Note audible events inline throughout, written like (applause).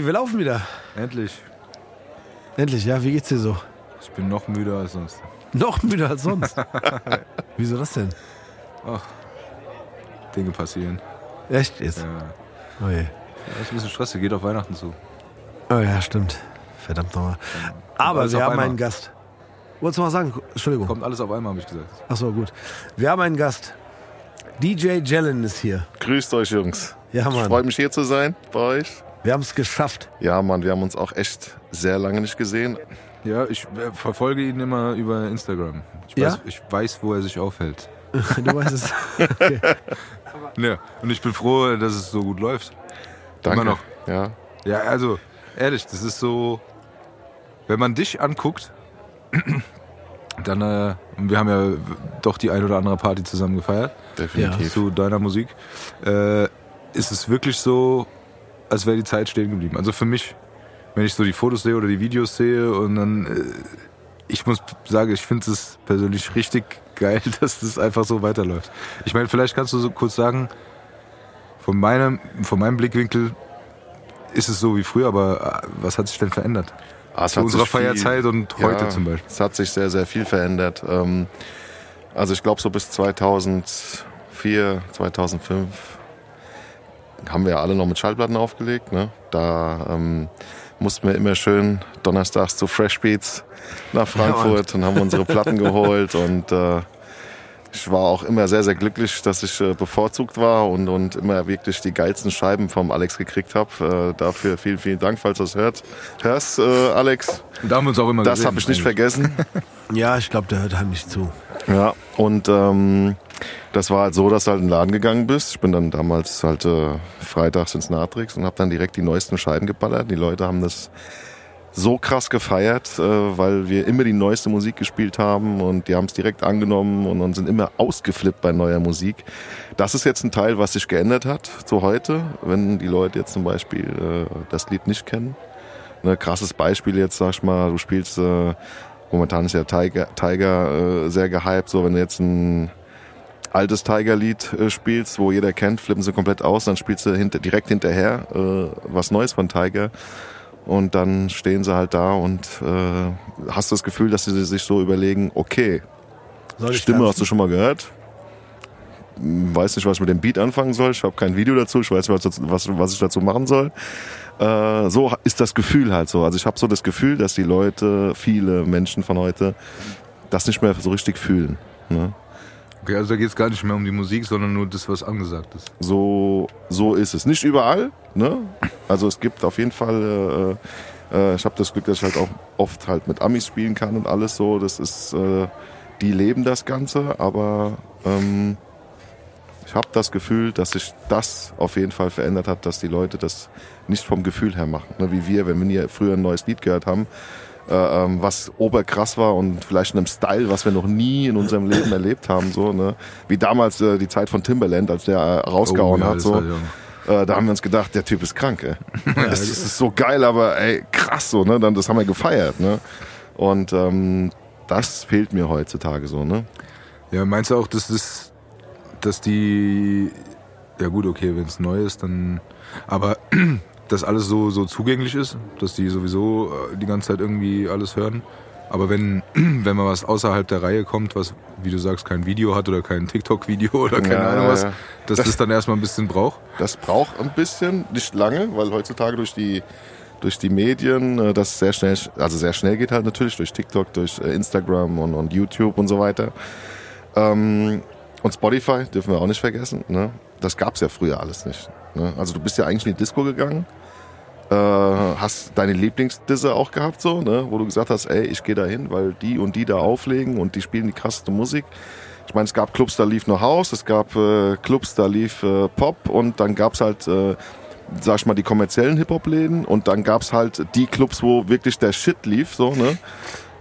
So, Tobi, wir laufen wieder. Endlich. Endlich, ja, wie geht's dir so? Ich bin noch müder als sonst. Noch müder als sonst. (laughs) Wieso das denn? Ach, Dinge passieren. Echt jetzt? Ja. Oh je. Ja, ist ein bisschen stressig, geht auf Weihnachten zu. Oh ja, stimmt. Verdammt nochmal. Aber wir haben einmal. einen Gast. Wolltest du mal sagen? Entschuldigung. Kommt alles auf einmal, habe ich gesagt. Achso, gut. Wir haben einen Gast. DJ Jellen ist hier. Grüßt euch, Jungs. Ja, Mann. Freut mich hier zu sein bei euch. Wir haben es geschafft. Ja, Mann, wir haben uns auch echt sehr lange nicht gesehen. Ja, ich äh, verfolge ihn immer über Instagram. Ich Ja? weiß, ich weiß wo er sich aufhält. (laughs) Du weißt es. (laughs) Ja, und ich bin froh, dass es so gut läuft. Danke. Immer noch. Ja. Ja, also, ehrlich, das ist so, wenn man dich anguckt, (clears throat) dann, äh, wir haben ja doch die ein oder andere Party zusammen gefeiert, Definitiv. zu deiner Musik, äh, ist es wirklich so, als wäre die Zeit stehen geblieben. Also für mich, wenn ich so die Fotos sehe oder die Videos sehe und dann, äh, ich muss sagen, ich finde es persönlich richtig geil, (laughs) dass das einfach so weiterläuft. Ich meine, vielleicht kannst du so kurz sagen, von meinem, von meinem Blickwinkel ist es so wie früher, aber äh, was hat sich denn verändert? Ah, Zu unserer sich viel- Feierzeit und heute ja, zum Beispiel. Es hat sich sehr, sehr viel verändert. Ähm, also ich glaube so bis 2004, 2005 haben wir alle noch mit Schallplatten aufgelegt. Ne? Da ähm, mussten wir immer schön donnerstags zu Fresh Beats nach Frankfurt und haben unsere Platten (laughs) geholt und äh, ich war auch immer sehr, sehr glücklich, dass ich äh, bevorzugt war und, und immer wirklich die geilsten Scheiben vom Alex gekriegt habe. Äh, dafür vielen, vielen Dank, falls du das hört. hörst, äh, Alex. Da haben wir uns auch immer Das habe ich nicht eigentlich. vergessen. (laughs) Ja, ich glaube, der hört heimlich zu. Ja, und ähm, das war halt so, dass du halt in den Laden gegangen bist. Ich bin dann damals halt äh, freitags ins Natrix und habe dann direkt die neuesten Scheiben geballert. Die Leute haben das so krass gefeiert, äh, weil wir immer die neueste Musik gespielt haben und die haben es direkt angenommen und, und sind immer ausgeflippt bei neuer Musik. Das ist jetzt ein Teil, was sich geändert hat zu heute, wenn die Leute jetzt zum Beispiel äh, das Lied nicht kennen. Ne, krasses Beispiel jetzt, sag ich mal, du spielst, äh, momentan ist ja Tiger, Tiger äh, sehr gehypt, so wenn du jetzt ein altes Tiger-Lied äh, spielst, wo jeder kennt, flippen sie komplett aus, dann spielst du hinter, direkt hinterher äh, was Neues von Tiger und dann stehen sie halt da und äh, hast das Gefühl, dass sie sich so überlegen, okay, Soll Stimme tanzen? hast du schon mal gehört? Weiß nicht, was ich mit dem Beat anfangen soll. Ich habe kein Video dazu. Ich weiß nicht, was, was, was ich dazu machen soll. Äh, so ist das Gefühl halt so. Also ich habe so das Gefühl, dass die Leute, viele Menschen von heute, das nicht mehr so richtig fühlen. Ne? Okay, also da geht es gar nicht mehr um die Musik, sondern nur das, was angesagt ist. So, so ist es. Nicht überall. Ne? Also es gibt auf jeden Fall. Äh, äh, ich habe das Glück, dass ich halt auch oft halt mit Amis spielen kann und alles so. Das ist, äh, die leben das Ganze, aber ähm, ich habe das Gefühl, dass sich das auf jeden Fall verändert hat, dass die Leute das nicht vom Gefühl her machen. Ne? Wie wir, wenn wir früher ein neues Lied gehört haben, äh, ähm, was oberkrass war und vielleicht in einem Style, was wir noch nie in unserem Leben erlebt haben. So, ne? Wie damals äh, die Zeit von Timberland, als der äh, rausgehauen Oh, ja, hat. das So. Äh, da haben wir uns gedacht, der Typ ist krank, ey. (laughs) Das ist so geil, aber ey, krass so, ne? Dann, das haben wir gefeiert, ne? Und ähm, das fehlt mir heutzutage so, ne? Ja, meinst du auch, dass das, dass die, ja gut, okay, wenn es neu ist, dann, aber dass alles so, so zugänglich ist, dass die sowieso äh, die ganze Zeit irgendwie alles hören. Aber wenn, (clears throat) wenn mal was außerhalb der Reihe kommt, was, wie du sagst, kein Video hat oder kein TikTok-Video (laughs) oder keine Ja, Ahnung was, ja. dass das, dann erstmal ein bisschen braucht. Das braucht ein bisschen, nicht lange, weil heutzutage durch die durch die Medien, äh, das sehr schnell, also sehr schnell geht halt natürlich durch TikTok, durch äh, Instagram und, und YouTube und so weiter. Ähm, und Spotify dürfen wir auch nicht vergessen. Ne? Das gab's ja früher alles nicht. Ne? Also du bist ja eigentlich in die Disco gegangen, äh, hast deine Lieblingsdisse auch gehabt, so, ne? wo du gesagt hast, ey, ich gehe da hin, weil die und die da auflegen und die spielen die krasseste Musik. Ich meine, es gab Clubs, da lief nur House, es gab äh, Clubs, da lief äh, Pop und dann gab's halt, äh, sag ich mal, die kommerziellen Hip-Hop-Läden und dann gab's halt die Clubs, wo wirklich der Shit lief, so, ne?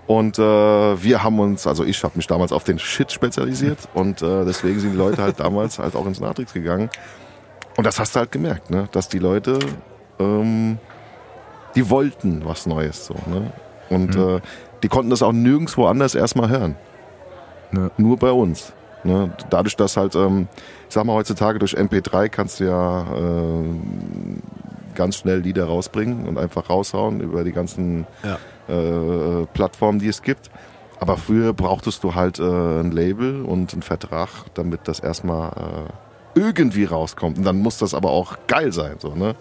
Und äh, wir haben uns, also ich habe mich damals auf den Shit spezialisiert und äh, deswegen sind die Leute halt damals halt auch ins Natrix gegangen. Und das hast du halt gemerkt, ne? dass die Leute, ähm, die wollten was Neues. So, ne? Und äh, die konnten das auch nirgendwo anders erstmal hören. Ne. Nur bei uns. Ne? Dadurch, dass halt, ähm, ich sag mal, heutzutage durch MP3 kannst du ja äh, ganz schnell Lieder rausbringen und einfach raushauen über die ganzen Ja. äh, Plattformen, die es gibt. Aber früher brauchtest du halt äh, ein Label und einen Vertrag, damit das erstmal äh, irgendwie rauskommt. Und dann muss das aber auch geil sein. So, ne?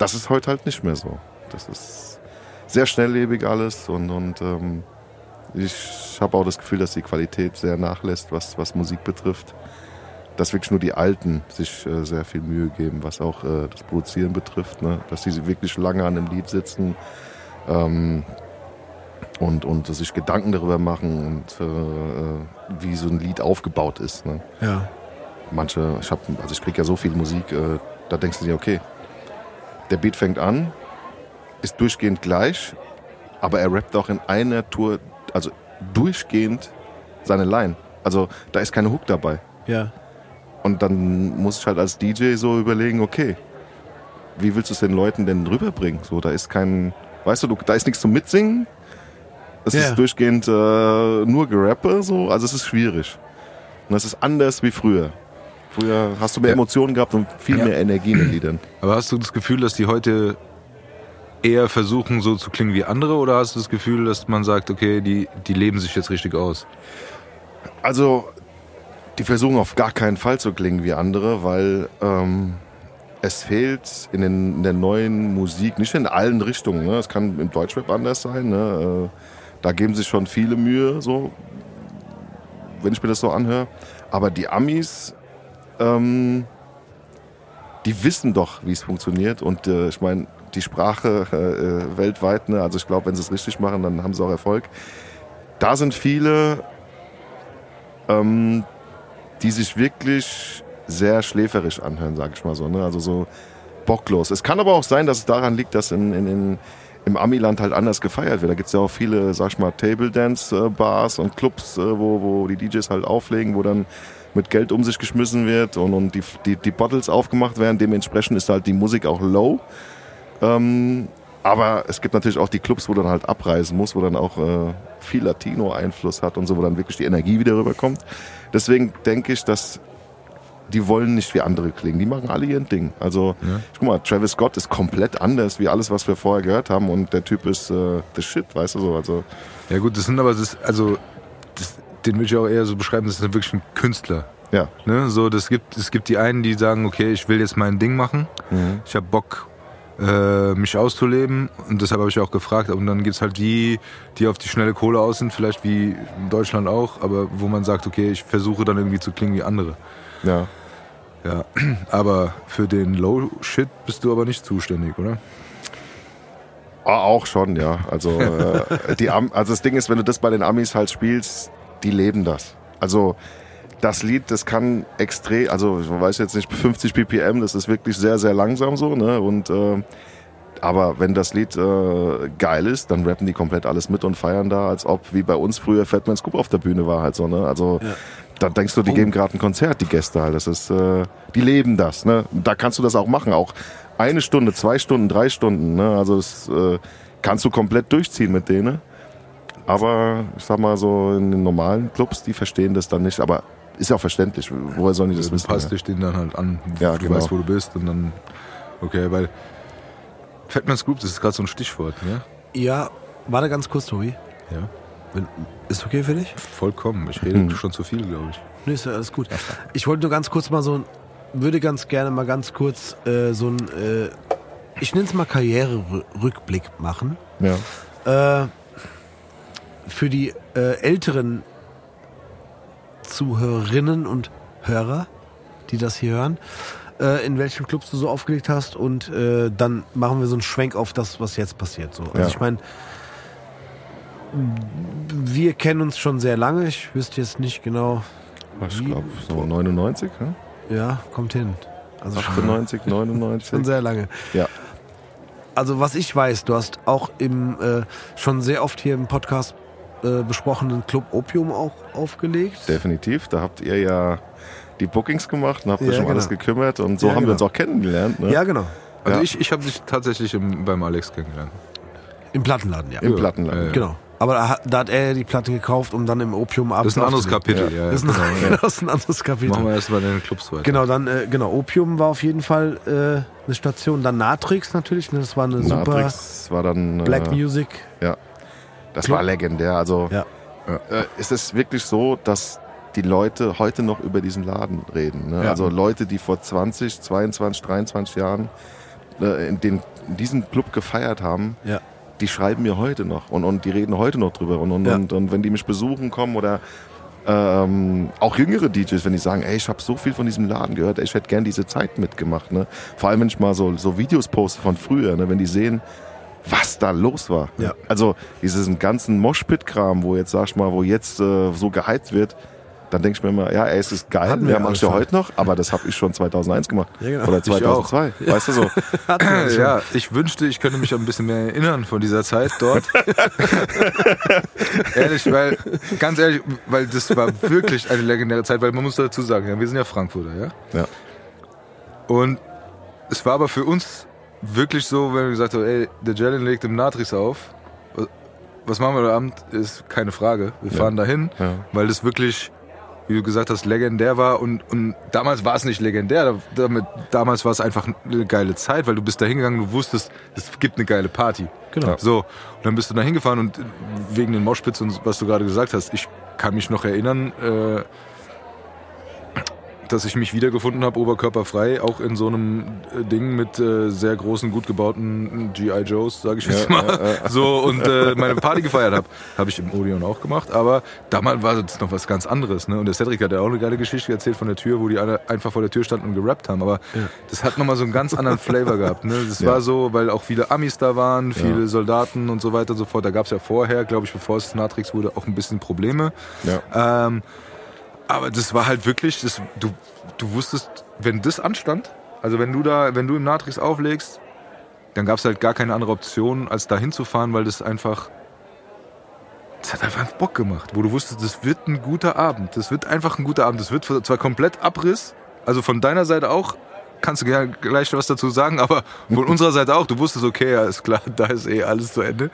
Das ist heute halt nicht mehr so. Das ist sehr schnelllebig alles und, und ähm, ich habe auch das Gefühl, dass die Qualität sehr nachlässt, was, was Musik betrifft. Dass wirklich nur die Alten sich äh, sehr viel Mühe geben, was auch äh, das Produzieren betrifft. Ne? Dass die wirklich lange an einem Lied sitzen ähm, und, und sich Gedanken darüber machen und äh, wie so ein Lied aufgebaut ist. Ne? Ja. Manche, ich habe, also ich kriege ja so viel Musik, äh, da denkst du dir, okay, der Beat fängt an, ist durchgehend gleich, aber er rappt auch in einer Tour, also durchgehend seine Line. Also da ist keine Hook dabei. Ja. Und dann muss ich halt als DJ so überlegen, okay, wie willst du es den Leuten denn rüberbringen? So, da ist kein, weißt du, da ist nichts zum Mitsingen. Es Ja. ist durchgehend äh, nur Gerappe, so, also es ist schwierig. Und es ist anders wie früher. Früher hast du mehr Ja. Emotionen gehabt und viel Ja. mehr Energie in den Liedern. Aber hast du das Gefühl, dass die heute eher versuchen, so zu klingen wie andere? Oder hast du das Gefühl, dass man sagt, okay, die, die leben sich jetzt richtig aus? Also, die versuchen auf gar keinen Fall zu klingen wie andere, weil ähm, es fehlt in, den, in der neuen Musik, nicht in allen Richtungen. Ne? Es kann im Deutschrap anders sein. Ne? Äh, da geben sich schon viele Mühe, so, wenn ich mir das so anhöre. Aber die Amis, ähm, die wissen doch, wie es funktioniert. Und äh, ich meine, die Sprache äh, äh, weltweit, ne? also ich glaube, wenn sie es richtig machen, dann haben sie auch Erfolg. Da sind viele ähm, die sich wirklich sehr schläferisch anhören, sag ich mal so. Ne? Also so bocklos. Es kann aber auch sein, dass es daran liegt, dass in, in, in, im Amiland halt anders gefeiert wird. Da gibt es ja auch viele, sag ich mal, Table-Dance-Bars und Clubs, äh, wo, wo die DJs halt auflegen, wo dann mit Geld um sich geschmissen wird und, und die, die, die Bottles aufgemacht werden. Dementsprechend ist halt die Musik auch low. Ähm, aber es gibt natürlich auch die Clubs, wo dann halt abreisen muss, wo dann auch äh, viel Latino-Einfluss hat und so, wo dann wirklich die Energie wieder rüberkommt. Deswegen denke ich, dass die wollen nicht wie andere klingen. Die machen alle ihr Ding. Also, guck mal, Travis Scott ist komplett anders wie alles, was wir vorher gehört haben und der Typ ist äh, the shit, weißt du so. Also, Ja gut, das sind aber, das, also, das, den würde ich auch eher so beschreiben, das ist wirklich ein Künstler. ja. Ne? So, das gibt, es gibt die einen, die sagen, okay, ich will jetzt mein Ding machen. Mhm. Ich habe Bock, äh, mich auszuleben. Und deshalb habe ich auch gefragt. Und dann gibt's halt die, die auf die schnelle Kohle aus sind, vielleicht wie in Deutschland auch, aber wo man sagt, okay, ich versuche dann irgendwie zu klingen wie andere. Ja. Ja, (clears throat) aber für den Low-Shit bist du aber nicht zuständig, oder? Ah, auch schon, ja. Also, (laughs) äh, die Am also das Ding ist, wenn du das bei den Amis halt spielst, die leben das. Also das Lied, das kann extrem, also ich weiß jetzt nicht, 50 BPM, das ist wirklich sehr, sehr langsam so, ne? Und äh, aber wenn das Lied äh, geil ist, dann rappen die komplett alles mit und feiern da, als ob wie bei uns früher Fatman Scoop auf der Bühne war halt so, ne? Also Ja. Da denkst du, die geben gerade ein Konzert, die Gäste halt. Das ist, äh, die leben das, ne? Da kannst du das auch machen, auch eine Stunde, zwei Stunden, drei Stunden, ne? Also das äh, kannst du komplett durchziehen mit denen. Aber ich sag mal so, in den normalen Clubs, die verstehen das dann nicht. Aber ist ja auch verständlich. Woher sollen die das du wissen? passt ja? dich denen dann halt an. Ja, du genau. weißt, wo du bist und dann, okay, weil Fatman's Group, das ist gerade so ein Stichwort, ne? Ja, warte ganz kurz, Tobi. Ja. Wenn, ist okay für dich? Vollkommen. Ich rede Hm. schon zu viel, glaube ich. Nee, ist ja alles gut. Ich wollte nur ganz kurz mal so ein, würde ganz gerne mal ganz kurz äh, so ein, äh, ich nenne es mal Karriererückblick machen. Ja. Äh, für die äh, älteren Zuhörerinnen und Hörer, die das hier hören, äh, in welchen Clubs du so aufgelegt hast und äh, dann machen wir so einen Schwenk auf das, was jetzt passiert. So. Also Ja. ich meine, wir kennen uns schon sehr lange. Ich wüsste jetzt nicht genau. Ich glaube so 99, ne? Ja, kommt hin. Also schon, 98, 99. (laughs) schon sehr lange. Ja. Also was ich weiß, du hast auch im äh, schon sehr oft hier im Podcast äh, besprochenen Club Opium auch aufgelegt. Definitiv. Da habt ihr ja die Bookings gemacht und habt Ja, euch um alles genau. gekümmert und so Ja, haben wir genau. uns auch kennengelernt. Ne? Ja, genau. Also Ja. ich, ich habe dich tatsächlich im, beim Alex kennengelernt. Im Plattenladen, ja. Im Ja, Plattenladen. ja, ja. Genau. Aber da, hat- da hat er die Platte gekauft, um dann im Opium Das ist ein anderes. Kapitel, ja. ja, Das ist ein, genau, (laughs) ja. das ist ein anderes Kapitel. Machen wir erstmal in den Clubs weiter. Genau, dann, äh, genau, Opium war auf jeden Fall äh, eine Station. Dann Natrix natürlich, ne, das war eine super Natrix war dann. Black äh, Music. Ja. Das war legendär. Also Ja. äh, es ist wirklich so, dass die Leute heute noch über diesen Laden reden. Ne? Ja. Also Leute, die vor 20, 22, 23 Jahren äh, in, den, in diesen Club gefeiert haben, Ja. Die schreiben mir heute noch und, und die reden heute noch drüber. Und, und, Ja. und, und wenn die mich besuchen kommen oder ähm, auch jüngere DJs, wenn die sagen, ey, ich habe so viel von diesem Laden gehört, ey, ich hätte gern diese Zeit mitgemacht. Ne? Vor allem, wenn ich mal so, so Videos poste von früher, ne? wenn die sehen, was da los war. Ja. Also diesen ganzen Moshpit-Kram, wo jetzt, sag ich mal, wo jetzt äh, so geheizt wird, dann denke ich mir immer, ja, ey, es ist geil, Hatten wir ja, mach ich ja heute noch, aber das habe ich schon 2001 gemacht. Ja, genau. Oder Ich auch. 2002, weißt du so. (laughs) Ja, ich wünschte, ich könnte mich ein bisschen mehr erinnern von dieser Zeit dort. (laughs) ehrlich, weil, ganz ehrlich, weil das war wirklich eine legendäre Zeit, weil man muss dazu sagen, ja, wir sind ja Frankfurter, ja. Ja. Und es war aber für uns wirklich so, wenn wir gesagt haben, ey, der Jalen legt im Natrix auf. Was- machen wir heute Abend, ist keine Frage. Wir fahren dahin, Ja. weil das wirklich, wie du gesagt hast, legendär war. Und, und damals war es nicht legendär. Da- Damit, damals war es einfach eine geile Zeit, weil du bist da hingegangen, du wusstest, es gibt eine geile Party. Genau. So, und dann bist du da hingefahren und wegen den Moshpits und was du gerade gesagt hast, ich kann mich noch erinnern, äh, dass ich mich wiedergefunden habe, oberkörperfrei, auch in so einem äh, Ding mit äh, sehr großen, gut gebauten GI Joes, sage ich jetzt mal, (laughs) so und äh, meine Party gefeiert habe. Habe ich im Odeon auch gemacht, aber damals war das noch was ganz anderes. Ne? Und der Cedric hat ja auch eine geile Geschichte erzählt von der Tür, wo die alle einfach vor der Tür standen und gerappt haben. Aber das hat nochmal so einen ganz anderen Flavor gehabt. Ne? Das war so, weil auch viele Amis da waren, viele Soldaten und so weiter und so fort. Da gab es ja vorher, glaube ich, bevor es Natrix wurde, auch ein bisschen Probleme. Ja. Ähm, aber das war halt wirklich, das, du, du wusstest, wenn das anstand, also wenn du da, wenn du im Natrix auflegst, dann gab es halt gar keine andere Option, als da hinzufahren, weil das einfach, das hat einfach Bock gemacht, wo du wusstest, das wird ein guter Abend, das wird einfach ein guter Abend, das wird zwar komplett Abriss, also von deiner Seite auch, kannst du gerne gleich was dazu sagen, aber von (laughs) unserer Seite auch, du wusstest, okay, ja, ist klar, (laughs) da ist eh alles zu Ende,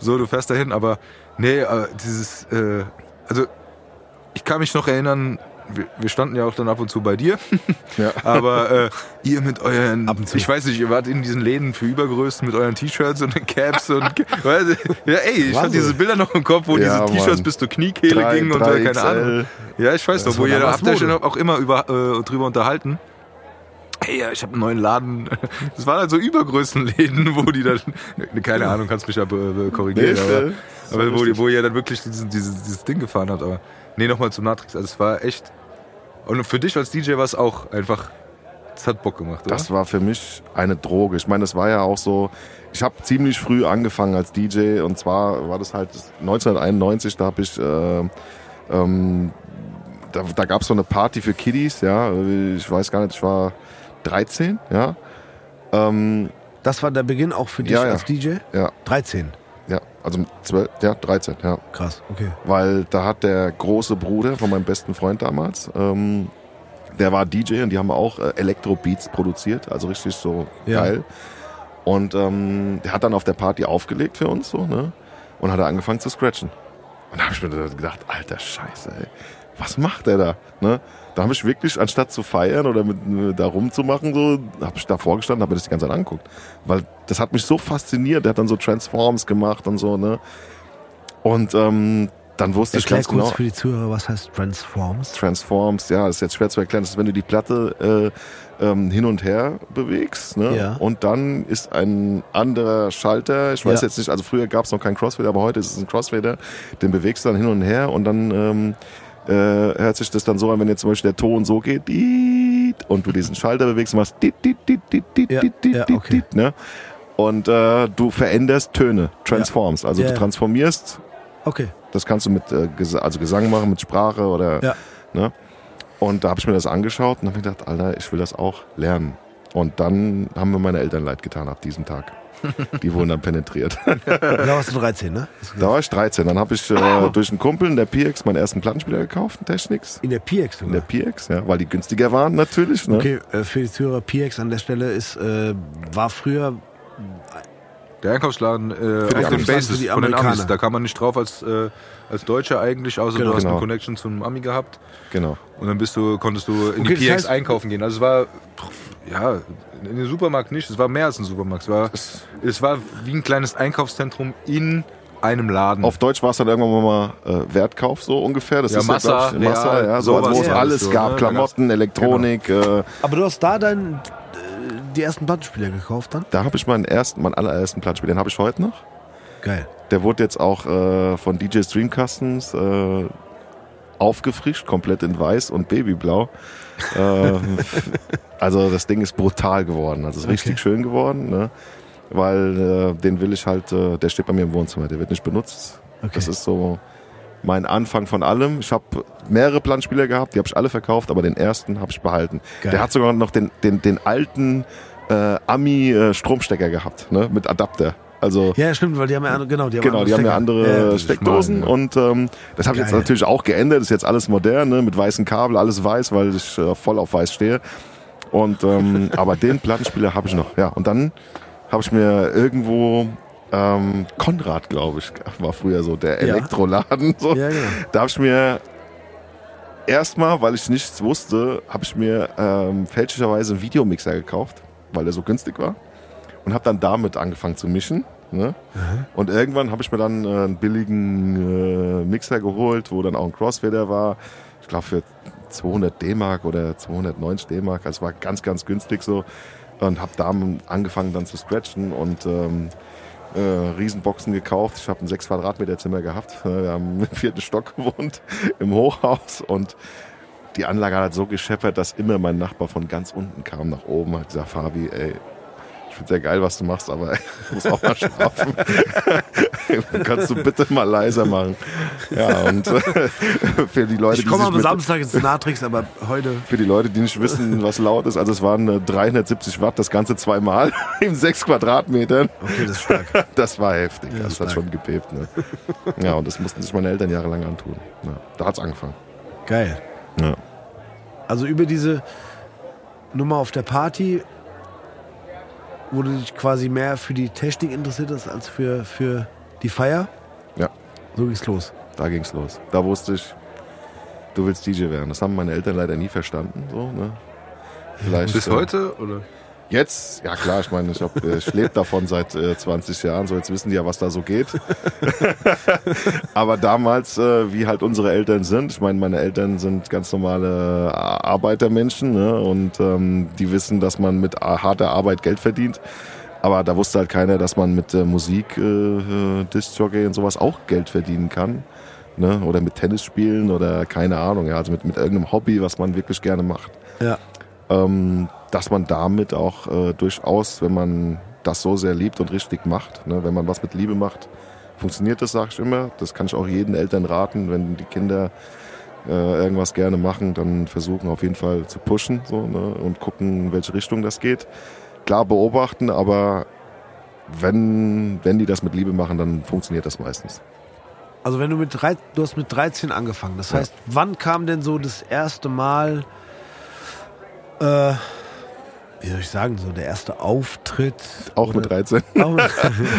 so, du fährst dahin, aber nee, äh, dieses, äh, also ich kann mich noch erinnern, wir, wir standen ja auch dann ab und zu bei dir, (laughs) Ja. aber äh, ihr mit euren, Ab und zu. ich weiß nicht, ihr wart in diesen Läden für Übergrößen mit euren T-Shirts und den Caps und, (laughs) weißt ja ey, ich hatte diese Bilder noch im Kopf, wo Ja, diese T-Shirts bis zur Kniekehle Drei- gingen und drei keine XL. Ahnung. Ja, ich weiß Das noch, wo ihr habt euch auch immer über, äh, drüber unterhalten. Hey, ja, ich habe einen neuen Laden. (laughs) Das waren halt so Übergrößenläden, wo die dann, ne, keine Ahnung, kannst mich ja korrigieren, Nee, aber, aber wo, die, wo ihr dann wirklich dieses, dieses, dieses Ding gefahren habt. Aber nee, nochmal zum Natrix. Also es war echt. Und für dich als DJ war es auch einfach. Es hat Bock gemacht, oder? Das war für mich eine Droge. Ich meine, das war ja auch so. Ich habe ziemlich früh angefangen als DJ und zwar war das halt 1991. Da habe ich, äh, ähm, da, da gab es so eine Party für Kiddies. Ja, ich weiß gar nicht, ich war 13. Ja, ähm, Das war der Beginn auch für dich Ja, ja. als DJ? ja, 13. Also 12, ja, 13. Ja. Krass, okay. weil da hat der große Bruder von meinem besten Freund damals, ähm, der war DJ und die haben auch äh, Elektro-Beats produziert, also richtig so Ja. geil. Und ähm, der hat dann auf der Party aufgelegt für uns so, ne? Und hat er angefangen zu scratchen. Und da habe ich mir gedacht, alter Scheiße, ey, was macht der da? Ne? Da habe ich wirklich, anstatt zu feiern oder mit, mit da rumzumachen, so, habe ich da vorgestanden, habe mir das die ganze Zeit angeguckt. Weil das hat mich so fasziniert. Der hat dann so Transforms gemacht und so, ne? Und ähm, dann wusste ich kurz ganz genau. für die Zuhörer, was heißt Transforms? Transforms, ja, das ist jetzt schwer zu erklären. Das ist, wenn du die Platte äh, ähm, hin und her bewegst, ne? Ja. Und dann ist ein anderer Schalter, ich weiß Ja. jetzt nicht, also früher gab es noch keinen Crossfader, aber heute ist es ein Crossfader, den bewegst du dann hin und her und dann ähm, äh, hört sich das dann so an, wenn jetzt zum Beispiel der Ton so geht, und du diesen Schalter bewegst und machst Ja, ja, okay. ne? Und äh, du veränderst Töne, Transforms, also du transformierst Okay. das kannst du mit äh, Ges also Gesang machen, mit Sprache oder. Ja. Ne? Und da habe ich mir das angeschaut und habe mir gedacht, Alter, ich will das auch lernen. Und dann haben mir meine Eltern leid getan ab diesem Tag. (laughs) Die wurden dann penetriert. Da warst du 13, ne? Da war ich 13. Dann habe ich äh, durch einen Kumpel in der PX meinen ersten Plattenspieler gekauft, Technics. In der PX In der sogar. PX, ja, weil die günstiger waren natürlich. Ne? Okay, äh, für die Zuhörer, PX an der Stelle ist, äh, war früher Der Einkaufsladen äh, auf den. Bases von den Amis. Da kann man nicht drauf als, äh, als Deutscher eigentlich, außer Genau. du hast Genau. eine Connection zum Ami gehabt. Genau. Und dann bist du, konntest du in Okay, die das PX heißt- einkaufen gehen. Also es war, ja, in den Supermarkt nicht, es war mehr als ein Supermarkt. Es war, es war wie ein kleines Einkaufszentrum in einem Laden. Auf Deutsch war es dann irgendwann mal äh, Wertkauf, so ungefähr. Das Ja, ist Massa, ja, Massa, ja, so, also, wo es ja. alles so, gab. ne? Klamotten, Elektronik. Äh, Aber du hast da dann äh, die ersten Plattenspieler gekauft dann? da habe ich meinen ersten, meinen allerersten Plattenspieler, den habe ich heute noch. Geil. Der wurde jetzt auch äh, von DJ Stream Customs äh, aufgefrischt, komplett in weiß und babyblau. äh, (laughs) also das Ding ist brutal geworden. Also es ist richtig schön geworden, ne? weil äh, den will ich halt, äh, der steht bei mir im Wohnzimmer, der wird nicht benutzt. Okay. Das ist so mein Anfang von allem. Ich habe mehrere Plattenspieler gehabt, die habe ich alle verkauft, aber den ersten habe ich behalten. Geil. Der hat sogar noch den, den, den alten äh, Ami-Stromstecker gehabt, ne? mit Adapter. Also Ja, stimmt, weil die haben ja andere, genau, die haben Genau, die haben ja andere Ja, Steckdosen schmal, ja. und ähm, das habe ich jetzt natürlich auch geändert. Das ist jetzt alles modern, ne, mit weißen Kabel, alles weiß, weil ich äh, voll auf weiß stehe. Und ähm, (laughs) aber den Plattenspieler habe ich noch. Ja, und dann habe ich mir irgendwo ähm, Konrad, glaube ich, war früher so der. Elektroladen. So. Ja, genau. Da habe ich mir erstmal, weil ich nichts wusste, habe ich mir ähm, fälschlicherweise einen Videomixer gekauft, weil der so günstig war. Und habe dann damit angefangen zu mischen. Ne? Und irgendwann habe ich mir dann äh, einen billigen äh, Mixer geholt, wo dann auch ein Crossfader war. Ich glaube für 200 D-Mark oder 290 D-Mark. Also es war ganz, ganz günstig so. Und habe da angefangen dann zu scratchen und ähm, äh, Riesenboxen gekauft. Ich habe ein 6 Quadratmeter Zimmer gehabt. (laughs) Wir haben im vierten Stock (laughs) gewohnt, im Hochhaus. Und die Anlage hat so gescheppert, dass immer mein Nachbar von ganz unten kam nach oben. Hat gesagt, Fabi, ey, finde sehr geil, was du machst, aber (laughs) ich muss auch mal schlafen. (laughs) Kannst du bitte mal leiser machen? Ja, und äh, (laughs) für die Leute, Ich komme am Samstag ins Natrix, aber heute. für die Leute, die nicht wissen, was laut ist, also es waren äh, 370 Watt, das Ganze zweimal in sechs Quadratmetern. Okay, das ist stark. Das war heftig, Ja, das stark. hat schon gebebt. Ne? Ja, und das mussten sich meine Eltern jahrelang antun. Ja, da hat's angefangen. Geil. Ja. Also über diese Nummer auf der Party, wo du dich quasi mehr für die Technik interessiert hast als für, für die Feier. Ja. So ging's los. Da ging's los. Da wusste ich, du willst DJ werden. Das haben meine Eltern leider nie verstanden. So, ne? Vielleicht, Bis äh, heute? Oder? Jetzt, ja klar, ich meine, ich, hab, äh, ich lebe davon seit äh, 20 Jahren, so jetzt wissen die ja, was da so geht. (laughs) Aber damals, äh, wie halt unsere Eltern sind, ich meine, meine Eltern sind ganz normale A- Arbeitermenschen ne? und ähm, die wissen, dass man mit a- harter Arbeit Geld verdient. Aber da wusste halt keiner, dass man mit äh, Musik, äh, äh, Disc-Jockey und sowas auch Geld verdienen kann. Ne? Oder mit Tennis spielen oder keine Ahnung, ja, also mit, mit irgendeinem Hobby, was man wirklich gerne macht Ja. ähm, dass man damit auch äh, durchaus, wenn man das so sehr liebt und richtig macht, ne, wenn man was mit Liebe macht, funktioniert das, sage ich immer. Das kann ich auch jeden Eltern raten, wenn die Kinder äh, irgendwas gerne machen, dann versuchen auf jeden Fall zu pushen so, ne, und gucken, in welche Richtung das geht. Klar beobachten, aber wenn, wenn die das mit Liebe machen, dann funktioniert das meistens. Also wenn du mit drei, du hast mit 13 angefangen. Das heißt, wann kam denn so das erste Mal, äh, wie soll ich sagen, so der erste Auftritt? Auch mit 13. (laughs) Auch mit-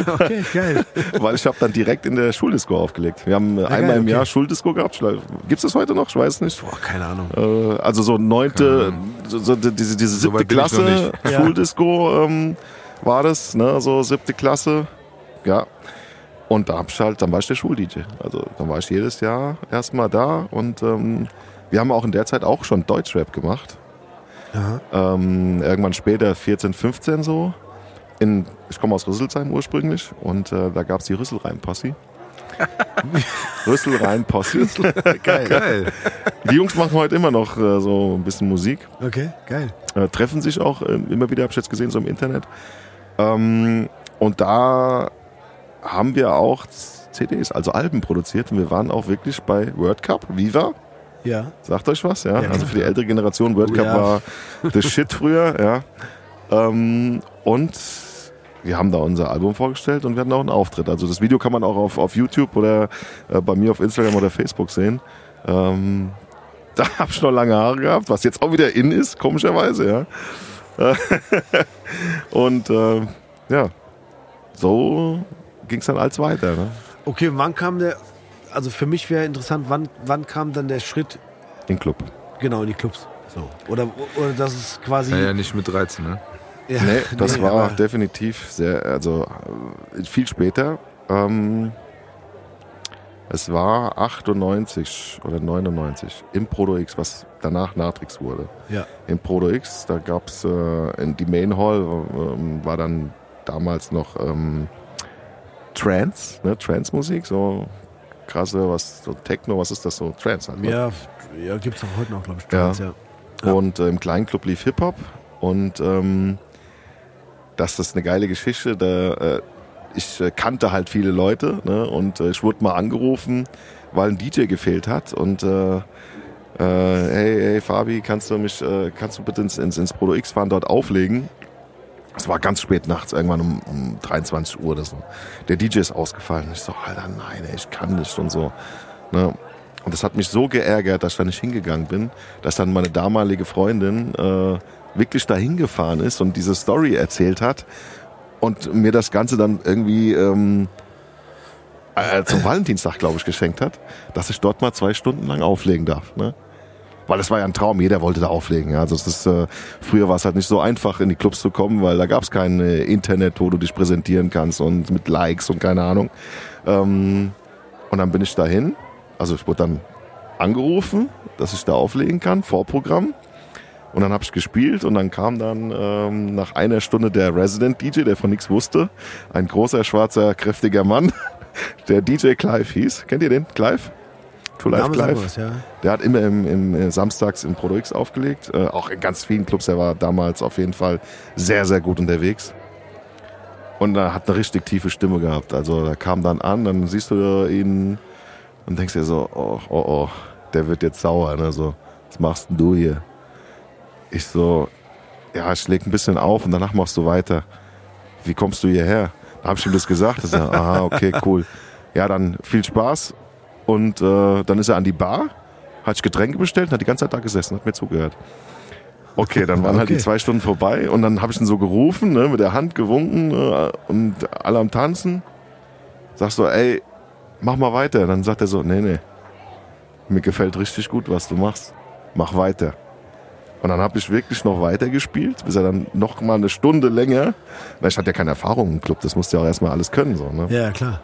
okay, geil. Weil ich habe dann direkt in der Schuldisco aufgelegt. Wir haben äh, einmal geil, im okay. Jahr Schuldisco gehabt. Gibt's das heute noch? Ich weiß nicht. Boah, keine Ahnung. Äh, also so neunte, so, so die- diese, diese So siebte noch Klasse nicht. Ja. Schuldisco ähm, war das, ne? So siebte Klasse. Ja. Und da hab ich halt, dann war ich der Schul-DJ. Also dann war ich jedes Jahr erstmal da und ähm, wir haben auch in der Zeit auch schon Deutschrap gemacht. Ähm, irgendwann später 14, 15 so. In, ich komme aus Rüsselsheim ursprünglich und äh, da gab's die Rüsselreim-Posse. (laughs) Rüsselreim-Posse. Geil. Geil. Die Jungs machen heute immer noch äh, so ein bisschen Musik. Okay, geil. äh, treffen sich auch äh, immer wieder, habe ich jetzt gesehen, so im Internet. Ähm, und da haben wir auch CDs, also Alben produziert. Und wir waren auch wirklich bei World Cup, Viva. Ja. Sagt euch was, ja? Ja, also für die ältere Generation, World Oh, Cup ja. war (laughs) the shit früher, ja. Ähm, und wir haben da unser Album vorgestellt und wir hatten auch einen Auftritt. Also das Video kann man auch auf, auf YouTube oder äh, bei mir auf Instagram oder Facebook sehen. Ähm, (laughs) da habe ich noch lange Haare gehabt, was jetzt auch wieder in ist, komischerweise, ja. (laughs) und äh, ja, so ging es dann als weiter. Ne? Okay, wann kam der, also für mich wäre interessant, wann, wann kam dann der Schritt Den Club. genau in die Clubs? So. Oder, oder das ist quasi. Naja, nicht mit 13, ne? Ja, Nee, (laughs) das nee, war definitiv sehr, also äh, viel später. Ähm, es war 98 oder 99 im Proto X, was danach Natrix wurde. Ja. Im Proto X, da gab es äh, in die Main Hall, ähm, war dann damals noch ähm, Trance, ne, Trance-Musik, so krasse, was, so Techno, was ist das so? Trance halt. ne? Ja, ja gibt es auch heute noch, glaube ich. Ja. Trance, Ja. Und äh, im kleinen Club lief Hip-Hop. Und ähm, das ist eine geile Geschichte. Da, äh, ich äh, kannte halt viele Leute ne? und äh, ich wurde mal angerufen, weil ein DJ gefehlt hat. Und äh, äh, hey, hey Fabi, kannst du mich, äh, kannst du bitte ins, ins, ins Proto X fahren, dort auflegen? Es war ganz spät nachts, irgendwann um, um 23 Uhr oder so. Der DJ ist ausgefallen. Ich so, Alter, nein, ey, ich kann nicht und so. Ne? Und das hat mich so geärgert, dass ich da nicht hingegangen bin, dass dann meine damalige Freundin äh, wirklich dahin gefahren ist und diese Story erzählt hat und mir das Ganze dann irgendwie ähm, äh, zum Valentinstag, glaube ich, geschenkt hat, dass ich dort mal zwei Stunden lang auflegen darf. Ne? Weil es war ja ein Traum, jeder wollte da auflegen. Ja. Also es ist, äh, früher war es halt nicht so einfach, in die Clubs zu kommen, weil da gab es kein äh, Internet, wo du dich präsentieren kannst und mit Likes und keine Ahnung. Ähm, und dann bin ich dahin. Also ich wurde dann angerufen, dass ich da auflegen kann, Vorprogramm. Und dann habe ich gespielt und dann kam dann ähm, nach einer Stunde der Resident DJ, der von nichts wusste. Ein großer, schwarzer, kräftiger Mann, (laughs) der DJ Clive hieß. Kennt ihr den? Clive? To Life mir was, ja. Der hat immer im, im, äh, samstags im Proto X aufgelegt, äh, auch in ganz vielen Clubs. Er war damals auf jeden Fall sehr, sehr gut unterwegs. Und er hat eine richtig tiefe Stimme gehabt. Also da kam dann an, dann siehst du ihn und denkst dir so, oh, oh, oh, der wird jetzt sauer. Ne? So, was machst denn du hier? Ich so, ja, ich leg ein bisschen auf und danach machst du weiter. Wie kommst du hierher? Da habe ich ihm das gesagt. Das er, aha, okay, cool. Ja, dann viel Spaß. Und äh, dann ist er an die Bar, hat sich Getränke bestellt und hat die ganze Zeit da gesessen, hat mir zugehört. Okay, dann waren halt Okay. die zwei Stunden vorbei und dann habe ich ihn so gerufen, ne, mit der Hand gewunken äh, und alle am Tanzen. Sagst so, ey, mach mal weiter. Dann sagt er so, nee, nee, mir gefällt richtig gut, was du machst. Mach weiter. Und dann habe ich wirklich noch weiter gespielt, bis er dann noch mal eine Stunde länger, weil ich hatte ja keine Erfahrung im Club, das musste ja auch erstmal alles können. So, ne? Ja, klar.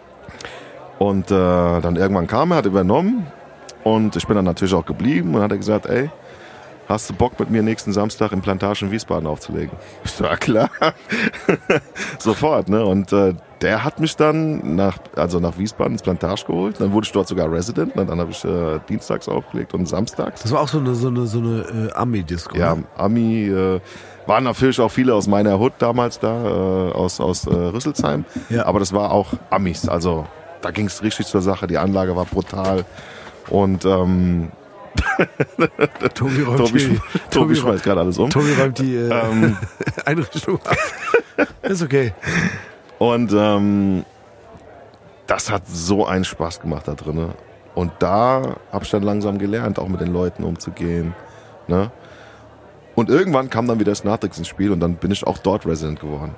Und äh, dann irgendwann kam er, hat übernommen und ich bin dann natürlich auch geblieben und hat er gesagt, ey, hast du Bock mit mir nächsten Samstag in Plantage in Wiesbaden aufzulegen? Ich (laughs) so, ja klar. (laughs) Sofort, ne? Und äh, der hat mich dann nach, also nach Wiesbaden ins Plantage geholt. Dann wurde ich dort sogar Resident. Ne? Dann habe ich äh, dienstags aufgelegt und samstags. Das war auch so eine, so eine, so eine äh, Ami-Disco. Ja, ne? Ami, äh, waren natürlich auch viele aus meiner Hut damals da, äh, aus, aus äh, Rüsselsheim. Ja. Aber das war auch Amis. Also da ging es richtig zur Sache. Die Anlage war brutal. Und ähm, Tobi (laughs) räumt Tobi, die, Tobi, Tobi, schmeißt gerade alles um. Tobi räumt die äh, Ähm, (laughs) Einrichtung ab. Ist okay. und ähm, das hat so einen Spaß gemacht da drinnen. Und da habe ich dann langsam gelernt, auch mit den Leuten umzugehen. Ne? Und irgendwann kam dann wieder das Natrix ins Spiel und dann bin ich auch dort Resident geworden.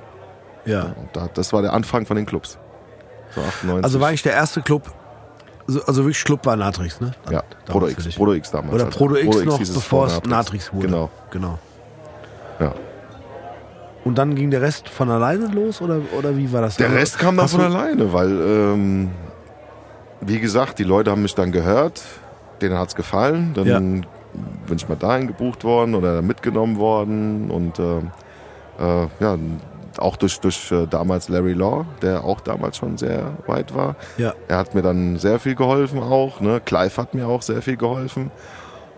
Ja. Und da, das war der Anfang von den Clubs. So 98. Also war ich der erste Club, also, also wirklich Club war Natrix, ne? ja, Proto X. Proto X damals. Oder also. Proto X noch, hieß bevor vor es Natrix wurde. Genau, Genau. ja. Und dann ging der Rest von alleine los oder, oder wie war das? Der Also, Rest kam dann von alleine, weil, ähm, wie gesagt, die Leute haben mich dann gehört, denen hat's gefallen, dann Ja. bin ich mal dahin gebucht worden oder mitgenommen worden und äh, äh, ja, auch durch, durch äh, damals Larry Law, der auch damals schon sehr weit war. Ja. Er hat mir dann sehr viel geholfen auch. Ne? Clive hat mir auch sehr viel geholfen.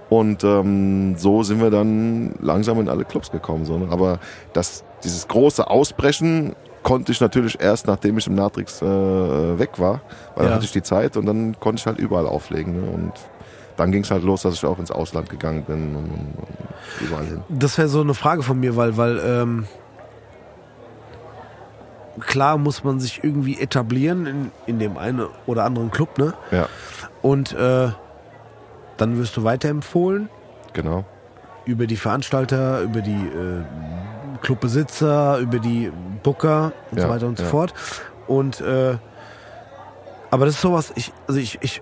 Und ähm, so sind wir dann langsam in alle Clubs gekommen. So, ne? Aber das, dieses große Ausbrechen konnte ich natürlich erst, nachdem ich im Natrix äh, weg war. Weil Ja. dann hatte ich die Zeit und dann konnte ich halt überall auflegen. Ne? Und dann ging es halt los, dass ich auch ins Ausland gegangen bin und, und überall hin. Das wäre so eine Frage von mir, weil, weil ähm, klar muss man sich irgendwie etablieren in, in dem einen oder anderen Club, ne? Ja, Und äh, dann wirst du weiterempfohlen genau. über die Veranstalter, über die äh, Clubbesitzer, über die Booker und Ja, so weiter und so ja. fort. Und äh, aber das ist sowas, ich, also ich, ich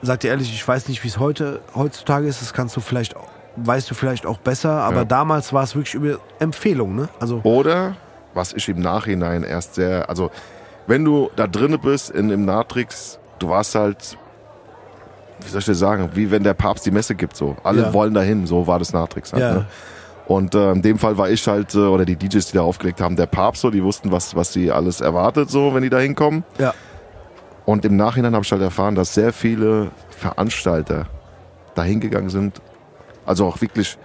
sag dir ehrlich, ich weiß nicht, wie es heute heutzutage ist. Das kannst du vielleicht, weißt du vielleicht auch besser. Aber Ja. damals war es wirklich über Empfehlung, ne? Also Oder, was ich im Nachhinein erst sehr, also wenn du da drinne bist in, im Natrix, du warst halt, wie soll ich dir sagen, wie wenn der Papst die Messe gibt, so. Alle Ja. wollen dahin, so war das Natrix halt. Ja. Ne? Und äh, in dem Fall war ich halt, äh, oder die DJs, die da aufgelegt haben, der Papst, so, die wussten, was, was sie alles erwartet, so, wenn die da hinkommen. ja, Und im Nachhinein habe ich halt erfahren, dass sehr viele Veranstalter dahin gegangen sind, also auch wirklich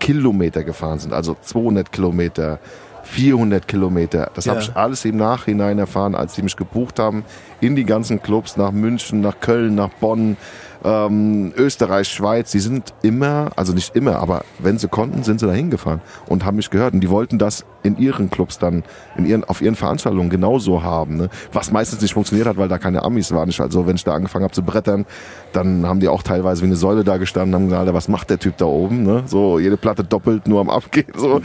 Kilometer gefahren sind, also 200 Kilometer, 400 Kilometer. Das habe Ja. ich alles im Nachhinein erfahren, als sie mich gebucht haben in die ganzen Clubs nach München, nach Köln, nach Bonn, ähm, Österreich, Schweiz. Die sind immer, also nicht immer, aber wenn sie konnten, sind sie dahin gefahren und haben mich gehört. Und die wollten das in ihren Clubs dann, in ihren, auf ihren Veranstaltungen genauso haben. Ne? Was meistens nicht funktioniert hat, weil da keine Amis waren. Ich, also wenn ich da angefangen habe zu brettern, dann haben die auch teilweise wie eine Säule da gestanden, haben gesagt, Alter, was macht der Typ da oben? Ne? So jede Platte doppelt nur am Abgehen. So.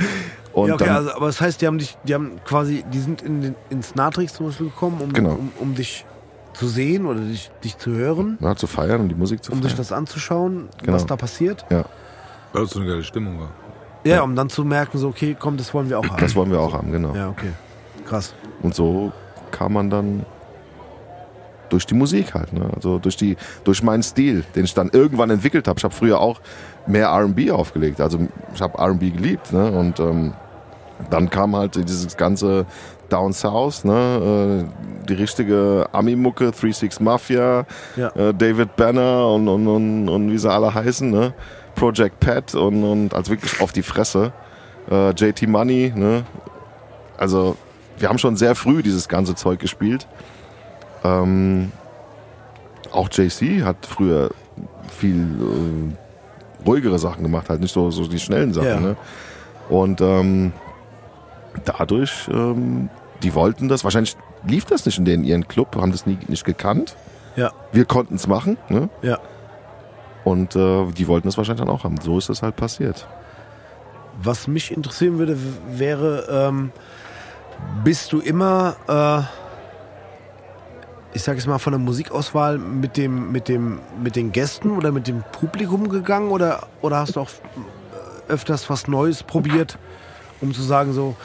Und ja okay, dann, also, aber das heißt, die haben dich, die haben quasi, die sind in den, ins Natrix zum Beispiel gekommen, um, Genau. um, um dich zu sehen oder dich, dich zu hören, na, zu feiern und die Musik zu um feiern. sich das anzuschauen, Genau. was da passiert. ja, Weil es so eine geile Stimmung war. Ja, um dann zu merken, so, okay, komm, das wollen wir auch haben. das wollen wir auch haben, genau. ja, okay. Krass. Und so kam man dann durch die Musik halt, ne? also durch die durch meinen Stil, den ich dann irgendwann entwickelt habe. Ich habe früher auch mehr R&B aufgelegt, also ich habe R&B geliebt, ne? Und ähm, dann kam halt dieses ganze Down South, ne? äh, die richtige Ami-Mucke, 36 Mafia, Ja. äh, David Banner und, und, und, und wie sie alle heißen, ne? Project Pat und, und als wirklich auf die Fresse. Äh, JT Money, ne? Also wir haben schon sehr früh dieses ganze Zeug gespielt. Ähm, auch JC hat früher viel äh, ruhigere Sachen gemacht, halt nicht so, so die schnellen Sachen. Ja. Ne? Und ähm, dadurch, ähm, die wollten das, wahrscheinlich lief das nicht in den, ihren Club, haben das nie, nicht gekannt. Ja, Wir konnten es machen ne? ja. und äh, die wollten es wahrscheinlich dann auch haben. So ist es halt passiert. Was mich interessieren würde, wäre, ähm, bist du immer, äh, ich sag jetzt mal, von der Musikauswahl mit dem, mit dem, mit den Gästen oder mit dem Publikum gegangen oder, oder hast du auch öfters was Neues probiert, um zu sagen so,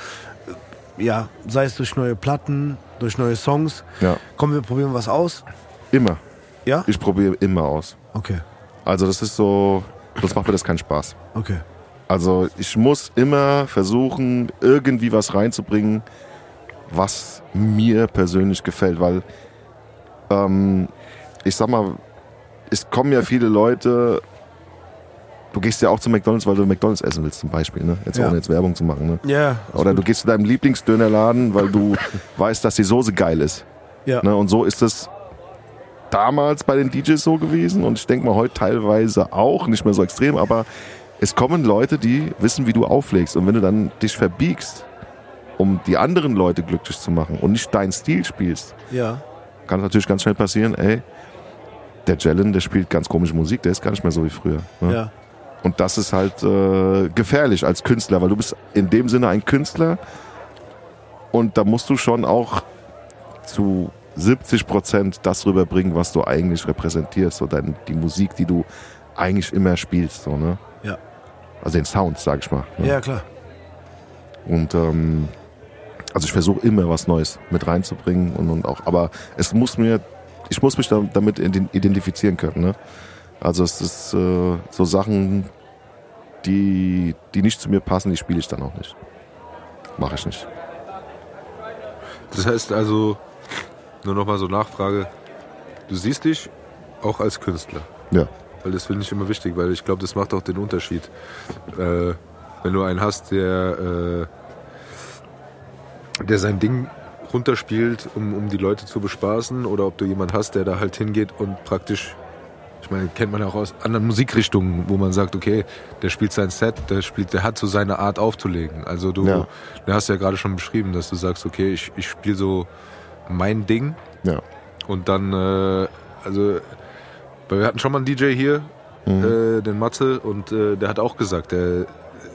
äh, ja, sei es durch neue Platten, durch neue Songs, Ja, komm, wir probieren was aus. immer. Ja? Ich probiere immer aus. Okay, Also das ist so, sonst macht mir das keinen Spaß. okay. Also ich muss immer versuchen, irgendwie was reinzubringen, was mir persönlich gefällt, weil ähm, ich sag mal, es kommen ja viele Leute, du gehst ja auch zu McDonalds, weil du McDonalds essen willst zum Beispiel, ne? jetzt Ja. ohne jetzt Werbung zu machen. Ne? Ja. Oder du gehst zu deinem Lieblingsdönerladen, weil du (laughs) weißt, dass die Soße geil ist. ja. Ne? Und so ist es damals bei den DJs so gewesen und ich denke mal heute teilweise auch, nicht mehr so extrem, aber es kommen Leute, die wissen, wie du auflegst und wenn du dann dich verbiegst, um die anderen Leute glücklich zu machen und nicht deinen Stil spielst, ja. Kann es natürlich ganz schnell passieren, ey, der Jalen, der spielt ganz komische Musik, der ist gar nicht mehr so wie früher. Ne? Ja. Und das ist halt äh, gefährlich als Künstler, weil du bist in dem Sinne ein Künstler und da musst du schon auch zu 70 Prozent das rüberbringen, was du eigentlich repräsentierst, so dein, die Musik, die du eigentlich immer spielst, so, ne? Ja. Also den Sound, sag ich mal. Ne? Ja, klar. Und ähm, also ich versuche immer was Neues mit reinzubringen und, und auch, aber es muss mir, ich muss mich da, damit ident- identifizieren können. Ne? Also es ist äh, so Sachen, die, die nicht zu mir passen, die spiele ich dann auch nicht. Mache ich nicht. Das heißt also, nur nochmal so Nachfrage, du siehst dich auch als Künstler. Ja. Weil das finde ich immer wichtig, weil ich glaube, das macht auch den Unterschied. Äh, wenn du einen hast, der, äh, der sein Ding runterspielt, um, um die Leute zu bespaßen, oder ob du jemand hast, der da halt hingeht und praktisch, ich meine, kennt man ja auch aus anderen Musikrichtungen, wo man sagt, okay, der spielt sein Set, der spielt, der hat so seine Art aufzulegen. Also du, Ja. du hast ja gerade schon beschrieben, dass du sagst, okay, ich, ich spiele so mein Ding Ja. und dann, äh, also, wir hatten schon mal einen DJ hier, äh, den Matze, und äh, der hat auch gesagt, der,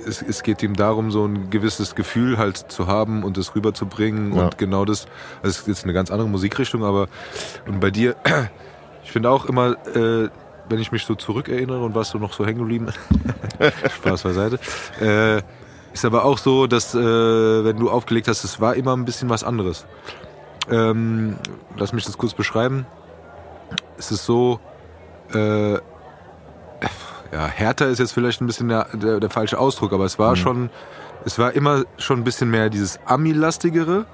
es, es geht ihm darum, so ein gewisses Gefühl halt zu haben und es rüberzubringen Ja. und genau das, also es ist jetzt eine ganz andere Musikrichtung, aber und bei dir, (clears throat) ich finde auch immer, äh, wenn ich mich so zurückerinnere und was so noch so hängen geblieben (laughs) Spaß beiseite, äh, ist aber auch so, dass äh, wenn du aufgelegt hast, es war immer ein bisschen was anderes. Ähm, lass mich das kurz beschreiben. Es ist so, äh, ja, härter ist jetzt vielleicht ein bisschen der, der, der falsche Ausdruck, aber es war schon, es war immer schon ein bisschen mehr dieses Ami-lastigere.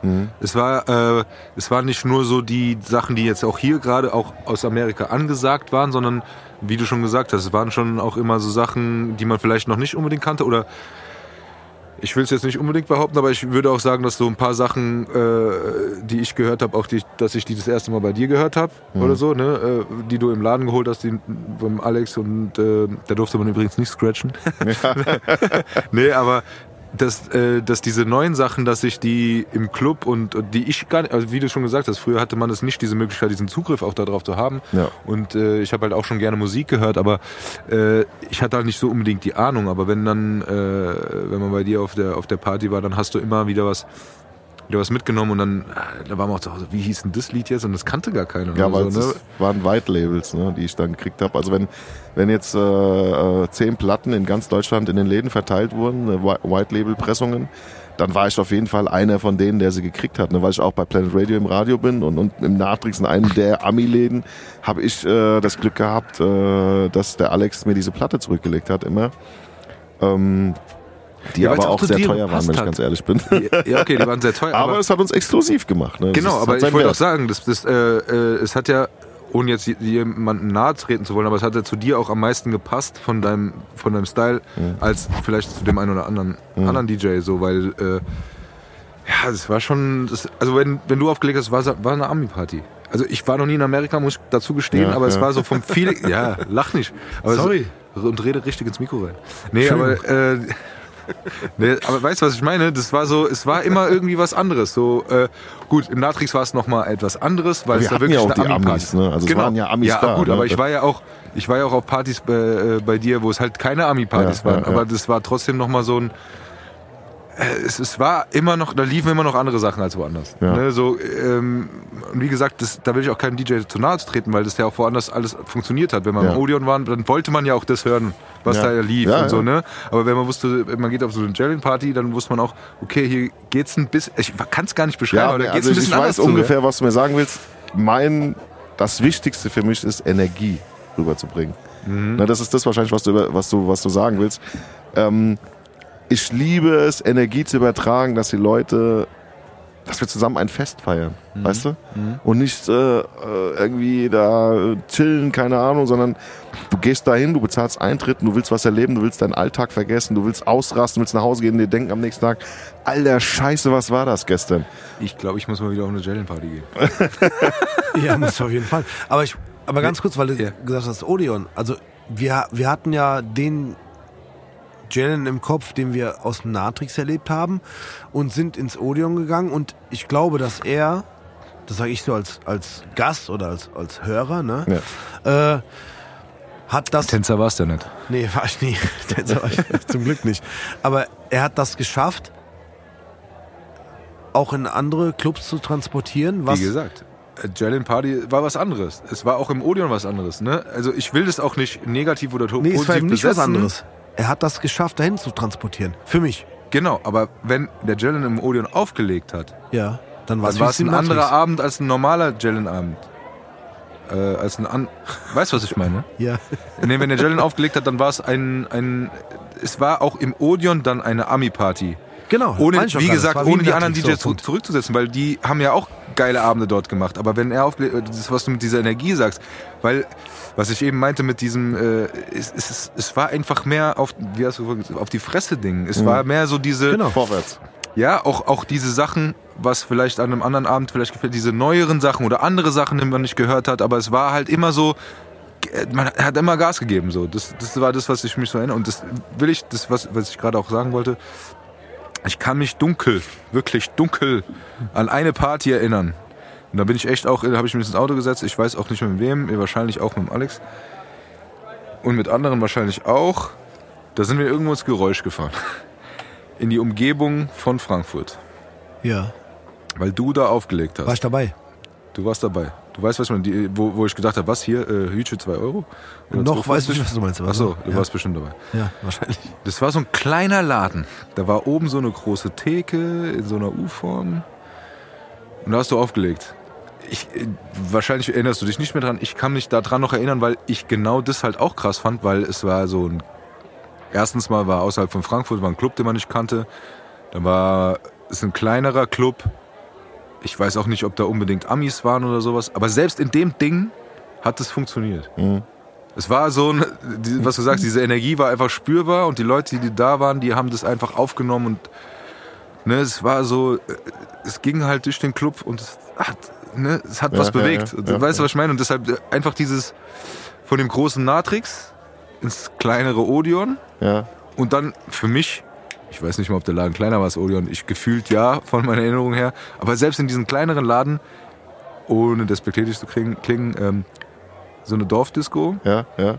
Es war, äh, es war nicht nur so die Sachen, die jetzt auch hier gerade auch aus Amerika angesagt waren, sondern wie du schon gesagt hast, es waren schon auch immer so Sachen, die man vielleicht noch nicht unbedingt kannte oder ich will es jetzt nicht unbedingt behaupten, aber ich würde auch sagen, dass so ein paar Sachen, äh, die ich gehört habe, auch die, dass ich die das erste Mal bei dir gehört habe oder so, ne, äh, die du im Laden geholt hast, die beim Alex und äh, der durfte man übrigens nicht scratchen. (laughs) nee, aber dass, äh, dass diese neuen Sachen, dass ich die im Club und, und die ich gar nicht, also wie du schon gesagt hast, früher hatte man es nicht diese Möglichkeit, diesen Zugriff auch darauf zu haben. Ja. Und äh, ich habe halt auch schon gerne Musik gehört, aber äh, ich hatte halt nicht so unbedingt die Ahnung. Aber wenn dann, äh, wenn man bei dir auf der auf der Party war, dann hast du immer wieder was wieder was mitgenommen und dann äh, da waren wir auch zu Hause, wie hieß denn das Lied jetzt? Und das kannte gar keiner. Ja, weil so, es ne? waren White Labels, ne, die ich dann gekriegt habe. Also wenn, wenn jetzt äh, äh, zehn Platten in ganz Deutschland in den Läden verteilt wurden, äh, Whi- White Label Pressungen, dann war ich auf jeden Fall einer von denen, der sie gekriegt hat. Ne, weil ich auch bei Planet Radio im Radio bin und, und im Nachtrix in einem der Ami-Läden habe ich äh, das Glück gehabt, äh, dass der Alex mir diese Platte zurückgelegt hat immer. Ähm, die Ja, aber auch sehr teuer waren, wenn ich hat. ganz ehrlich bin. Ja, okay, die waren sehr teuer. (laughs) Aber, es hat uns exklusiv gemacht. Ne? Genau, aber ich wollte auch sagen, das, das, äh, äh, es hat ja, ohne jetzt jemandem nahe treten zu wollen, aber es hat ja zu dir auch am meisten gepasst von deinem, von deinem Style, als vielleicht zu dem einen oder anderen, anderen DJ, so, weil, äh, ja, das war schon, das, also wenn, wenn du aufgelegt hast, war, war eine Ami-Party. Also ich war noch nie in Amerika, muss ich dazu gestehen, Ja, aber es ja. war so vom Feeling, ja, lach nicht. (laughs) Aber Sorry. Es, und rede richtig ins Mikro rein. Nee, aber, äh, (laughs) Nee, aber weißt du, was ich meine? Das war so, es war immer irgendwie was anderes. So äh, gut, im Natrix war es noch mal etwas anderes, weil Wir es da wirklich ja auch eine die Ami-Party Amis, ne? Also es waren ja Amis ja, da, gut, ne? aber ich war ja auch, ich war ja auch auf Partys bei, äh, bei dir, wo es halt keine Ami-Partys Ja, waren. ja, aber das war trotzdem noch mal so ein äh, es, es war immer noch, da liefen immer noch andere Sachen als woanders. Ja. Ne, so, ähm, und wie gesagt, das, da will ich auch keinem DJ zu nahe treten, weil das ja auch woanders alles funktioniert hat. Wenn man Ja. im Odeon war, dann wollte man ja auch das hören, was Ja. da lief Ja, und so, ne? Aber wenn man wusste, man geht auf so eine Jellin-Party, dann wusste man auch, okay, hier geht's ein bisschen, ich kann es gar nicht beschreiben, aber da geht's also ein ich bisschen weiß anders zu, ungefähr, was du mir sagen willst. Mein, das Wichtigste für mich ist Energie rüberzubringen. Mhm. Na, das ist das wahrscheinlich, was du, was du, was du sagen willst. Ähm, ich liebe es, Energie zu übertragen, dass die Leute, dass wir zusammen ein Fest feiern, Mhm. weißt du? Und nicht äh, äh, irgendwie da chillen, keine Ahnung, sondern du gehst dahin, du bezahlst Eintritt, du willst was erleben, du willst deinen Alltag vergessen, du willst ausrasten, du willst nach Hause gehen, dir denken am nächsten Tag, alter Scheiße, was war das gestern? Ich glaube, ich muss mal wieder auf eine Jellin-Party gehen. (laughs) Ja, muss auf jeden Fall. Aber ich, aber ganz kurz, weil du Ja. gesagt hast, Odeon. Also wir, wir hatten ja den Jalen im Kopf, den wir aus dem Natrix erlebt haben und sind ins Odeon gegangen und ich glaube, dass er, das sage ich so als, als Gast oder als, als Hörer, ne, äh, hat das Tänzer war es ja nicht. Nee, war ich nie. Das (laughs) war ich (laughs) zum Glück nicht. Aber er hat das geschafft, auch in andere Clubs zu transportieren. Was Wie gesagt, Jellin Party war was anderes. Es war auch im Odeon was anderes. Ne? Also ich will das auch nicht negativ oder to- nee, es positiv war eben nicht was besetzen. anderes. Er hat das geschafft, dahin zu transportieren. Für mich. Genau, aber wenn der Jellin im Odeon aufgelegt hat, Ja. Dann war dann war es ein Matrix. anderer Abend als ein normaler Jellin-Abend. Äh, als ein an weißt du, was ich meine? Ja. Nee, wenn der Jellin aufgelegt hat, dann war es ein, ein. Es war auch im Odeon dann eine Ami-Party. Genau. Ohne, wie gesagt, ohne die anderen DJs zurückzusetzen, weil die haben ja auch geile Abende dort gemacht. Aber wenn er aufgelegt, das was du mit dieser Energie sagst, weil was ich eben meinte mit diesem, äh, es, es, es, war einfach mehr auf, wie hast du gesagt, auf die Fresse Ding. Es war mehr so diese, Genau. Vorwärts. ja, auch, auch diese Sachen, was vielleicht an einem anderen Abend vielleicht gefällt, diese neueren Sachen oder andere Sachen, die man nicht gehört hat, aber es war halt immer so, äh, man hat immer Gas gegeben, so. Das, das war das, was ich mich so erinnere. Und das will ich, das, was, was ich gerade auch sagen wollte, ich kann mich dunkel, wirklich dunkel an eine Party erinnern. Und da bin ich echt auch, da habe ich mich ins Auto gesetzt, ich weiß auch nicht mehr mit wem, wahrscheinlich auch mit dem Alex. Und mit anderen wahrscheinlich auch. Da sind wir irgendwo ins Geräusch gefahren. In die Umgebung von Frankfurt. Ja. Weil du da aufgelegt hast. War ich dabei? Du warst dabei. Du weißt, was man, die, wo, wo ich gedacht habe, was hier, äh, Hütche 2 Euro? Oder Noch 2,50? weiß ich, was du meinst. Achso, du ja. warst bestimmt dabei. Ja, wahrscheinlich. Das war so ein kleiner Laden. Da war oben so eine große Theke in so einer U-Form. Und da hast du aufgelegt. Ich, äh, wahrscheinlich erinnerst du dich nicht mehr dran. Ich kann mich daran noch erinnern, weil ich genau das halt auch krass fand, weil es war so ein. Erstens mal war außerhalb von Frankfurt war ein Club, den man nicht kannte. Dann war es ein kleinerer Club. Ich weiß auch nicht, ob da unbedingt Amis waren oder sowas. Aber selbst in dem Ding hat es funktioniert. Es war so, ein, was du sagst, diese Energie war einfach spürbar und die Leute, die da waren, die haben das einfach aufgenommen und ne, es war so, äh, es ging halt durch den Club und es hat, ne, es hat Ja, was bewegt. ja, ja, weißt du, was ich meine? Und deshalb äh, einfach dieses von dem großen Natrix ins kleinere Odeon und dann für mich, ich weiß nicht mal, ob der Laden kleiner war als Odeon, ich gefühlt ja, von meiner Erinnerung her, aber selbst in diesem kleineren Laden, ohne despektierlich zu klingen, klingen ähm, so eine Dorfdisco, Ja, ja.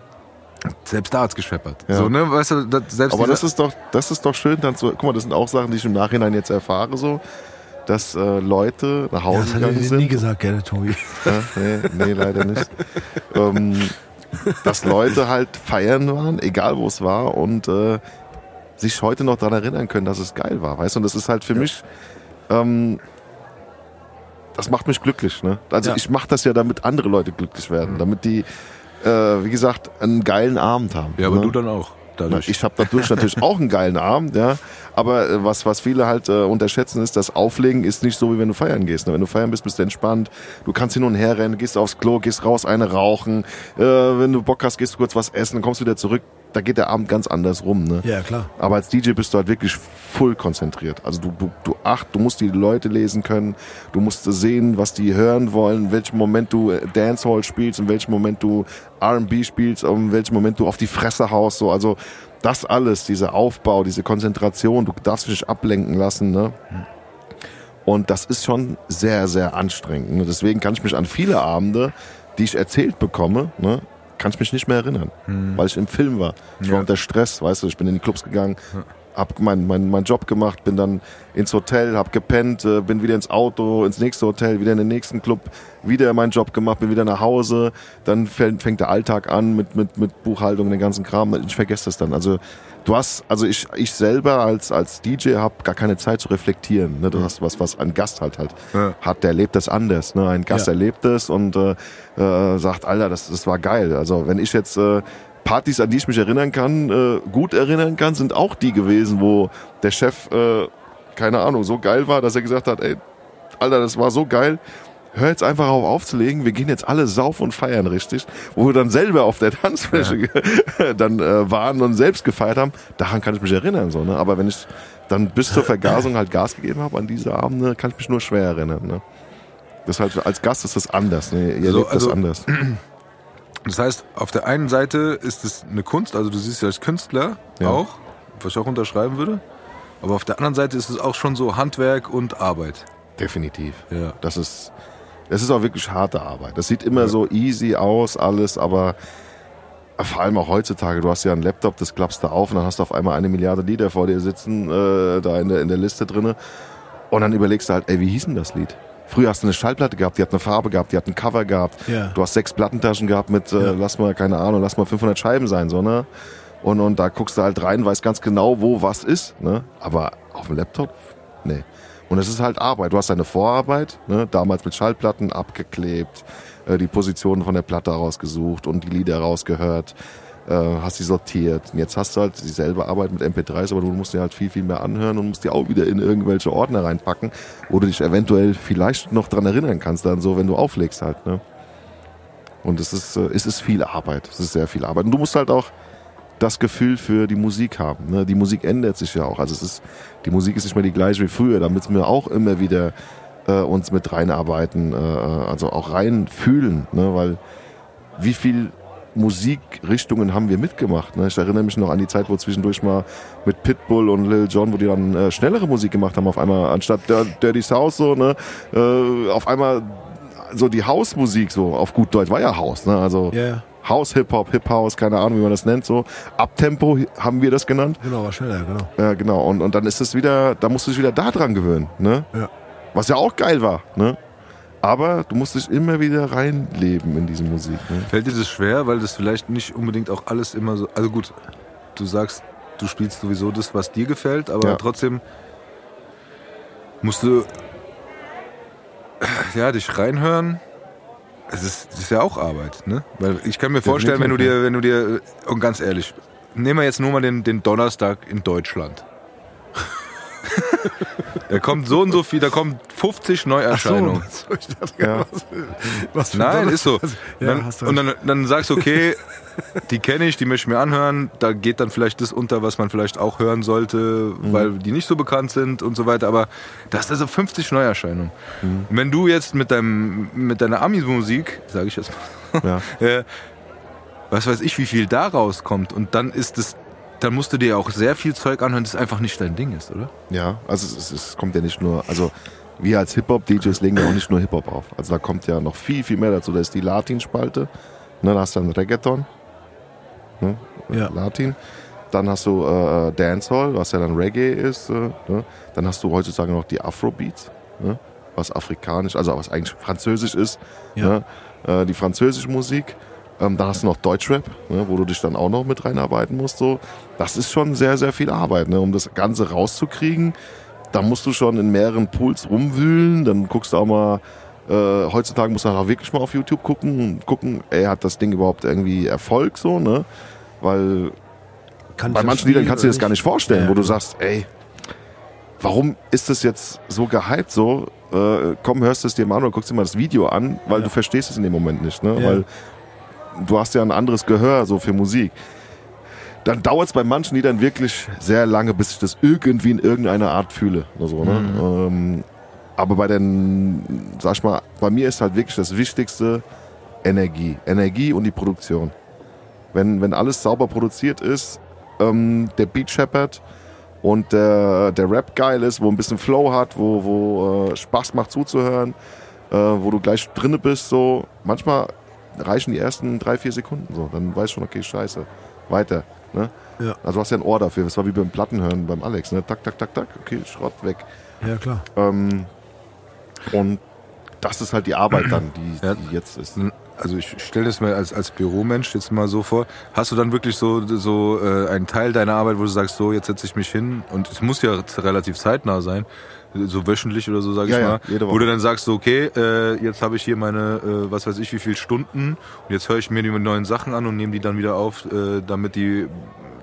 selbst da hat's gescheppert. Ja. So, ne, weißt du, das, selbst Aber das ist doch, das ist doch schön, dann zu, guck mal, das sind auch Sachen, die ich im Nachhinein jetzt erfahre, so, dass äh, Leute nach Ja, Hause das hat er gegangen sind. nie gesagt, der Tobi. Ja, nee, nee, leider nicht. (laughs) ähm, dass Leute halt feiern waren, egal wo es war, und äh, sich heute noch daran erinnern können, dass es geil war. Weißt du, und das ist halt für mich, ähm, das macht mich glücklich. Ne? Also Ja. ich mache das ja, damit andere Leute glücklich werden, damit die, äh, wie gesagt, einen geilen Abend haben. ja, aber ne? du dann auch. Dadurch. ich habe dadurch natürlich auch einen geilen Abend, ja. Aber äh, was, was viele halt äh, unterschätzen, ist, das Auflegen ist nicht so, wie wenn du feiern gehst. Ne? Wenn du feiern bist, bist du entspannt. Du kannst hin und her rennen, gehst aufs Klo, gehst raus, eine rauchen. Äh, wenn du Bock hast, gehst du kurz was essen, dann kommst du wieder zurück. Da geht der Abend ganz anders rum. Ne? Ja, klar. Aber als DJ bist du halt wirklich full konzentriert. Also du, du, du acht, du musst die Leute lesen können, du musst sehen, was die hören wollen, in welchem Moment du äh, Dancehall spielst, in welchem Moment du R&B spielst, in welchem Moment du auf die Fresse haust. So. Also das alles, dieser Aufbau, diese Konzentration, du darfst dich nicht ablenken lassen. Ne? Und das ist schon sehr, sehr anstrengend. Ne? Deswegen kann ich mich an viele Abende, die ich erzählt bekomme, ne, kann ich mich nicht mehr erinnern, weil ich im Film war. Ich war Ja. unter Stress, weißt du, ich bin in die Clubs gegangen, hab meinen mein, mein Job gemacht, bin dann ins Hotel, hab gepennt, äh, bin wieder ins Auto, ins nächste Hotel, wieder in den nächsten Club, wieder meinen Job gemacht, bin wieder nach Hause, dann fängt, der Alltag an mit, mit, mit Buchhaltung, den ganzen Kram, ich vergesse das dann. Also du hast, also ich, ich selber als, als DJ habe gar keine Zeit zu reflektieren. Ne? Das ist was, was ein Gast halt halt Ja. hat, der erlebt das anders. Ne? Ein Gast Ja. erlebt es und äh, äh, sagt, Alter, das, das war geil. Also wenn ich jetzt äh, Partys, an die ich mich erinnern kann, äh, gut erinnern kann, sind auch die gewesen, wo der Chef, äh, keine Ahnung, so geil war, dass er gesagt hat, ey, Alter, das war so geil. Hör jetzt einfach auf aufzulegen, wir gehen jetzt alle saufen und feiern richtig, wo wir dann selber auf der (laughs) Tanzfläche (laughs) dann äh, waren und selbst gefeiert haben, daran kann ich mich erinnern. So, ne? Aber wenn ich dann bis zur Vergasung halt Gas gegeben habe an diese Abende, kann ich mich nur schwer erinnern. Ne? Das halt, als Gast ist das anders. Ne? Ihr So, erlebt das also- anders. (clears throat) Das heißt, auf der einen Seite ist es eine Kunst, also du siehst dich als Künstler Ja. auch, was ich auch unterschreiben würde. Aber auf der anderen Seite ist es auch schon so Handwerk und Arbeit. Definitiv. Ja. Das ist, das ist auch wirklich harte Arbeit. Das sieht immer so easy aus, alles, aber vor allem auch heutzutage, du hast ja einen Laptop, das klappst du auf und dann hast du auf einmal eine Milliarde Lieder vor dir sitzen, äh, da in der, in der Liste drinne. Und dann überlegst du halt, ey, wie hieß denn das Lied? Früher hast du eine Schallplatte gehabt, die hat eine Farbe gehabt, die hat ein Cover gehabt. Ja. Du hast sechs Plattentaschen gehabt mit, äh, Ja. lass mal, keine Ahnung, lass mal 500 Scheiben sein, so, ne? Und, und da guckst du halt rein, weißt ganz genau, wo was ist, ne? Aber auf dem Laptop, nee. Und es ist halt Arbeit. Du hast deine Vorarbeit, ne? damals mit Schallplatten abgeklebt, äh, die Positionen von der Platte rausgesucht und die Lieder rausgehört, äh, hast die sortiert. Und jetzt hast du halt dieselbe Arbeit mit MP3s, aber du musst dir halt viel, viel mehr anhören und musst die auch wieder in irgendwelche Ordner reinpacken, wo du dich eventuell vielleicht noch dran erinnern kannst, dann so, wenn du auflegst halt. Ne? Und es ist, äh, es ist viel Arbeit. Es ist sehr viel Arbeit. Und du musst halt auch das Gefühl für die Musik haben. Ne? Die Musik ändert sich ja auch. Also es ist, die Musik ist nicht mehr die gleiche wie früher. Da müssen wir auch immer wieder äh, uns mit reinarbeiten, äh, also auch rein fühlen, ne? weil wie viel Musikrichtungen haben wir mitgemacht. Ne? Ich erinnere mich noch an die Zeit, wo zwischendurch mal mit Pitbull und Lil Jon, wo die dann äh, schnellere Musik gemacht haben, auf einmal anstatt Dir- Dirty South so, ne? äh, auf einmal so die Hausmusik so auf gut Deutsch war ja Haus, ne? also ja. House Hip Hop, Hip House, keine Ahnung, wie man das nennt, so Abtempo haben wir das genannt. Genau, war schneller, genau. Ja, genau. Und, und dann ist es wieder, da musst du dich wieder da dran gewöhnen, ne? Ja. Was ja auch geil war, ne? Aber du musst dich immer wieder reinleben in diese Musik. Ne? Fällt dir das schwer, weil das vielleicht nicht unbedingt auch alles immer so. Also gut, du sagst, du spielst sowieso das, was dir gefällt, aber Ja. trotzdem musst du ja, dich reinhören. Es ist, das ist ja auch Arbeit, ne? Weil ich kann mir vorstellen, wenn du dir, wenn du dir, und ganz ehrlich, nehmen wir jetzt nur mal den, den Donnerstag in Deutschland. (laughs) da kommt so und so viel, da kommen 50 Neuerscheinungen. So, ich dachte, Ja. was, was Nein, ist so. Ja, dann, und dann, dann sagst du, okay, (laughs) die kenne ich, die möchte ich mir anhören. Da geht dann vielleicht das unter, was man vielleicht auch hören sollte, Mhm. weil die nicht so bekannt sind und so weiter. Aber das ist also 50 Neuerscheinungen. Mhm. Wenn du jetzt mit, deinem, mit deiner Ami-Musik, sage ich jetzt mal, Ja. (laughs) äh, was weiß ich, wie viel da rauskommt. Und dann ist es, dann musst du dir auch sehr viel Zeug anhören, das einfach nicht dein Ding ist, oder? Ja, also es, es, kommt ja nicht nur, also wir als Hip-Hop-DJs legen ja auch nicht nur Hip-Hop auf. Also da kommt ja noch viel, viel mehr dazu. Da ist die Latin-Spalte, ne, da hast du dann Reggaeton, ne, Ja. Latin. Dann hast du äh, Dancehall, was ja dann Reggae ist. Äh, ne? Dann hast du heutzutage noch die Afrobeats, ne? was afrikanisch, also was eigentlich französisch ist. Ja. Ne? Äh, die französische Musik. Ähm, dann hast du noch Deutschrap, ne? wo du dich dann auch noch mit reinarbeiten musst. So. Das ist schon sehr, sehr viel Arbeit, ne? um das Ganze rauszukriegen. Da musst du schon in mehreren Pools rumwühlen. Dann guckst du auch mal, äh, heutzutage musst du auch wirklich mal auf YouTube gucken und gucken, ey, hat das Ding überhaupt irgendwie Erfolg so, ne? Weil Kann bei manchen Liedern kannst du dir das gar nicht vorstellen, Ja, wo du sagst, ey, warum ist das jetzt so gehypt so? Äh, komm, hörst es dir mal an oder guckst dir mal das Video an, weil Ja. du verstehst es in dem Moment nicht, ne? Ja. Weil du hast ja ein anderes Gehör so für Musik. Dann dauert es bei manchen Liedern wirklich sehr lange, bis ich das irgendwie in irgendeiner Art fühle. Oder so, ne? Mhm. ähm, aber bei den, sag ich mal, bei mir ist halt wirklich das Wichtigste Energie. Energie und die Produktion. Wenn, wenn alles sauber produziert ist, ähm, der Beat shepherd und der, der Rap geil ist, wo ein bisschen Flow hat, wo, wo äh, Spaß macht zuzuhören, äh, wo du gleich drinne bist, so. Manchmal reichen die ersten drei, vier Sekunden so. Dann weißt du schon, okay, scheiße. Weiter. Ne? Ja. Also du hast ja ein Ohr dafür. Das war wie beim Plattenhören beim Alex. Ne? Tak, tak, tak, tak. Okay, Schrott weg. Ja, klar. Ähm, und das ist halt die Arbeit dann, die, Ja. die jetzt ist. Also ich stelle das mir als, als Büromensch jetzt mal so vor. Hast du dann wirklich so, so äh, einen Teil deiner Arbeit, wo du sagst, so jetzt setze ich mich hin und es muss ja relativ zeitnah sein, so wöchentlich oder so sage Ja, ich ja, mal, jede Woche. wo du dann sagst, so okay, äh, jetzt habe ich hier meine, äh, was weiß ich, wie viele Stunden und jetzt höre ich mir die neuen Sachen an und nehme die dann wieder auf, äh, damit die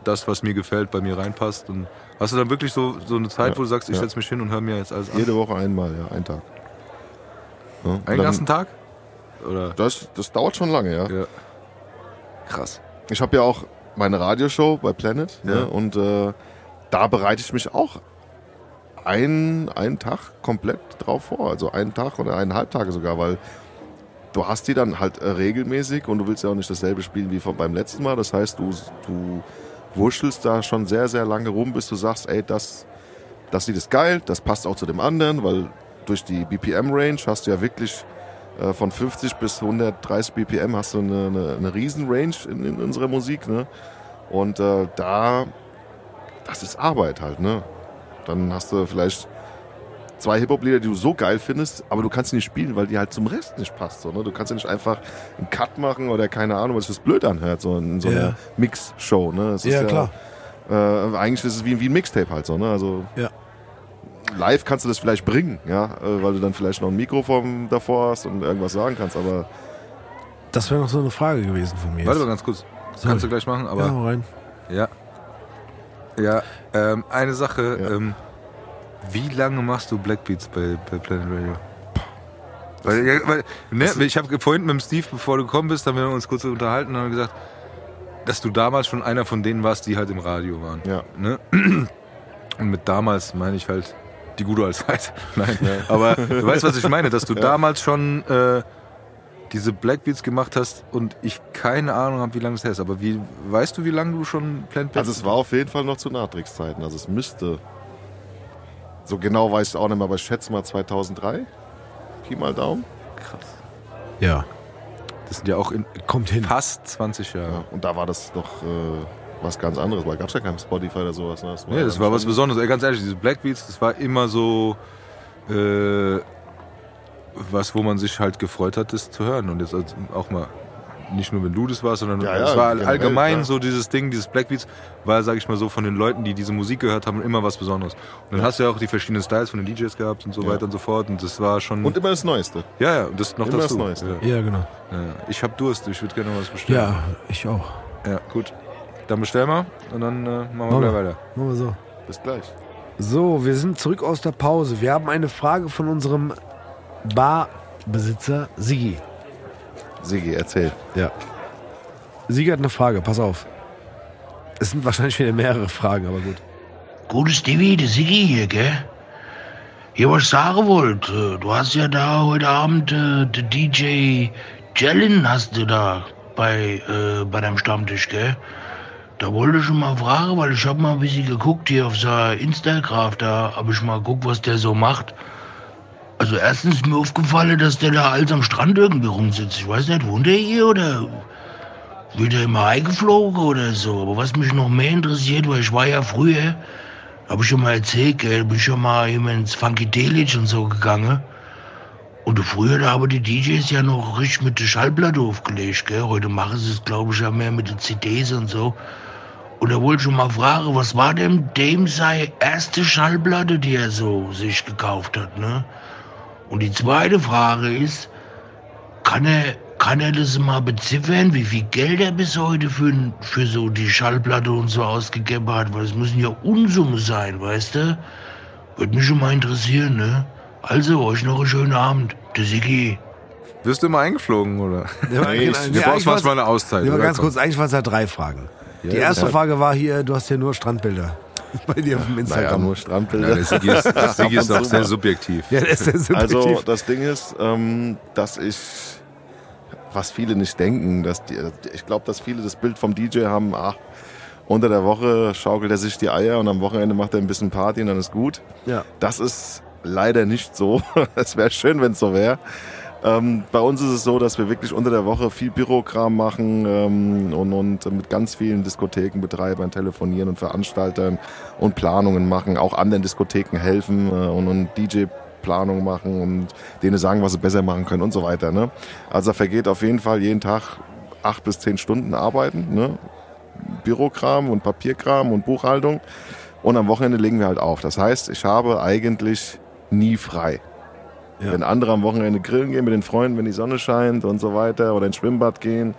das, was mir gefällt, bei mir reinpasst. Und hast du dann wirklich so, so eine Zeit, Ja, wo du sagst, ich ja. setze mich hin und höre mir jetzt alles an? Jede Woche einmal, ja, ein Tag. Ja, Einen dann- ganzen Tag? Oder? Das, das dauert schon lange, ja. Ja. Krass. Ich habe ja auch meine Radioshow bei Planet Ja. ne? und äh, da bereite ich mich auch einen, einen Tag komplett drauf vor. Also einen Tag oder eineinhalb Tage sogar, weil du hast die dann halt äh, regelmäßig und du willst ja auch nicht dasselbe spielen wie beim letzten Mal. Das heißt, du, du wurschtelst da schon sehr, sehr lange rum, bis du sagst, ey, das, das Lied ist geil, das passt auch zu dem anderen, weil durch die BPM-Range hast du ja wirklich äh, von 50 bis 130 BPM hast du eine, eine, eine riesen Range in, in unserer Musik, ne? Und äh, da, das ist Arbeit halt, ne? Dann hast du vielleicht zwei Hip-Hop-Lieder, die du so geil findest, aber du kannst sie nicht spielen, weil die halt zum Rest nicht passt. So, ne? Du kannst ja nicht einfach einen Cut machen oder keine Ahnung, was sich das blöd anhört, so in so Ja. einer Mix-Show. Ne? Es Ja, klar. Äh, eigentlich ist es wie, wie ein Mixtape halt so. Ne? Also Ja. live kannst du das vielleicht bringen, ja, äh, weil du dann vielleicht noch ein Mikrofon davor hast und irgendwas sagen kannst, aber Das wäre noch so eine Frage gewesen von mir. Warte mal ganz kurz. Sorry. Kannst du gleich machen, aber. ja, rein. Ja. Ja, ähm, eine Sache. Ja. Ähm, wie lange machst du Blackbeats bei, bei Planet Radio? Weil, ja, weil ne, ich habe vorhin mit dem Steve, bevor du gekommen bist, haben wir uns kurz unterhalten und haben gesagt, dass du damals schon einer von denen warst, die halt im Radio waren. ja. Ne? (clears throat) Und mit damals meine ich halt die gute alte Zeit. Nein, aber du weißt, was ich meine, dass du damals schon äh, diese Blackbeats gemacht hast und ich keine Ahnung habe, wie lange es her ist. Aber wie weißt du, wie lange du schon Planet Also es war auf jeden Fall noch zu Natrix-Zeiten. Also es müsste, so genau weiß ich auch nicht mehr, aber ich schätze mal 2003. Pi mal Daumen. Krass. Ja. Das sind ja auch in Kommt hin. fast 20 Jahre. Ja, und da war das doch äh, was ganz anderes, weil gab es ja kein Spotify oder sowas. Ne? Das war, Ja, das war was Besonderes. Ey, ganz ehrlich, diese Blackbeats, das war immer so äh, was, wo man sich halt gefreut hat, das zu hören. Und jetzt auch mal, nicht nur wenn du das warst, sondern Ja, es ja, war generell, allgemein klar. so dieses Ding, dieses Blackbeats, war, sag ich mal so, von den Leuten, die diese Musik gehört haben, immer was Besonderes. Und dann hast du ja auch die verschiedenen Styles von den DJs gehabt und so Ja. weiter und so fort. Und das war schon. Und immer das Neueste. ja, ja, und das noch immer dazu. das Neueste. Ja. Ja, genau. Ja. Ich hab Durst, ich würde gerne noch was bestellen. Ja, ich auch. Ja, gut. Dann bestellen wir und dann äh, machen wir gleich weiter. Machen wir so. Bis gleich. So, wir sind zurück aus der Pause. Wir haben eine Frage von unserem Barbesitzer Sigi. Sigi, erzähl. Ja. Sigi hat eine Frage, pass auf. Es sind wahrscheinlich wieder mehrere Fragen, aber gut. Gutes Stevie, der Siggi hier, gell? Hier, was ich sagen wollte, du hast ja da heute Abend äh, den DJ Jellin hast du da bei, äh, bei deinem Stammtisch, gell? Da wollte ich schon mal fragen, weil ich hab mal ein bisschen geguckt hier auf sein Instagram, da hab ich mal geguckt, was der so macht. Also erstens ist mir aufgefallen, dass der da als am Strand irgendwie rumsitzt. Ich weiß nicht, wohnt der hier oder wird er immer eingeflogen oder so? Aber was mich noch mehr interessiert, weil ich war ja früher, hab ich schon mal erzählt, gell, bin ich schon mal eben ins Funky Delic und so gegangen. Und früher, da haben die DJs ja noch richtig mit der Schallplatte aufgelegt, gell. Heute machen sie es, glaube ich, ja mehr mit den CDs und so. Und da wollte ich schon mal fragen, was war denn dem seine erste Schallplatte, die er so sich gekauft hat, ne? Und die zweite Frage ist, kann er, kann er das mal beziffern, wie viel Geld er bis heute für, für so die Schallplatte und so ausgegeben hat? Weil es müssen ja Unsummen sein, weißt du? Würde mich schon mal interessieren, ne? Also, euch noch einen schönen Abend. Der Sigi. Wirst du immer eingeflogen, oder? Ja, (laughs) Nein, genau. ich- Nee, Du brauchst manchmal eine Auszeit. Nee, ganz kurz, eigentlich waren es ja drei Fragen. Die erste ja. Frage war hier, du hast ja nur Strandbilder (laughs) bei dir auf dem Naja, Instagram. nur (laughs) Ja, Strandbilder. der Sigi ist, der Sigi ist auch sehr subjektiv. ja, das ist ja Also subjektiv. das Ding ist, ähm, dass ich, was viele nicht denken, dass die, ich glaube, dass viele das Bild vom DJ haben, ach, unter der Woche schaukelt er sich die Eier und am Wochenende macht er ein bisschen Party und dann ist gut. ja. Das ist leider nicht so. (laughs) Es wäre schön, wenn es so wäre. Ähm, bei uns ist es so, dass wir wirklich unter der Woche viel Bürokram machen ähm, und, und mit ganz vielen Diskothekenbetreibern telefonieren und Veranstaltern und Planungen machen, auch anderen Diskotheken helfen äh, und, und DJ-Planungen machen und denen sagen, was sie besser machen können und so weiter. Ne? Also da vergeht auf jeden Fall jeden Tag acht bis zehn Stunden Arbeiten. Ne? Bürokram und Papierkram und Buchhaltung. Und am Wochenende legen wir halt auf. Das heißt, ich habe eigentlich nie frei. Ja. Wenn andere am Wochenende grillen gehen mit den Freunden, wenn die Sonne scheint und so weiter, oder ins Schwimmbad gehen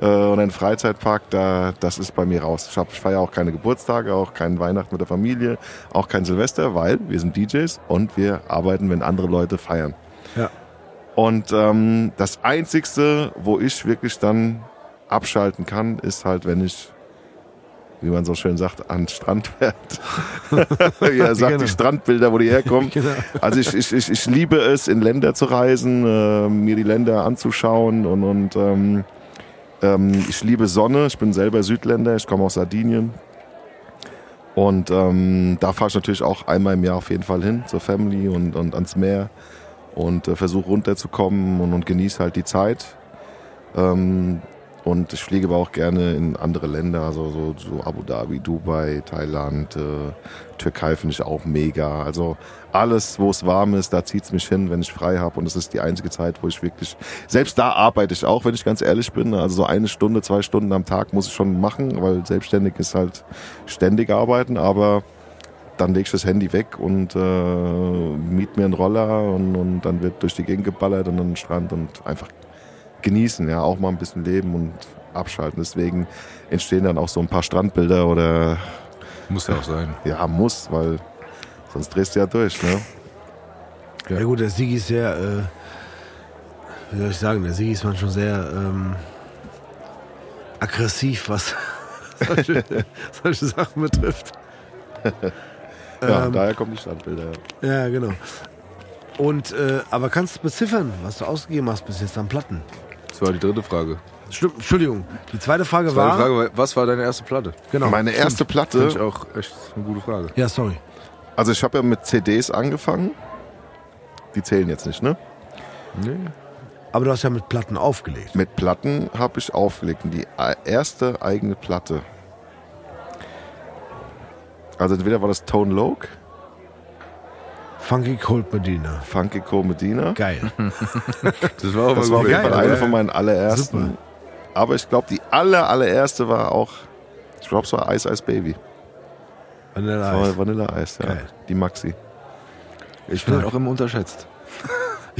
äh, oder in den Freizeitpark, da, das ist bei mir raus. Ich, hab, ich feiere auch keine Geburtstage, auch keinen Weihnachten mit der Familie, auch kein Silvester, weil wir sind DJs und wir arbeiten, wenn andere Leute feiern. Ja. Und ähm, das Einzigste, wo ich wirklich dann abschalten kann, ist halt, wenn ich, wie man so schön sagt, an Strand fährt. wie er sagt, Genau. die Strandbilder, wo die herkommen. (laughs) Genau. Also ich, ich, ich, ich liebe es, in Länder zu reisen, äh, mir die Länder anzuschauen und, und ähm, ähm, ich liebe Sonne. Ich bin selber Südländer, ich komme aus Sardinien. Und ähm, da fahre ich natürlich auch einmal im Jahr auf jeden Fall hin, zur Family und, und ans Meer und äh, versuche runterzukommen und, und genieße halt die Zeit. Ähm, und ich fliege aber auch gerne in andere Länder, also so, so Abu Dhabi, Dubai, Thailand, äh, Türkei finde ich auch mega. Also alles, wo es warm ist, da zieht's mich hin, wenn ich frei habe. Und es ist die einzige Zeit, wo ich wirklich, selbst da arbeite ich auch, wenn ich ganz ehrlich bin. Also so eine Stunde, zwei Stunden am Tag muss ich schon machen, weil selbstständig ist halt ständig arbeiten. Aber dann lege ich das Handy weg und äh, miet mir einen Roller und, und dann wird durch die Gegend geballert und an den Strand und einfach genießen, ja, auch mal ein bisschen leben und abschalten. Deswegen entstehen dann auch so ein paar Strandbilder oder Muss ja auch sein. ja, muss, weil sonst drehst du ja durch, ne? Ja gut, der Sigi ist sehr, äh, wie soll ich sagen, der Sigi ist manchmal sehr ähm, aggressiv, was (laughs) solche, (laughs) solche Sachen betrifft. Ja, Ähm, daher kommen die Strandbilder. Ja. Ja, genau. Und, äh, aber kannst du beziffern, was du ausgegeben hast bis jetzt an Platten? Das war die dritte Frage. Stimmt, Entschuldigung. Die zweite Frage Zweite war. Frage war, was war deine erste Platte? Genau. Meine erste Finde Platte, ich auch echt eine gute Frage. ja, sorry. also ich habe ja mit CDs angefangen. Die zählen jetzt nicht, ne? Nee. Aber du hast ja mit Platten aufgelegt. Mit Platten habe ich aufgelegt. Und die erste eigene Platte. Also entweder war das Tone Loc, Funky Cold Medina. Funky Co. Medina. Geil. (laughs) Das war Das war auf gut. jeden Fall geil, eine von meinen allerersten. Super. Aber ich glaube, die aller, allererste war auch, ich glaube, es war Ice Ice Baby. Vanilla Aber Ice. Vanilla Ice, ja. Geil. Die Maxi. Ich bin halt auch immer unterschätzt. (laughs)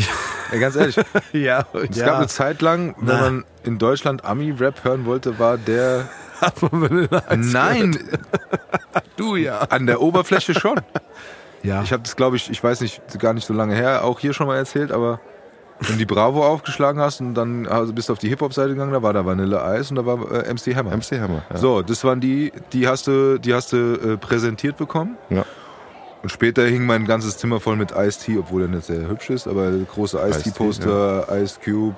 Ey, ganz ehrlich, (laughs) Ja, es gab eine Zeit lang, wenn Na. man in Deutschland Ami-Rap hören wollte, war der. Vanilla Ice. Nein, Du ja. an der Oberfläche schon. Ja. Ich habe das, glaube ich, ich weiß nicht, gar nicht so lange her, auch hier schon mal erzählt, aber wenn du die Bravo aufgeschlagen hast und dann also bist du auf die Hip-Hop-Seite gegangen, da war da Vanilla Ice und da war äh, MC Hammer. MC Hammer. Ja. So, das waren die, die hast du, die hast du äh, präsentiert bekommen. Ja. Und später hing mein ganzes Zimmer voll mit Ice-T, obwohl er nicht sehr hübsch ist, aber große Ice-T, Ice-T-Poster, Ice Cube,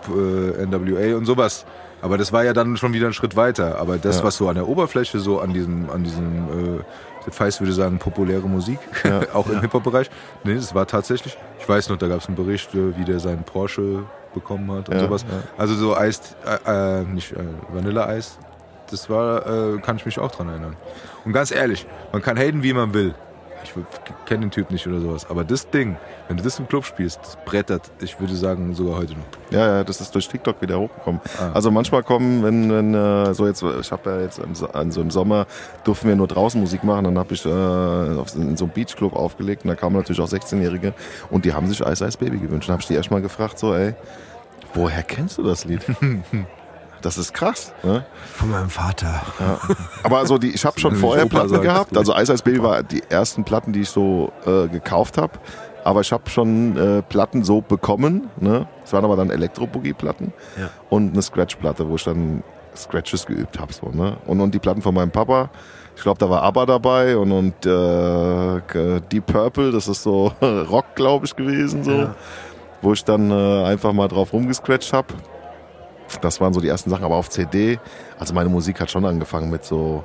äh, NWA und sowas. Aber das war ja dann schon wieder ein Schritt weiter. Aber das, Ja. was so an der Oberfläche, so an diesem, an diesem, äh, Feist würde sagen, populäre Musik, (laughs) auch im Hip-Hop-Bereich, nee, das war tatsächlich, ich weiß noch, da gab es einen Bericht, äh, wie der seinen Porsche bekommen hat und Ja, sowas. ja. Also so Eis, äh, äh, nicht äh, Vanilleeis, das war, äh, kann ich mich auch dran erinnern. Und ganz ehrlich, man kann haten, wie man will. Ich kenne den Typ nicht oder sowas. Aber das Ding, wenn du das im Club spielst, das brettert, ich würde sagen, sogar heute noch. Ja, ja, das ist durch TikTok wieder hochgekommen. Ah. Also manchmal kommen, wenn, wenn äh, so jetzt, ich habe ja jetzt im, So- also im Sommer durften wir nur draußen Musik machen, dann habe ich äh, in so einem Beachclub aufgelegt und da kamen natürlich auch 16-Jährige und die haben sich Ice Ice Baby gewünscht. Dann habe ich die erstmal gefragt, so, ey, woher kennst du das Lied? (laughs) Das ist krass. Ne? Von meinem Vater. Aber also die, ich habe schon vorher Opa Platten gehabt. Also Ice Ice Baby war die ersten Platten, die ich so äh, gekauft habe. Aber ich habe schon äh, Platten so bekommen. Ne? Das waren aber dann Elektro-Boogie-Platten Ja. und eine Scratch-Platte, wo ich dann Scratches geübt habe. So, ne? und, und die Platten von meinem Papa. Ich glaube, da war ABBA dabei und, und äh, Deep Purple, das ist so (laughs) Rock, glaube ich, gewesen. So. Ja. Wo ich dann äh, einfach mal drauf rumgescratcht habe. Das waren so die ersten Sachen, aber auf CD. Also meine Musik hat schon angefangen mit so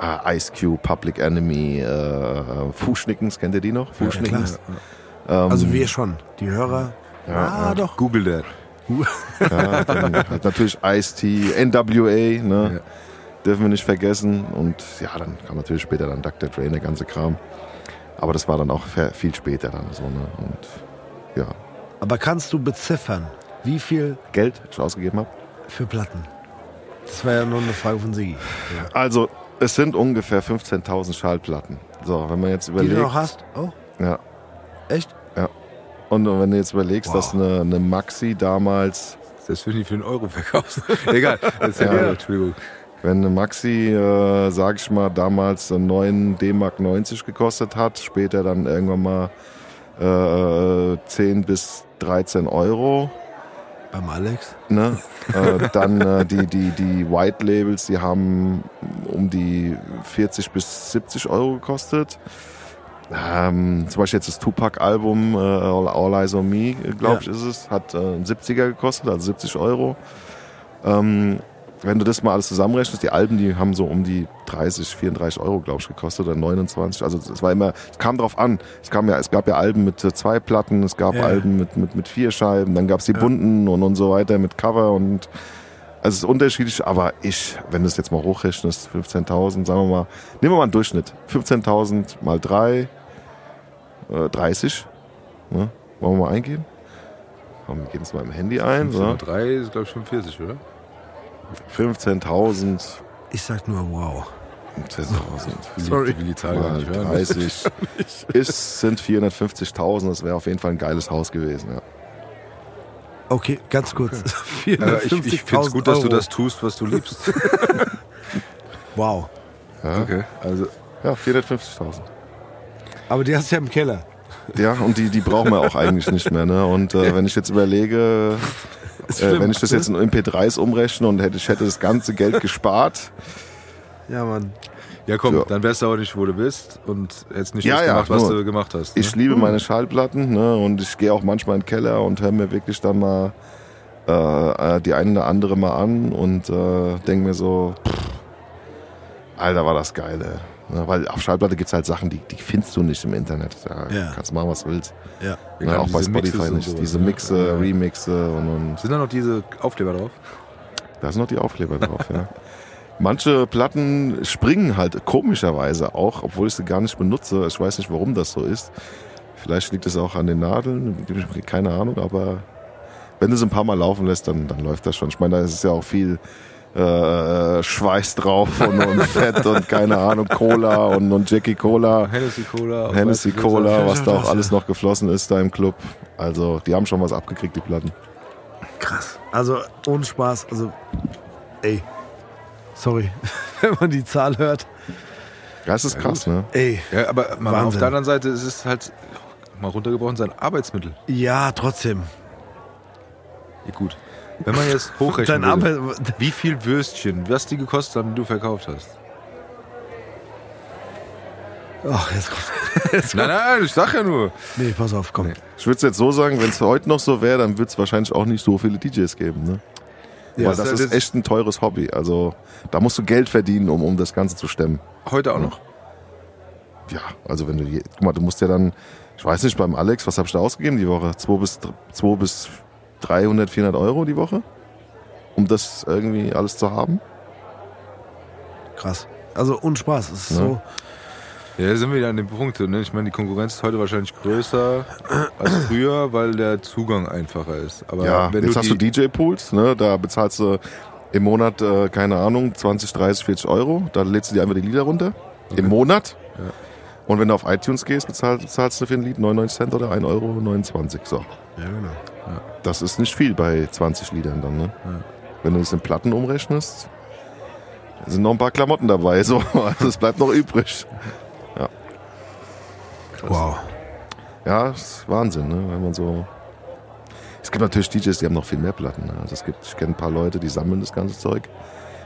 äh, Ice Cube, Public Enemy, äh, Fußschnickens, kennt ihr die noch? Fußschnickens. Ähm, Also wir schon. Die Hörer. Ja, ah, ja. doch. Google that. (laughs) ja, dann halt natürlich Ice-T, NWA, ne? Ja. Dürfen wir nicht vergessen. Und ja, dann kam natürlich später dann Dr. Dre, der ganze Kram. Aber das war dann auch viel später dann so, ne? Und ja, Aber kannst du beziffern, wie viel Geld, das ich ausgegeben habe. für Platten? Das war ja nur eine Frage von Sigi. Also, es sind ungefähr 15.000 Schallplatten. So, wenn man jetzt Die überlegt. du noch hast? Oh, Ja, echt? Und wenn du jetzt überlegst, Wow. dass eine, eine Maxi damals, wenn du die für einen Euro verkaufst. (laughs) Egal. Erzähl Ja. weiter, Entschuldigung. wenn eine Maxi, äh, sag ich mal, damals 9 D-Mark 90 gekostet hat, später dann irgendwann mal äh, 10 bis 13 Euro, Beim Alex? ne? äh, dann äh, die, die, die White Labels, die haben um die 40 bis 70 Euro gekostet. Ähm, zum Beispiel jetzt das Tupac-Album äh, All, All Eyes on Me, glaube Ja. ich, ist es, hat äh, einen 70er gekostet, also 70 Euro. Ähm, wenn du das mal alles zusammenrechnest, die Alben, die haben so um die 30, 34 Euro, glaube ich, gekostet oder 29. Also es war immer, es kam drauf an. Es kam ja, es gab ja Alben mit äh, zwei Platten, es gab Ja. Alben mit, mit, mit vier Scheiben, dann gab es die bunten und, und so weiter mit Cover und also es ist unterschiedlich, aber ich, wenn du es jetzt mal hochrechnest, 15.000, sagen wir mal, nehmen wir mal einen Durchschnitt. 15.000 mal 3, äh, 30. Ne? Wollen wir mal eingeben? Komm, wir geben es mal im Handy ein. So. 3 ist, glaube ich, 45, oder? 15.000 Ich sag nur wow. 15.000 (laughs) Sorry. Ich will die Zahl gar mal nicht hören. 30 ist, (laughs) sind 450.000. Das wäre auf jeden Fall ein geiles Haus gewesen. Ja. Okay, ganz kurz. Aber (laughs) ich, ich finde es gut, dass du Euro. das tust, was du liebst. Wow. Ja, Okay. Also, ja 450.000. Aber die hast du ja im Keller. Ja, und die, die brauchen wir auch eigentlich nicht mehr. Ne? Und äh, wenn ich jetzt überlege, äh, wenn ich das jetzt in MP3s umrechne und hätte, ich hätte das ganze Geld gespart, Ja, Mann. ja komm, Ja. dann wärst du auch nicht, wo du bist und jetzt nicht Ja, das ja, gemacht, was nur. du gemacht hast. ich ne? liebe meine Schallplatten ne? und ich gehe auch manchmal in den Keller und höre mir wirklich dann mal äh, äh, die eine oder andere mal an und äh, denke mir so, pff, Alter, war das geil. Ey. Ne, weil auf Schallplatte gibt es halt Sachen, die, die findest du nicht im Internet. Da Ja. kannst du machen, was du willst. Ja. Ne, auch bei Mixes Spotify und nicht. sowas, diese? Mixe, Ja. Remixe und, und Sind da noch diese Aufkleber drauf? da sind noch die Aufkleber drauf, ja. (laughs) Manche Platten springen halt komischerweise auch, obwohl ich sie gar nicht benutze. Ich weiß nicht, warum das so ist. Vielleicht liegt es auch an den Nadeln, keine Ahnung, aber wenn du es ein paar Mal laufen lässt, dann, dann läuft das schon. Ich meine, da ist ja auch viel äh, Schweiß drauf und, und (laughs) Fett und keine Ahnung, Cola und, und Jackie Cola, Hennessy Cola. Hennessy Cola, was da auch alles noch geflossen ist da im Club. Also, die haben schon was abgekriegt, die Platten. Krass. Also ohne Spaß. Also, ey. Sorry, (laughs) wenn man die Zahl hört. Das ist krass, ne? Ey. Ja, aber mal auf der anderen Seite ist es halt mal runtergebrochen sein Arbeitsmittel. Ja, trotzdem. Ja, gut. Wenn man jetzt hochrechnen Dein würde, Arbeit. wie viel Würstchen, was die gekostet haben, die du verkauft hast? Ach, jetzt kommt. (laughs) Jetzt Nein, kommt. nein, ich sag ja nur. Nee, pass auf, komm. Ich würde es jetzt so sagen, wenn es heute noch so wäre, dann würde es wahrscheinlich auch nicht so viele DJs geben, ne? Ja, Weil das ist echt ein teures Hobby. Also da musst du Geld verdienen, um, um das Ganze zu stemmen. Heute auch noch. Ja, also wenn du, je- guck mal, du musst ja dann, ich weiß nicht, beim Alex, was habe ich da ausgegeben die Woche? 2 bis, 2 bis 300, 400 Euro die Woche? Um das irgendwie alles zu haben? Krass. Also ohne Spaß. Es ist Ja. so. Ja, da sind wir wieder an dem Punkt. Ne? Ich meine, die Konkurrenz ist heute wahrscheinlich größer (clears throat) als früher, weil der Zugang einfacher ist. Aber ja, wenn jetzt du hast du DJ-Pools, ne? Da bezahlst du im Monat, äh, keine Ahnung, 20, 30, 40 Euro. Da lädst du dir einfach die Lieder runter. Im Monat. Ja. Und wenn du auf iTunes gehst, bezahlst, bezahlst du für ein Lied 99 Cent oder 1,29 Euro. So. Ja, genau. Das ist nicht viel bei 20 Liedern dann, ne? Wenn du das in Platten umrechnest, sind noch ein paar Klamotten dabei, so. (laughs) Also es bleibt noch übrig. Wow. Ja, ist Wahnsinn, ne? Wenn man so. Es gibt natürlich DJs, die haben noch viel mehr Platten. Ne? Also es gibt, ich kenne ein paar Leute, die sammeln das ganze Zeug,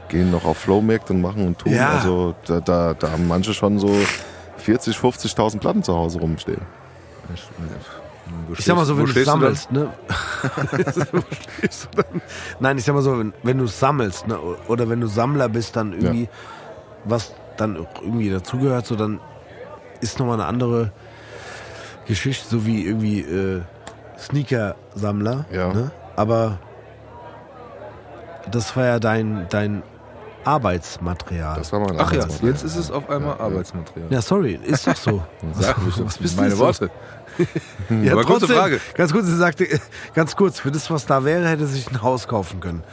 gehen noch auf Flohmärkte und machen und tun. Ja. Also da, da, da haben manche schon so 40, 50.000 Platten zu Hause rumstehen. Wo Ich sag mal so, wenn du dann? sammelst, ne? (laughs) Wo stehst du dann? Nein, ich sag mal so, wenn, wenn du sammelst, ne? Oder wenn du Sammler bist, dann irgendwie, was dann auch irgendwie dazugehört, so dann ist nochmal eine andere Geschichte, so wie irgendwie äh, Sneaker-Sammler. Ja. Ne? Aber das war ja dein, dein Arbeitsmaterial. Das war mal ein Ach ja, Arbeitsmaterial. jetzt ist es auf einmal Arbeitsmaterial. ja, sorry, ist doch so. (laughs) Sag mich Was bist du meine jetzt so? Worte. Ja, Aber kurze trotzdem, Frage. Ganz kurz, sie sagte, äh, ganz kurz, für das, was da wäre, hätte sich ein Haus kaufen können.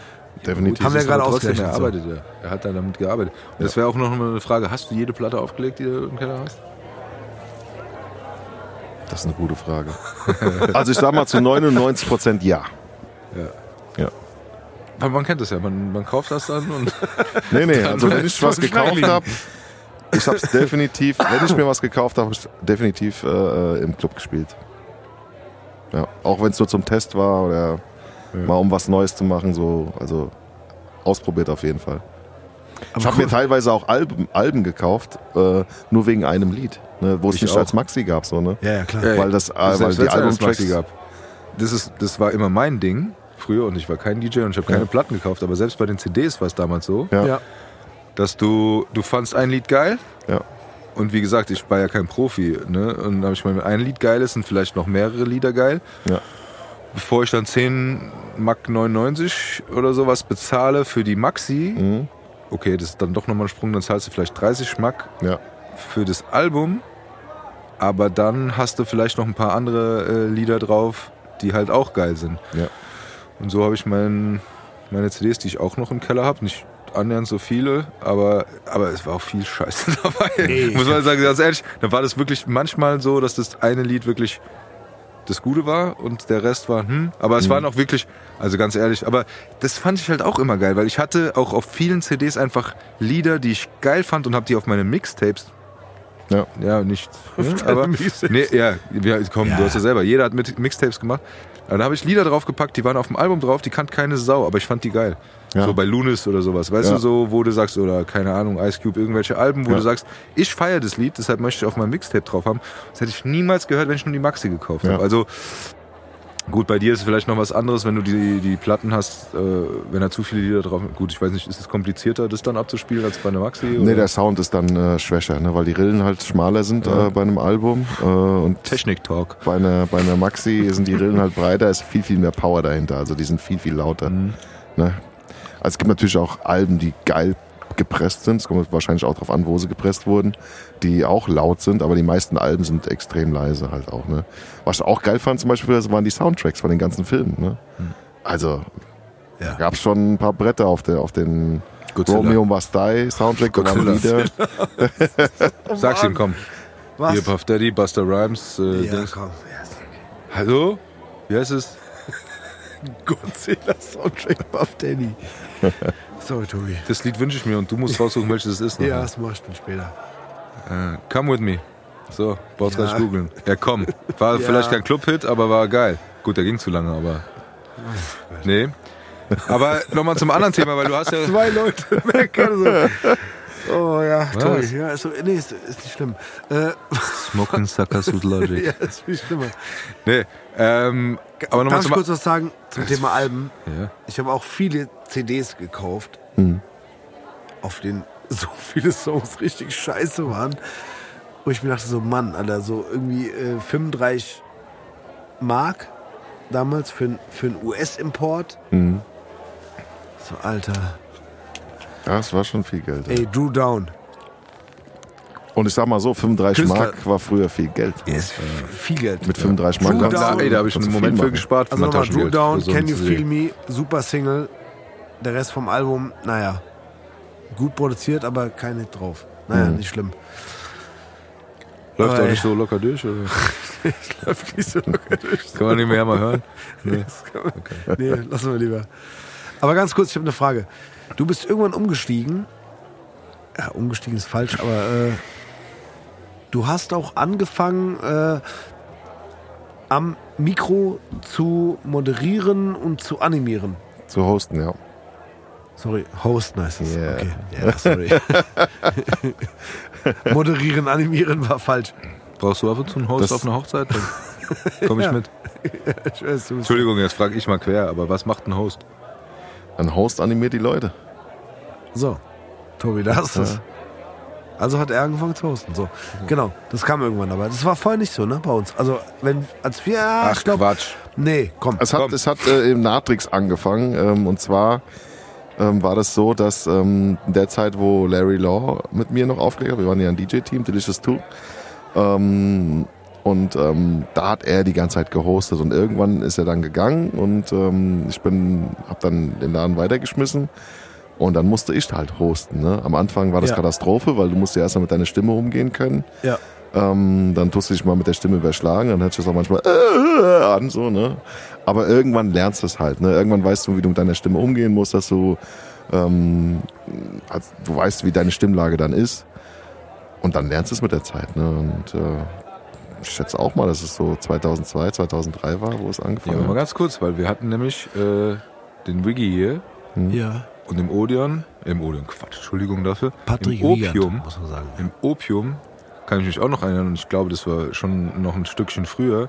Definitiv. Haben wir gerade ausgerechnet, Er so. arbeitet ja. Er hat da damit gearbeitet. Und das wäre auch noch eine Frage. Hast du jede Platte aufgelegt, die du im Keller hast? Das ist eine gute Frage. (laughs) Also ich sag mal zu 99 Prozent ja. Ja. Ja. Aber man kennt das ja. Man, man kauft das dann und Nee, nee, (laughs) also wenn ich was gekauft habe, ich habe es (laughs) definitiv, wenn ich mir was gekauft habe, habe ich definitiv äh, im Club gespielt. Ja, auch wenn es nur zum Test war oder mal um was Neues zu machen, so, also ausprobiert auf jeden Fall. Aber Ich habe cool. mir teilweise auch Alben, Alben gekauft, äh, nur wegen einem Lied, ne, wo es Ich nicht auch. als Maxi gab, so ne. ja, ja, klar. Ja, Weil das, äh, weil Selbst die Albumtracks Maxi gab. Das, ist, das war immer mein Ding früher und ich war kein DJ und ich habe keine Platten gekauft, aber selbst bei den CDs war es damals so, Ja. Dass du, du fandst ein Lied geil Ja. und wie gesagt, ich war ja kein Profi, ne? Und dann habe ich mal, ein Lied geil ist und vielleicht noch mehrere Lieder geil, Ja. bevor ich dann 10 Mark 99 oder sowas bezahle für die Maxi, Mhm. okay, das ist dann doch nochmal ein Sprung, dann zahlst du vielleicht 30 Mark Ja. für das Album, aber dann hast du vielleicht noch ein paar andere äh, Lieder drauf, die halt auch geil sind. Ja. Und so habe ich mein, meine CDs, die ich auch noch im Keller habe, nicht annähernd so viele, aber, aber es war auch viel Scheiße (laughs) dabei. Nee, Muss man sagen, ganz ehrlich, dann war das wirklich manchmal so, dass das eine Lied wirklich das Gute war und der Rest war, hm, aber Mhm. es waren auch wirklich, also ganz ehrlich, aber das fand ich halt auch immer geil, weil ich hatte auch auf vielen CDs einfach Lieder, die ich geil fand und habe die auf meine Mixtapes Ja. ja, nicht. Ne? Aber, nee, ja, komm, Ja. du hast ja selber. Jeder hat mit Mixtapes gemacht. Da habe ich Lieder draufgepackt, die waren auf dem Album drauf, die kannte keine Sau, aber ich fand die geil. Ja. So bei Lunis oder sowas. Weißt Ja. du, so, wo du sagst, oder keine Ahnung, Ice Cube, irgendwelche Alben, wo Ja. du sagst, ich feiere das Lied, deshalb möchte ich auf meinem Mixtape drauf haben. Das hätte ich niemals gehört, wenn ich nur die Maxi gekauft Ja. habe. Also, Gut, bei dir ist es vielleicht noch was anderes, wenn du die, die Platten hast, äh, wenn da zu viele Lieder drauf Gut, ich weiß nicht, ist es komplizierter, das dann abzuspielen als bei einer Maxi? Nee, oder? der Sound ist dann äh, schwächer, ne? weil die Rillen halt schmaler sind Ja. äh, bei einem Album. Äh, und Technik-Talk. bei einer, bei einer Maxi sind die Rillen halt breiter, ist viel, viel mehr Power dahinter. Also die sind viel, viel lauter. Mhm. Ne? Also es gibt natürlich auch Alben, die geil gepresst sind. Es kommt wahrscheinlich auch darauf an, wo sie gepresst wurden, die auch laut sind, aber die meisten Alben sind extrem leise halt auch. Ne? Was ich auch geil fand zum Beispiel, das waren die Soundtracks von den ganzen Filmen. Ne? Also Ja. gab es schon ein paar Bretter auf, der, auf den Godzilla. Romeo Must Die Soundtrack. Godzilla. Lieder. (laughs) Sag's ihm, komm. Was? Hier, Puff Daddy, Buster Rhymes. Äh, ja, Dings. komm. Hallo? Wie heißt es? (laughs) Godzilla Soundtrack Buff Danny. (laughs) Sorry, Tobi. Das Lied wünsche ich mir und du musst raussuchen, welches es ist. Ja, das mach ich dann später. Äh, come with me. So, brauchst Ja. gar nicht googeln. Ja, komm. War (laughs) Ja. vielleicht kein Club-Hit, aber war geil. Gut, der ging zu lange, aber. Nee. Aber nochmal zum anderen Thema, weil du hast ja. (laughs) Zwei Leute meckern so. Oh ja, Was? Tobi. Ja, ist, so, nee, ist, ist nicht schlimm. Äh, (laughs) Smoking Sucker Suit Logic. ja, ist viel schlimmer. Nee. Ähm, aber nochmal Darf ich kurz was sagen zum Thema Alben? ja. Ich habe auch viele CDs gekauft, Mhm. auf denen (laughs) so viele Songs richtig scheiße waren. Wo ich mir dachte, so Mann, Alter, so irgendwie äh, 35 Mark damals für, für einen US-Import. Mhm. So, Alter. Ja, das war schon viel Geld. Ey, Drew Down. Und ich sag mal so, 35 Künstler. Mark war früher viel Geld. Ist viel Geld. Mit 35 Mark Drew Down. ey, da habe ich einen Moment für gespart. für Also nochmal, Drew Down, so Can You. Feel Me, super Single. Der Rest vom Album, naja, gut produziert, aber kein Hit drauf. Naja, Mhm. nicht schlimm. Läuft Aber auch nicht so locker durch, oder? (laughs) Läuft nicht so locker (laughs) durch. Kann man nicht mehr mal hören? Nee. Nee, lassen wir lieber. Aber ganz kurz, ich habe eine Frage. Du bist irgendwann umgestiegen. Ja, umgestiegen ist falsch, aber äh, du hast auch angefangen, äh, am Mikro zu moderieren und zu animieren. Zu hosten, ja. Sorry, hosten heißt es. Yeah. Okay, ja, sorry. (laughs) moderieren, animieren war falsch. Brauchst du ab und zu einen Host Das- auf einer Hochzeit? Dann komm ich (laughs) Ja. mit. Ich weiß, Entschuldigung, jetzt frage ich mal quer, aber was macht ein Host? Ein Host animiert die Leute. So, Tobi, da hast du es. Also hat er angefangen zu hosten. So, genau. Das kam irgendwann, aber das war vorher nicht so, ne, bei uns. Also, wenn, als wir, Ach, ich glaub, Quatsch. nee, komm. Es hat, Komm. es hat äh, im Natrix angefangen. Ähm, und zwar ähm, war das so, dass ähm, in der Zeit, wo Larry Law mit mir noch aufgelegt hat, wir waren ja ein DJ-Team, Delicious 2, ähm, und ähm, da hat er die ganze Zeit gehostet und irgendwann ist er dann gegangen und ähm, ich bin, habe dann den Laden weitergeschmissen und dann musste ich halt hosten. Ne? Am Anfang war das Ja. Katastrophe, weil du musst ja erstmal mit deiner Stimme umgehen können. Ja. Ähm, dann tust du dich mal mit der Stimme überschlagen, dann hört sich das auch manchmal äh, an, so, ne? Aber irgendwann lernst du es halt, ne? Irgendwann weißt du, wie du mit deiner Stimme umgehen musst, dass du, ähm, also, du weißt, wie deine Stimmlage dann ist. Und dann lernst du es mit der Zeit, ne? Und äh, ich schätze auch mal, dass es so 2002, 2003 war, wo es Ja, angefangen mal hat. ganz kurz, weil wir hatten nämlich äh, den Wiggy hier Ja. Und im Odeon, im Odeon, Quatsch, Entschuldigung dafür, Patrick im Opium, muss man sagen. im Opium, kann ich mich auch noch erinnern und ich glaube, das war schon noch ein Stückchen früher.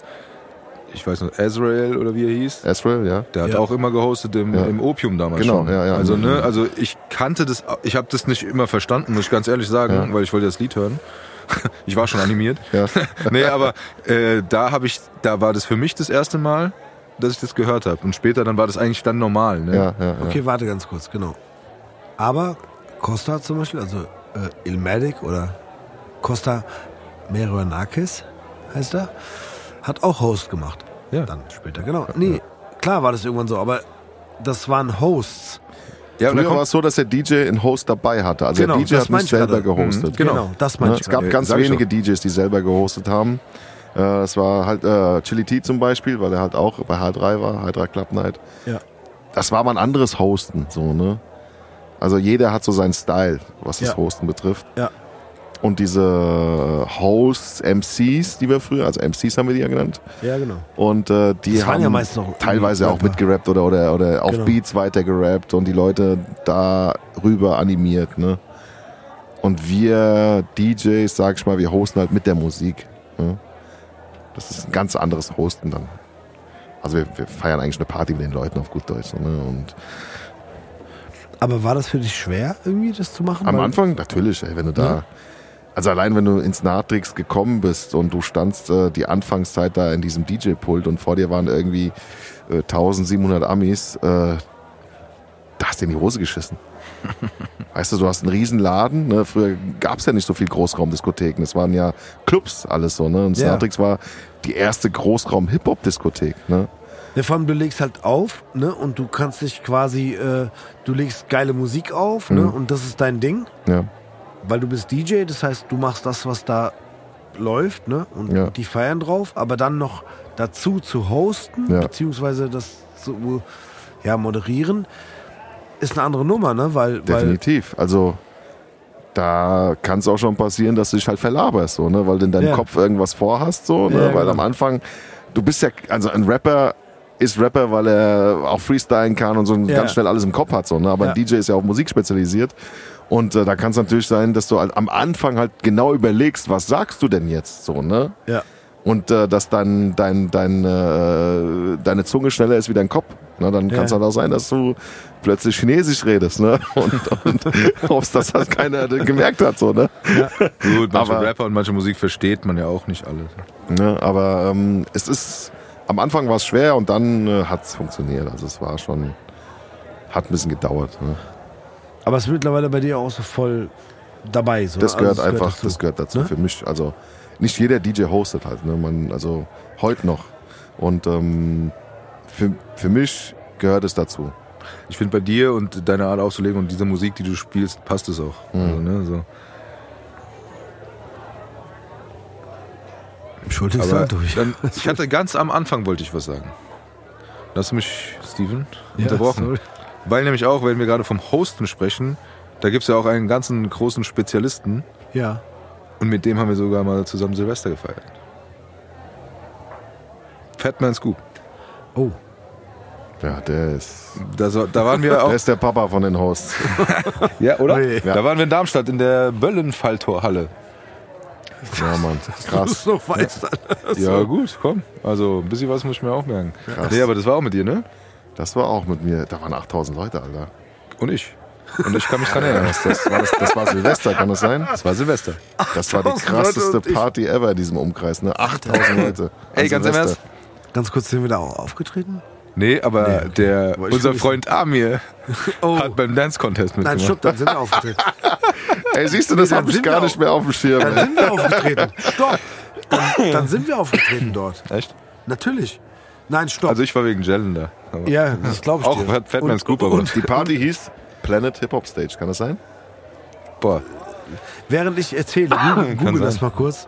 Ich weiß noch, Azrael oder wie er hieß. Azrael, ja. Der hat Ja. auch immer gehostet im, Ja. im Opium damals Genau, schon. ja, ja. Also, ne, also ich kannte das, ich habe das nicht immer verstanden, muss ich ganz ehrlich sagen, Ja. weil ich wollte das Lied hören. (laughs) Ich war schon animiert. Ja. (laughs) nee, aber äh, da habe ich, da war das für mich das erste Mal, dass ich das gehört habe. Und später dann war das eigentlich dann normal. Ne? Ja, ja, ja. Okay, warte ganz kurz, genau. Aber Costa zum Beispiel, also äh, Ilmatic oder Costa Meronakis heißt er, hat auch Host gemacht. Ja. Dann später, genau. Nee, klar war das irgendwann so, aber das waren Hosts. Ja, und da Früher war es so, dass der DJ einen Host dabei hatte. Also Genau, der DJ das hat meinte nicht ich selber gerade. gehostet. Genau. das Ne? meinte ich Es gab. Ja, ganz wenige DJs, die selber gehostet haben. Äh, Es war halt äh, Chili T zum Beispiel, weil er halt auch bei H3 war, H3 Club Night. Ja. Das war mal ein anderes Hosten, so, ne? Also jeder hat so seinen Style, was das Ja. Hosten betrifft. Ja. Und diese Hosts, MCs, die wir früher, also MCs haben wir die ja genannt, Ja, genau. und äh, die Das waren haben ja teilweise auch mitgerappt oder, oder, oder auf Genau. Beats weitergerappt und die Leute da rüber animiert. Ne? Und wir DJs, sag ich mal, wir hosten halt mit der Musik. Ne? Das ist ein ganz anderes Hosten dann. Also wir, wir feiern eigentlich eine Party mit den Leuten auf gut Deutsch. Ne? Und Aber war das für dich schwer, irgendwie das zu machen? am Anfang natürlich, ey, wenn du da. Ja. Also allein wenn du ins Natrix gekommen bist und du standst äh, die Anfangszeit da in diesem DJ-Pult und vor dir waren irgendwie äh, 1700 Amis, äh, da hast du in die Hose geschissen. (laughs) Weißt du, du hast einen riesen Laden. Ne? Früher gab es ja nicht so viel Großraumdiskotheken. Es waren ja Clubs alles so. Ne? Und Ja. Natrix war die erste Großraum-Hip-Hop-Diskothek. Ne? Ja, vor allem, du legst halt auf, ne? Und du kannst dich quasi, äh, du legst geile Musik auf, ne? Mhm. Und das ist dein Ding, Ja. weil du bist DJ, das heißt, du machst das, was da läuft, ne? Und Ja. die feiern drauf, aber dann noch dazu zu hosten, Ja. beziehungsweise das zu ja, moderieren, ist eine andere Nummer, ne? Weil, weil Definitiv. Also da kann es auch schon passieren, dass du dich halt verlaberst, so, ne? weil du in deinem Ja. Kopf irgendwas vorhast, so, ne? Ja, weil genau. am Anfang, du bist ja, also ein Rapper ist Rapper, weil er auch freestylen kann und so Ja. ganz schnell alles im Kopf hat, so, ne? aber ein DJ ist ja auf Musik spezialisiert. Und äh, da kann es natürlich sein, dass du halt am Anfang halt genau überlegst, was sagst du denn jetzt so, ne? ja. Und äh, dass dann dein, dein, äh, deine Zunge schneller ist wie dein Kopf. Ne? Dann kann es Ja. halt auch sein, dass du plötzlich Chinesisch redest. Ne? (laughs) Und, und ob das halt keiner gemerkt hat. So, ne? Gut, manche Aber- Rapper und manche Musik versteht man ja auch nicht alles. Ne? Aber ähm, es ist, am Anfang war es schwer und dann äh, hat es funktioniert. Also es war schon, hat ein bisschen gedauert. Ne? Aber es ist mittlerweile bei dir auch so voll dabei. So, Das ne? gehört Also es einfach, dazu. das gehört dazu Ne? für mich. Also nicht jeder DJ hostet halt, ne? Man, also heute noch. Und ähm, für, für mich gehört es dazu. Ich finde bei dir und deiner Art aufzulegen und dieser Musik, die du spielst, passt es auch. Mhm. Also, ne, so. Aber du durch. dann, (laughs) ich hatte ganz am Anfang wollte ich was sagen. Lass mich, Steven, Ja, unterbrochen. sorry. Weil nämlich auch, wenn wir gerade vom Hosten sprechen, da gibt es ja auch einen ganzen großen Spezialisten Ja. und mit dem haben wir sogar mal zusammen Silvester gefeiert. Fatman Scoop. Oh. Ja, der ist, Da, so- da waren wir (laughs) auch. der ist der Papa von den Hosts. (laughs) ja, oder? Ui. Da waren wir in Darmstadt in der Böllenfalltorhalle. Ja, Mann, (laughs) Du krass. noch weißt. Ja, gut, komm. Also, ein bisschen was muss ich mir auch merken. Nee, aber das war auch mit dir, ne? Das war auch mit mir, da waren 8000 Leute, Alter. Und ich. Und ich kann mich dran erinnern. Das, das, war, das, das war Silvester, kann das sein? Das war Silvester. Das war die 8000 Leute krasseste Party ever in diesem Umkreis, ne? 8000 Leute. Ey, ganz im. Ernst? Ganz kurz sind wir da auch aufgetreten? Nee, aber Nee, der, unser. Freund Amir (laughs) Oh. hat beim Dance Contest Nein, mitgemacht. stopp, dann sind wir aufgetreten. (laughs) Ey, siehst du, das Nee, dann hab ich gar nicht mehr auf dem Schirm. Dann sind wir aufgetreten. Stopp. Dann, dann sind wir aufgetreten dort. (laughs) Echt? Natürlich. Nein, stopp. Also ich war wegen Jellen da. Ja, das glaube ich auch dir. Fat- Fatman Und- Scoop, aber Und Die Party hieß Planet Hip Hop Stage, kann das sein? boah, während ich erzähle, google, google sein. das mal kurz.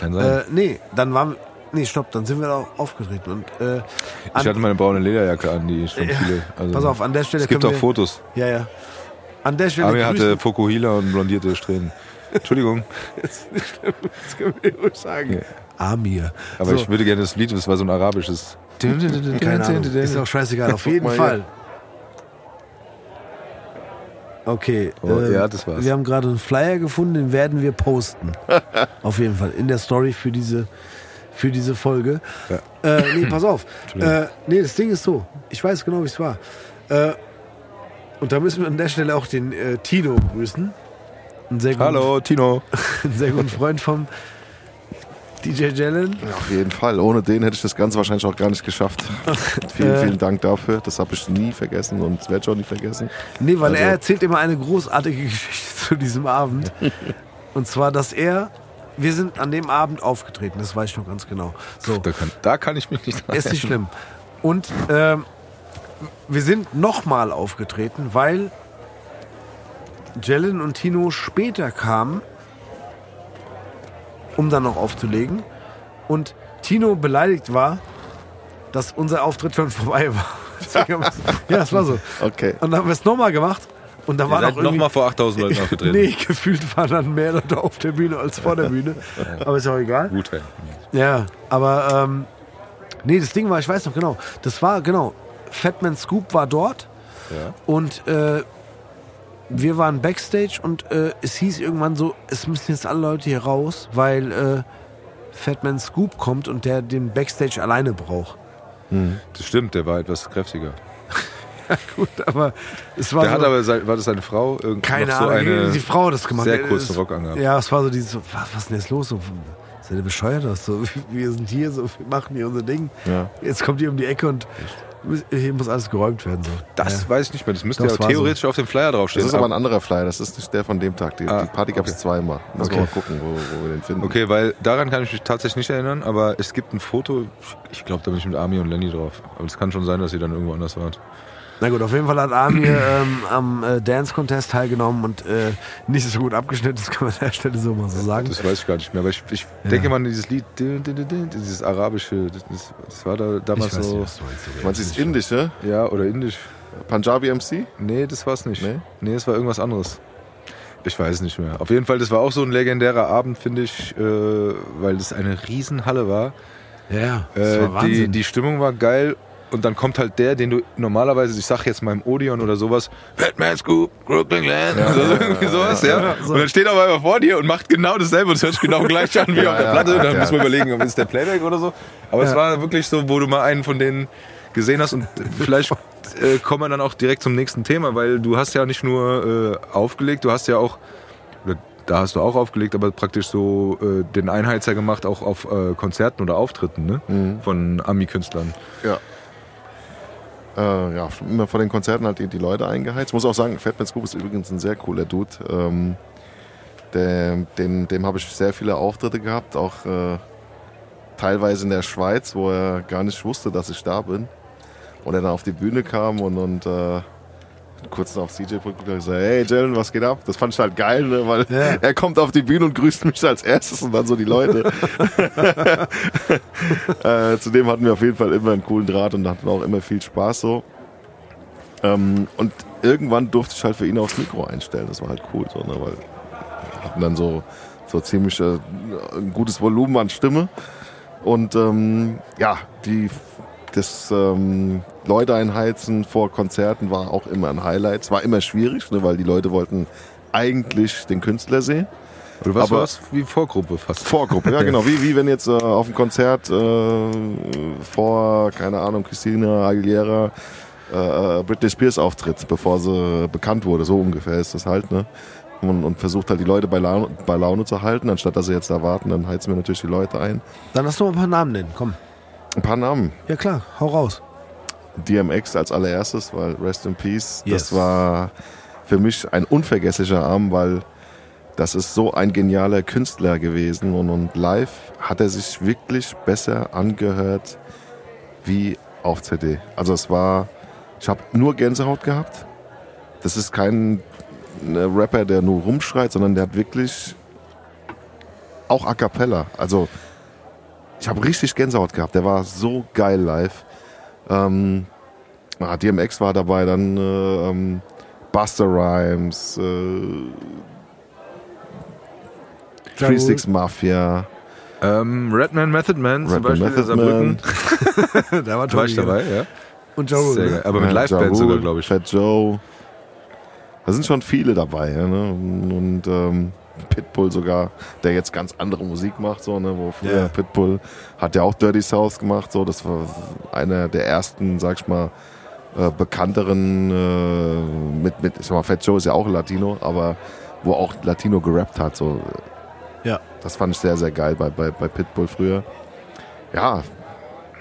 kann sein. Äh, nee, dann waren wir. Nee, stopp, dann sind wir da aufgetreten. Und, äh, ich hatte meine braune Lederjacke an, die schon Ja. viele. Also pass auf, an der Stelle Es gibt auch wir, Fotos. Ja, ja. An der Stelle Amir hatte Fokuhila und blondierte Strähnen. (laughs) Entschuldigung, das können wir ruhig sagen. Ja. Amir. aber So. ich würde gerne das Lied, das war so ein arabisches. Keine Ahnung. Ist auch scheißegal, auf jeden Fall. Okay. Oh, äh, ja, das war's. Wir haben gerade einen Flyer gefunden, den werden wir posten. (laughs) auf jeden Fall. In der Story für diese, für diese Folge. Ja. Äh, nee, pass auf. Äh, nee, das Ding ist so. Ich weiß genau, wie es war. Äh, und da müssen wir an der Stelle auch den äh, Tino grüßen. Guten, Hallo, Tino. (laughs) einen sehr guten Freund vom DJ Jalen. Ja, auf jeden Fall. Ohne den hätte ich das Ganze wahrscheinlich auch gar nicht geschafft. (laughs) vielen, Äh. vielen Dank dafür. Das habe ich nie vergessen und das werde ich auch nie vergessen. Nee, weil Also- er erzählt immer eine großartige (laughs) Geschichte zu diesem Abend. Und zwar, dass er, wir sind an dem Abend aufgetreten, das weiß ich noch ganz genau. So, Da kann, da kann ich mich nicht dran ist nicht schlimm. Und ähm, wir sind nochmal aufgetreten, weil Jellen und Tino später kamen, um dann noch aufzulegen. Und Tino beleidigt war, dass unser Auftritt schon vorbei war. (laughs) Ja, das war so. (laughs) Okay. Und dann haben wir es nochmal gemacht. Und da Ihr seid noch nochmal vor 8000 Leuten (laughs) aufgetreten. Nee, gefühlt waren dann mehr Leute auf der Bühne als vor der Bühne. Aber ist auch egal. Gut, hey. Ja, aber ähm, nee, das Ding war, ich weiß noch genau, das war genau, Fatman Scoop war dort Ja. und äh, wir waren Backstage und äh, es hieß irgendwann so, es müssen jetzt alle Leute hier raus, weil äh, Fatman Scoop kommt und der den Backstage alleine braucht. Das stimmt, der war etwas kräftiger. (laughs) Gut, aber es war Der so, hat aber, sein- war das seine Frau? Irgend- keine noch so Ahnung, eine die Frau hat das gemacht. Sehr Ja, kurzen es- Rock angehabt. Ja, es war so dieses, so, was, was ist denn jetzt los? So, seid ihr bescheuert? Das so, (laughs) wir sind hier, so, wir machen hier unser Ding. Ja. Jetzt kommt ihr um die Ecke und hier muss alles geräumt werden. So. Das ja. weiß ich nicht mehr. Das müsste Doch, ja theoretisch auf dem Flyer Das draufstehen. ist aber ein anderer Flyer, das ist nicht der von dem Tag. Die, Ah, die Party gab es okay. zweimal. Wir Okay. mal gucken, wo, wo wir den finden. Okay, weil daran kann ich mich tatsächlich nicht erinnern, aber es gibt ein Foto, ich glaube, da bin ich mit Army und Lenny drauf. Aber es kann schon sein, dass ihr dann irgendwo anders wart. Na gut, auf jeden Fall hat Amir ähm, am äh, Dance Contest teilgenommen und äh, nicht so gut abgeschnitten, das kann man an der Stelle so mal so sagen. Das weiß ich gar nicht mehr, aber ich, ich Ja. denke mal an dieses Lied, dieses arabische, das, das war da damals ich weiß so, nicht, was du meinst. Du meinst dieses Indische? ja, oder indisch. Punjabi MC? Nee, das war's nicht. Nee? Nee, es war irgendwas anderes. Ich weiß nicht mehr. Auf jeden Fall, das war auch so ein legendärer Abend, finde ich, äh, weil das eine Riesenhalle war. Ja, das Äh, war die, Wahnsinn. die Stimmung war geil und dann kommt halt der, den du normalerweise, ich sag jetzt mal im Odeon oder sowas, Batman Scoop, Brooklyn Land, (laughs) also irgendwie sowas, ja. so. Und dann steht er aber immer vor dir und macht genau dasselbe und es hört sich genau gleich an wie Ja, auf der ja, Platte. Dann ja. muss man überlegen, ob es der Playback oder so. Aber es Ja. war wirklich so, wo du mal einen von denen gesehen hast und vielleicht (laughs) äh, kommen wir dann auch direkt zum nächsten Thema, weil du hast ja nicht nur äh, aufgelegt, du hast ja auch, oder da hast du auch aufgelegt, aber praktisch so äh, den Einheizer gemacht, auch auf äh, Konzerten oder Auftritten ne? Mhm. von Ami-Künstlern. Ja. Äh, ja, immer vor den Konzerten halt die, die Leute eingeheizt. Muss auch sagen, Fatman Scoop ist übrigens ein sehr cooler Dude. Ähm, der, dem dem habe ich sehr viele Auftritte gehabt, auch äh, teilweise in der Schweiz, wo er gar nicht wusste, dass ich da bin. Und er dann auf die Bühne kam und, und äh, kurz auf CJ Brück gesagt, hey Jalen, was geht ab? Das fand ich halt geil, ne? weil Ja. er kommt auf die Bühne und grüßt mich als erstes und dann so die Leute. (laughs) äh, zudem hatten wir auf jeden Fall immer einen coolen Draht und hatten auch immer viel Spaß so. Ähm, und irgendwann durfte ich halt für ihn aufs Mikro einstellen. Das war halt cool, so, ne? weil wir hatten dann so, so ziemlich äh, ein gutes Volumen an Stimme. Und ähm, ja, die, das ähm, Leute einheizen vor Konzerten war auch immer ein Highlight. Es war immer schwierig, ne, weil die Leute wollten eigentlich den Künstler sehen. Oder was Aber-? Wie Vorgruppe fast. Vorgruppe, ja (laughs) genau. Wie, wie wenn jetzt äh, auf dem Konzert äh, vor, keine Ahnung, Christina Aguilera äh, Britney Spears auftritt, bevor sie bekannt wurde. So ungefähr ist das halt, ne? Und, und versucht halt die Leute bei Laune, bei Laune zu halten, anstatt dass sie jetzt da warten, dann heizen wir natürlich die Leute ein. Dann lass doch mal ein paar Namen nennen, komm. Ein paar Namen. Ja klar, hau raus. DMX als allererstes, weil Rest in Peace, Yes. das war für mich ein unvergesslicher Abend, weil das ist so ein genialer Künstler gewesen und, und live hat er sich wirklich besser angehört wie auf CD. Also es war, ich habe nur Gänsehaut gehabt. Das ist kein äh, Rapper, der nur rumschreit, sondern der hat wirklich auch A Cappella. Also ich habe richtig Gänsehaut gehabt. Der war so geil live. Ähm, ah, DMX war dabei, dann äh, ähm, Buster Rhymes, äh, Ja, 36 Mafia, Ähm, Redman Method Man zum Redman Beispiel in Method Saarbrücken. Man, (laughs) da war War ich Tobi, dabei, ja. Und Joe geil. Aber mit ja, Liveband Ja sogar, glaube ich. Fat Joe. Da sind schon viele dabei. Ja, ne? Und ähm, Pitbull sogar, der jetzt ganz andere Musik macht, so, ne? wo früher Ja. Pitbull hat ja auch Dirty South gemacht, so, das war einer der ersten, sag ich mal, äh, bekannteren, äh, mit, mit, ich sag mal, Fat Joe ist ja auch Latino, aber wo auch Latino gerappt hat, so. Ja. Das fand ich sehr, sehr geil bei, bei, bei Pitbull früher. Ja,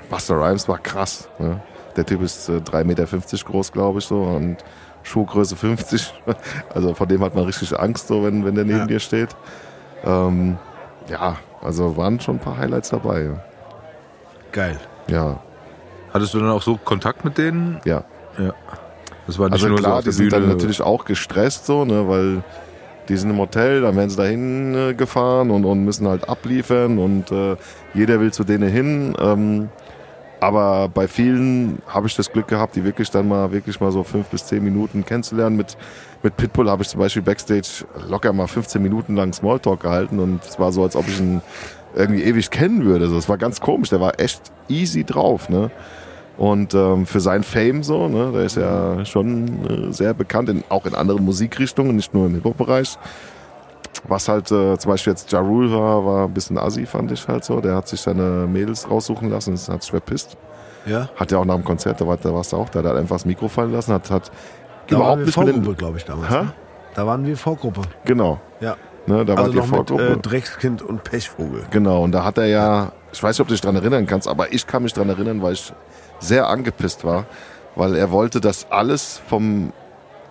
Buster Rhymes war krass. Ne? Der Typ ist äh, 3,50 Meter groß, glaube ich, so, und Schuhgröße 50. Also von dem hat man richtig Angst, so, wenn, wenn der neben Ja. dir steht. Ähm, ja, also waren schon ein paar Highlights dabei. Geil. Ja, Hattest du dann auch so Kontakt mit denen? ja. Das war nicht Also nur so klar, auf die sind dann natürlich auch gestresst, so, ne, weil die sind im Hotel, dann werden sie dahin äh, gefahren und, und müssen halt abliefern und äh, jeder will zu denen hin. Ähm, aber bei vielen habe ich das Glück gehabt, die wirklich dann mal wirklich mal so fünf bis zehn Minuten kennenzulernen. Mit, mit Pitbull habe ich zum Beispiel Backstage locker mal 15 Minuten lang Smalltalk gehalten und es war so, als ob ich ihn irgendwie ewig kennen würde. Es war ganz komisch, der war echt easy drauf, ne? Und ähm, für sein Fame so, ne, der ist ja schon äh, sehr bekannt, in, auch in anderen Musikrichtungen, nicht nur im Hip-Hop-Bereich. Was halt äh, zum Beispiel jetzt Ja Rule war, war ein bisschen assi, fand ich halt so. Der hat sich seine Mädels raussuchen lassen, das hat sich verpisst. Ja. Hat ja auch nach dem Konzert, da, war, da warst du auch da, der hat einfach das Mikro fallen lassen, hat, hat Da überhaupt waren wir nicht mit Vorgruppe, den, glaube ich, damals. Ne? Da waren wir Vorgruppe. Genau. Ja. Ne, da Also wart ihr noch mit Vorgruppe. äh, Dreckskind und Pechvogel. Genau, und da hat er ja, ich weiß nicht, ob du dich dran erinnern kannst, aber ich kann mich dran erinnern, weil ich sehr angepisst war, weil er wollte, dass alles vom,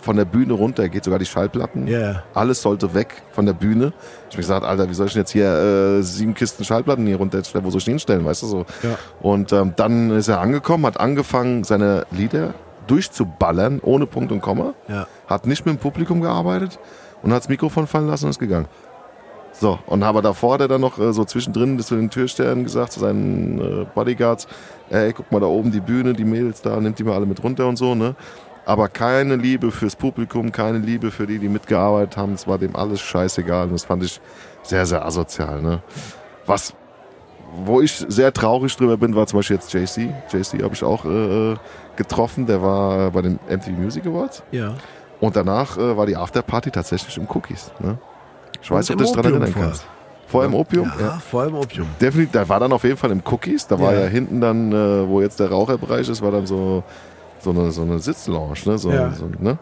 von der Bühne runter geht, sogar die Schallplatten. Ja, ja. Alles sollte weg von der Bühne. Ich hab mir gesagt, Alter, wie soll ich denn jetzt hier äh, sieben Kisten Schallplatten hier runterstellen? Wo soll ich die hinstellen, weißt du so? Ja. Und ähm, dann ist er angekommen, hat angefangen, seine Lieder durchzuballern, ohne Punkt und Komma. Ja. Hat nicht mit dem Publikum gearbeitet und hat das Mikrofon fallen lassen und ist gegangen. So, und aber davor hat er dann noch äh, so zwischendrin zu den Türstern gesagt, zu seinen äh, Bodyguards, ey, guck mal da oben die Bühne, die Mädels da, nimmt die mal alle mit runter und so, ne? Aber keine Liebe fürs Publikum, keine Liebe für die, die mitgearbeitet haben. Es war dem alles scheißegal. Und das fand ich sehr, sehr asozial, ne? Was, wo ich sehr traurig drüber bin, war zum Beispiel jetzt JC. JC habe ich auch äh, getroffen. Der war bei den MTV Music Awards. Ja. Und danach äh, war die Afterparty tatsächlich im Cookies. Ne? Ich weiß nicht, ob du dich daran erinnern vorher. kannst. Vorher im Opium? Ja, vor allem Opium. Definitiv, da war dann auf jeden Fall im Cookies. Da war Ja. ja, hinten dann, äh, wo jetzt der Raucherbereich ist, war dann so, so eine, so eine Sitzlounge. Ne? So, Ja. so, ne?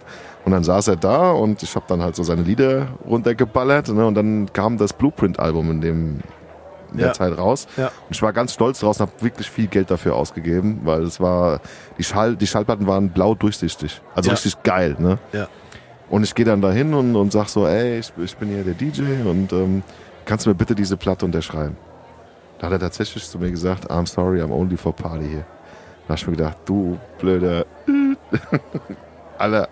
Und dann saß er da und ich habe dann halt so seine Lieder runtergeballert. Ne? Und dann kam das Blueprint-Album in, dem, in der Ja. Zeit raus. Ja. Und ich war ganz stolz draus und habe wirklich viel Geld dafür ausgegeben, weil es war, die, Schall, die Schallplatten waren blau durchsichtig. Also Ja. richtig geil. Ne? Ja. Und ich gehe dann dahin und, und sag so, ey, ich, ich bin hier der DJ und ähm, kannst du mir bitte diese Platte unterschreiben? Da hat er tatsächlich zu mir gesagt, I'm sorry, I'm only for party here. Da hab ich mir gedacht, du blöder, (laughs) Alter,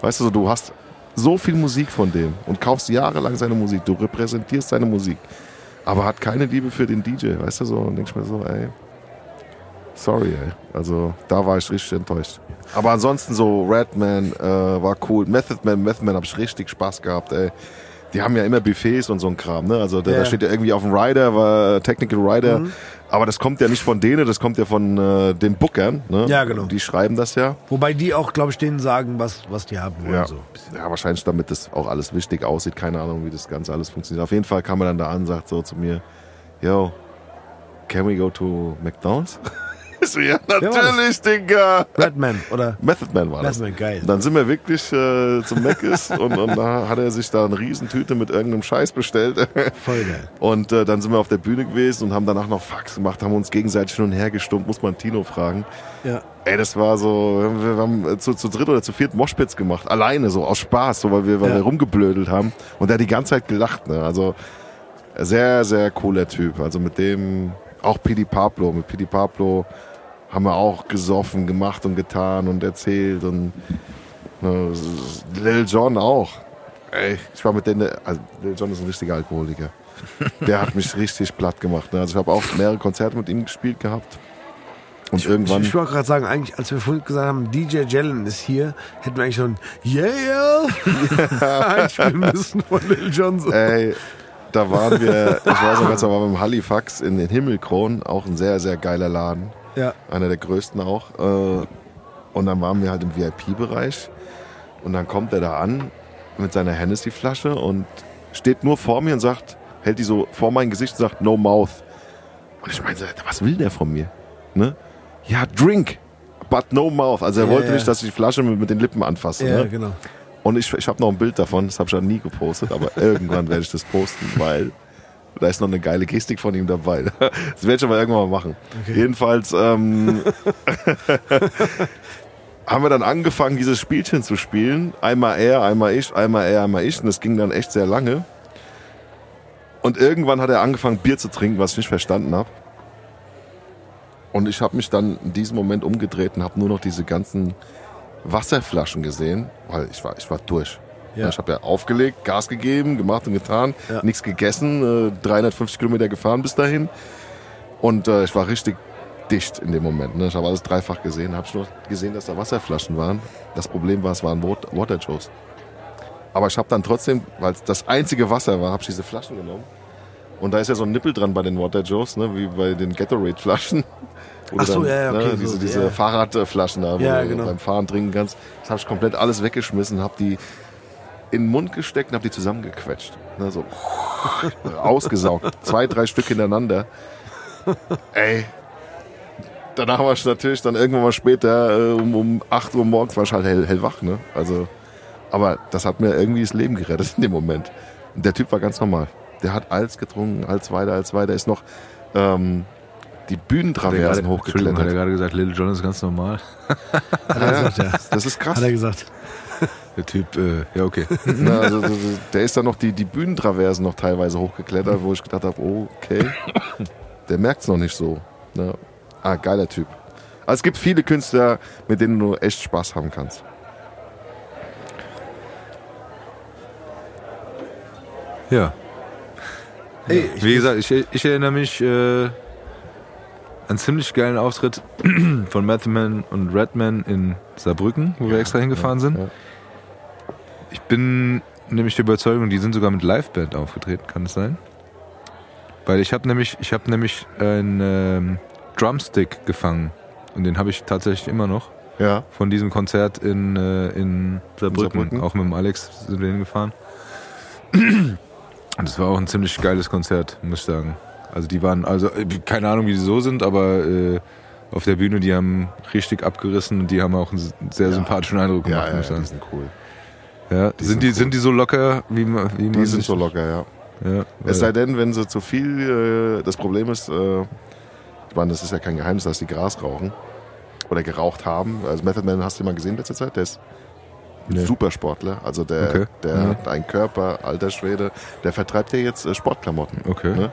weißt du, so, du hast so viel Musik von dem und kaufst jahrelang seine Musik, du repräsentierst seine Musik, aber hat keine Liebe für den DJ, weißt du so, und denkst mir so, ey, sorry, ey. Also da war ich richtig enttäuscht. Aber ansonsten so Redman äh, war cool. Method Man, Method Man habe ich richtig Spaß gehabt, ey. Die haben ja immer Buffets und so ein Kram, ne? Also da, da steht ja irgendwie auf dem Rider, war Technical Rider. Mhm. Aber das kommt ja nicht von denen, das kommt ja von äh, den Bookern, ne? Ja, genau. Die schreiben das ja. Wobei die auch, glaube ich, denen sagen, was, was die haben wollen. Ja. So. ja, wahrscheinlich damit das auch alles wichtig aussieht. Keine Ahnung, wie das Ganze alles funktioniert. Auf jeden Fall kam er dann da an und sagt so zu mir, yo, can we go to McDonald's? (laughs) So, ja, natürlich, Digga. Redman oder Method Man war das. Method Man, geil. Und dann sind wir wirklich äh, zum Mc's (laughs) und, und da hat er sich da eine Riesentüte mit irgendeinem Scheiß bestellt. (laughs) voll geil. Und äh, dann sind wir auf der Bühne gewesen und haben danach noch Fax gemacht, haben uns gegenseitig hin und her gestummt, muss man Tino fragen. Ja. Ey, das war so, wir haben äh, zu, zu dritt oder zu viert Moshpits gemacht, alleine, so aus Spaß, so weil wir, weil Ja. wir rumgeblödelt haben. Und der hat die ganze Zeit gelacht, ne? Also sehr, sehr cooler Typ. Also mit dem, auch Pidi Pablo, mit Pidi Pablo haben wir auch gesoffen, gemacht und getan und erzählt und ne, Lil Jon auch. Ey, ich war mit denen, also Lil Jon ist ein richtiger Alkoholiker. (laughs) Der hat mich richtig platt gemacht. Ne? Also ich habe auch mehrere Konzerte mit ihm gespielt gehabt. Und Ich, irgendwann. ich, ich wollte gerade sagen, eigentlich, als wir vorhin gesagt haben, DJ Jalen ist hier, hätten wir eigentlich schon Yeah, yeah (laughs) einspielen müssen von Lil Jon. So. Ey, da waren wir, ich weiß noch ganz, da (laughs) waren wir im Halifax in den Himmelkron, auch ein sehr, sehr geiler Laden. Ja. Einer der größten auch. Äh, Und dann waren wir halt im VIP-Bereich. Und dann kommt er da an mit seiner Hennessy-Flasche und steht nur vor mir und sagt, hält die so vor mein Gesicht und sagt, no mouth. Und ich meinte, was will der von mir? Ne? Ja, drink, but no mouth. Also er Ja, wollte ja. nicht, dass ich die Flasche mit, mit den Lippen anfasse. Ja, ne? genau. Und ich, ich habe noch ein Bild davon, das habe ich ja nie gepostet, aber (laughs) irgendwann werde ich das posten, weil da ist noch eine geile Gestik von ihm dabei. (laughs) Das werde ich aber irgendwann mal machen. Okay. Jedenfalls ähm, (laughs) haben wir dann angefangen, dieses Spielchen zu spielen. Einmal er, einmal ich, einmal er, einmal ich. Und das ging dann echt sehr lange. Und irgendwann hat er angefangen, Bier zu trinken, was ich nicht verstanden habe. Und ich habe mich dann in diesem Moment umgedreht und habe nur noch diese ganzen Wasserflaschen gesehen, weil ich war, ich war durch. Ja. Ich habe ja aufgelegt, Gas gegeben, gemacht und getan, Ja. nichts gegessen, äh, 350 Kilometer gefahren bis dahin. Und äh, ich war richtig dicht in dem Moment. Ne? Ich habe alles dreifach gesehen, habe nur gesehen, dass da Wasserflaschen waren. Das Problem war, es waren Wat- Water Joes. Aber ich habe dann trotzdem, weil es das einzige Wasser war, habe ich diese Flaschen genommen. Und da ist ja so ein Nippel dran bei den Water Joes, ne? wie bei den Gatorade-Flaschen. Ach so, ja, ja, okay, ne? Diese, so, diese ja. Fahrradflaschen da, wo Ja, du genau. beim Fahren trinken kannst. Das habe ich komplett alles weggeschmissen, habe die in den Mund gesteckt und habe die zusammengequetscht. Ne? So (laughs) ausgesaugt. Zwei, drei Stück hintereinander. Ey, danach war ich natürlich dann irgendwann mal später, äh, um, um 8 Uhr morgens war ich halt hell, hellwach, ne? Also, aber das hat mir irgendwie das Leben gerettet in dem Moment. Und der Typ war ganz normal. Der hat alles getrunken, als weiter, als weiter. Ist noch ähm, die Bühnentraversen Entschuldigung, hat er hochgeklettert. gerade gesagt, Little John ist ganz normal. (laughs) Hat er gesagt, ja. Das ist krass. Hat er gesagt. (laughs) Der Typ, äh, ja okay. (laughs) Na, also, der ist dann noch die, die Bühnentraversen noch teilweise hochgeklettert, wo ich gedacht habe, oh, okay, der merkt es noch nicht so. Ne? Ah, geiler Typ. Also es gibt viele Künstler, mit denen du echt Spaß haben kannst. Ja. Ey, Wie gesagt, ich, ich erinnere mich äh, an einen ziemlich geilen Auftritt (clears throat) von Method Man und Redman in Saarbrücken, wo wir extra hingefahren sind. ja. Ich bin nämlich der Überzeugung, die sind sogar mit Liveband aufgetreten, kann es sein? Weil ich habe nämlich, ich habe nämlich einen ähm, Drumstick gefangen und den habe ich tatsächlich immer noch Ja, von diesem Konzert in, äh, in Saarbrücken. Saarbrücken? Auch mit dem Alex sind wir hingefahren. Und es war auch ein ziemlich geiles Konzert, muss ich sagen. Also die waren, also äh, keine Ahnung, wie die so sind, aber äh, auf der Bühne, die haben richtig abgerissen und die haben auch einen sehr sympathischen Eindruck ja, gemacht, ja, ich ja, die sind cool. Ja, die sind, sind die, cool. sind die so locker, wie man, wie man Die sind so locker, ja. Ja, Es sei denn, wenn sie zu viel, äh, das Problem ist, äh, ich meine, das ist ja kein Geheimnis, dass die Gras rauchen oder geraucht haben. Also Method Man hast du mal gesehen letzte Zeit, der ist ein Nee. Supersportler, also der, Okay. der Mhm. hat einen Körper, alter Schwede, der vertreibt ja jetzt äh, Sportklamotten. Okay. Ne?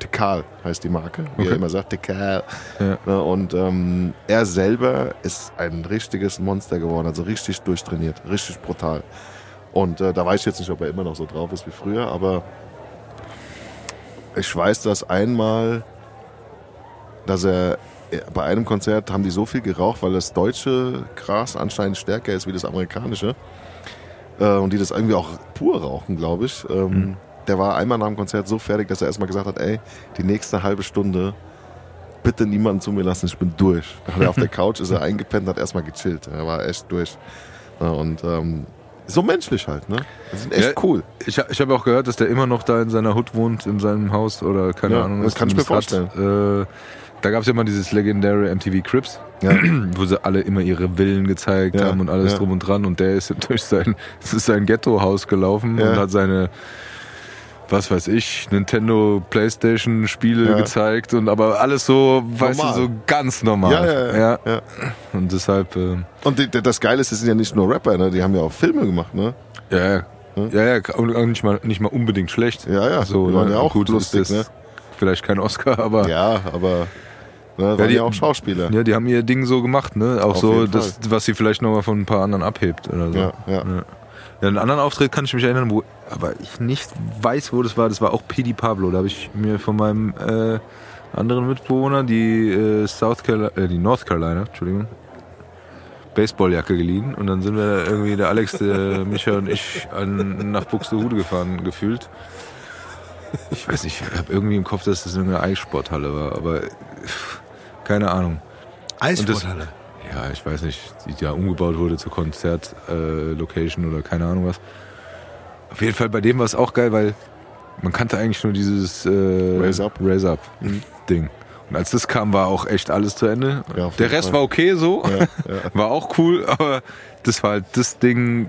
Tekal heißt die Marke, wie Okay. er immer sagt, Tekal. Ja. Ne? Und ähm, er selber ist ein richtiges Monster geworden, also richtig durchtrainiert, richtig brutal. Und äh, da weiß ich jetzt nicht, ob er immer noch so drauf ist wie früher, aber ich weiß, dass einmal, dass er äh, bei einem Konzert haben die so viel geraucht, weil das deutsche Gras anscheinend stärker ist wie das amerikanische. Äh, und die das irgendwie auch pur rauchen, glaube ich. Ähm, Der war einmal nach dem Konzert so fertig, dass er erstmal gesagt hat, ey, die nächste halbe Stunde bitte niemanden zu mir lassen, ich bin durch. Da hat er auf der Couch, ist er eingepennt, hat erstmal gechillt. Er war echt durch. Und ähm, so menschlich halt, ne? Das sind echt Ja, cool. Ich, ich habe auch gehört, dass der immer noch da in seiner Hut wohnt, in seinem Haus oder keine Ja, Ahnung. das kann ich mir zumindest Hat. Äh, da gab es ja mal dieses legendäre MTV Crips, Ja. (clears throat) wo sie alle immer ihre Villen gezeigt haben und alles drum und dran. Und der ist (laughs) durch sein, ist sein Ghetto-Haus gelaufen und hat seine, was weiß ich, Nintendo, Playstation Spiele Ja. gezeigt und aber alles so, weißt du, Normal. so ganz normal. Ja, ja, ja. ja. Und deshalb, äh, Und die, die- das Geile ist, es sind ja nicht nur Rapper, ne? die haben ja auch Filme gemacht. Ne? ja, ja. Hm? Ja, ja, und nicht mal, nicht mal unbedingt schlecht. Ja, ja, so, die waren ne? ja auch Gut, lustig. ist Ne? das Vielleicht kein Oscar, aber Ja, aber ne, waren die- ja, auch Schauspieler. Ja, die haben ihr Ding so gemacht, ne? Auch Auf so, das, was sie vielleicht nochmal von ein paar anderen abhebt oder so. Ja, ja. Ja, einen anderen Auftritt kann ich mich erinnern, wo aber ich nicht weiß, wo das war. Das war auch P.D. Pablo. Da habe ich mir von meinem äh, anderen Mitbewohner die äh, South Carolina, äh, die North Carolina, Entschuldigung, Baseballjacke geliehen und dann sind wir irgendwie der Alex, der (laughs) Micha und ich an, nach Buxtehude gefahren gefühlt. Ich weiß nicht, ich habe irgendwie im Kopf, dass das eine Eissporthalle war, aber keine Ahnung. Eissporthalle. Ja, ich weiß nicht, die da umgebaut wurde zur Konzertlocation äh, oder keine Ahnung was. Auf jeden Fall bei dem war es auch geil, weil man kannte eigentlich nur dieses äh, Raise Up. Raise Up Ding. Und als das kam, war auch echt alles zu Ende. Ja, Der Rest Fall. war okay so, Ja, ja. (laughs) war auch cool, aber das war halt das Ding.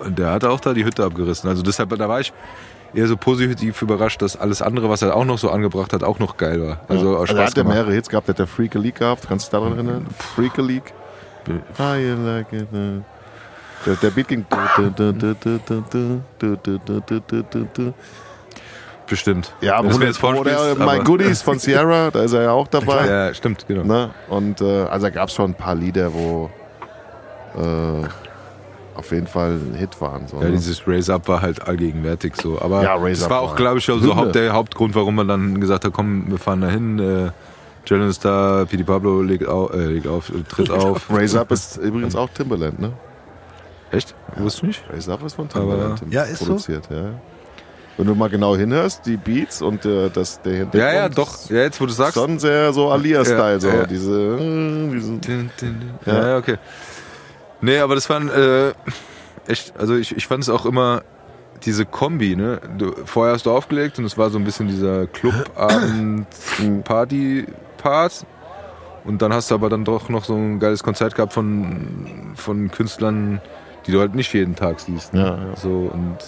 Und der hat auch da die Hütte abgerissen. Also deshalb, da war ich eher so positiv überrascht, dass alles andere, was er auch noch so angebracht hat, auch noch geil war. Also, auch Also Spaß er hat ja gemacht. mehrere Hits gehabt, der hat der Freak a League gehabt, kannst du dich daran erinnern? Freak a League. How you like it, uh. der, der Beat ging. Bestimmt. Ja, aber jetzt oder My Goodies von Sierra, da ist er ja auch dabei. Ja, stimmt, genau. Ne? Und äh, also da gab es schon ein paar Lieder, wo äh, auf jeden Fall ein Hit waren. So, Ja, ne? dieses Raise Up war halt allgegenwärtig so. Aber Ja, Raise das Up war auch, glaube ich, so Hymne. Haupt, der Hauptgrund, warum man dann gesagt hat, komm, wir fahren da hin. Äh, Jalen ist da, P.D. Pablo legt auf, äh, legt auf tritt auf. Raise Up ist übrigens auch Timberland, ne? Echt? Wusste ich nicht? Raise Up ist von Timberland Aber- Ja, ist so? produziert, ja. Wenn du mal genau hinhörst, die Beats und äh, das, der Hintergrund Ja, ja, doch. Ja, jetzt, wo du sagst. Schon sehr so Alia-Style, Ja, so ja. diese, äh, diesen, Din, din, din. Ja. Ja, ja, okay. Nee, aber das waren äh, echt, also ich, ich fand es auch immer diese Kombi, ne? Du, vorher hast du aufgelegt und es war so ein bisschen dieser Clubabend-Party-Part. (clears throat) Und dann hast du aber dann doch noch so ein geiles Konzert gehabt von, von Künstlern, die du halt nicht jeden Tag siehst. Ne? Ja, ja. So und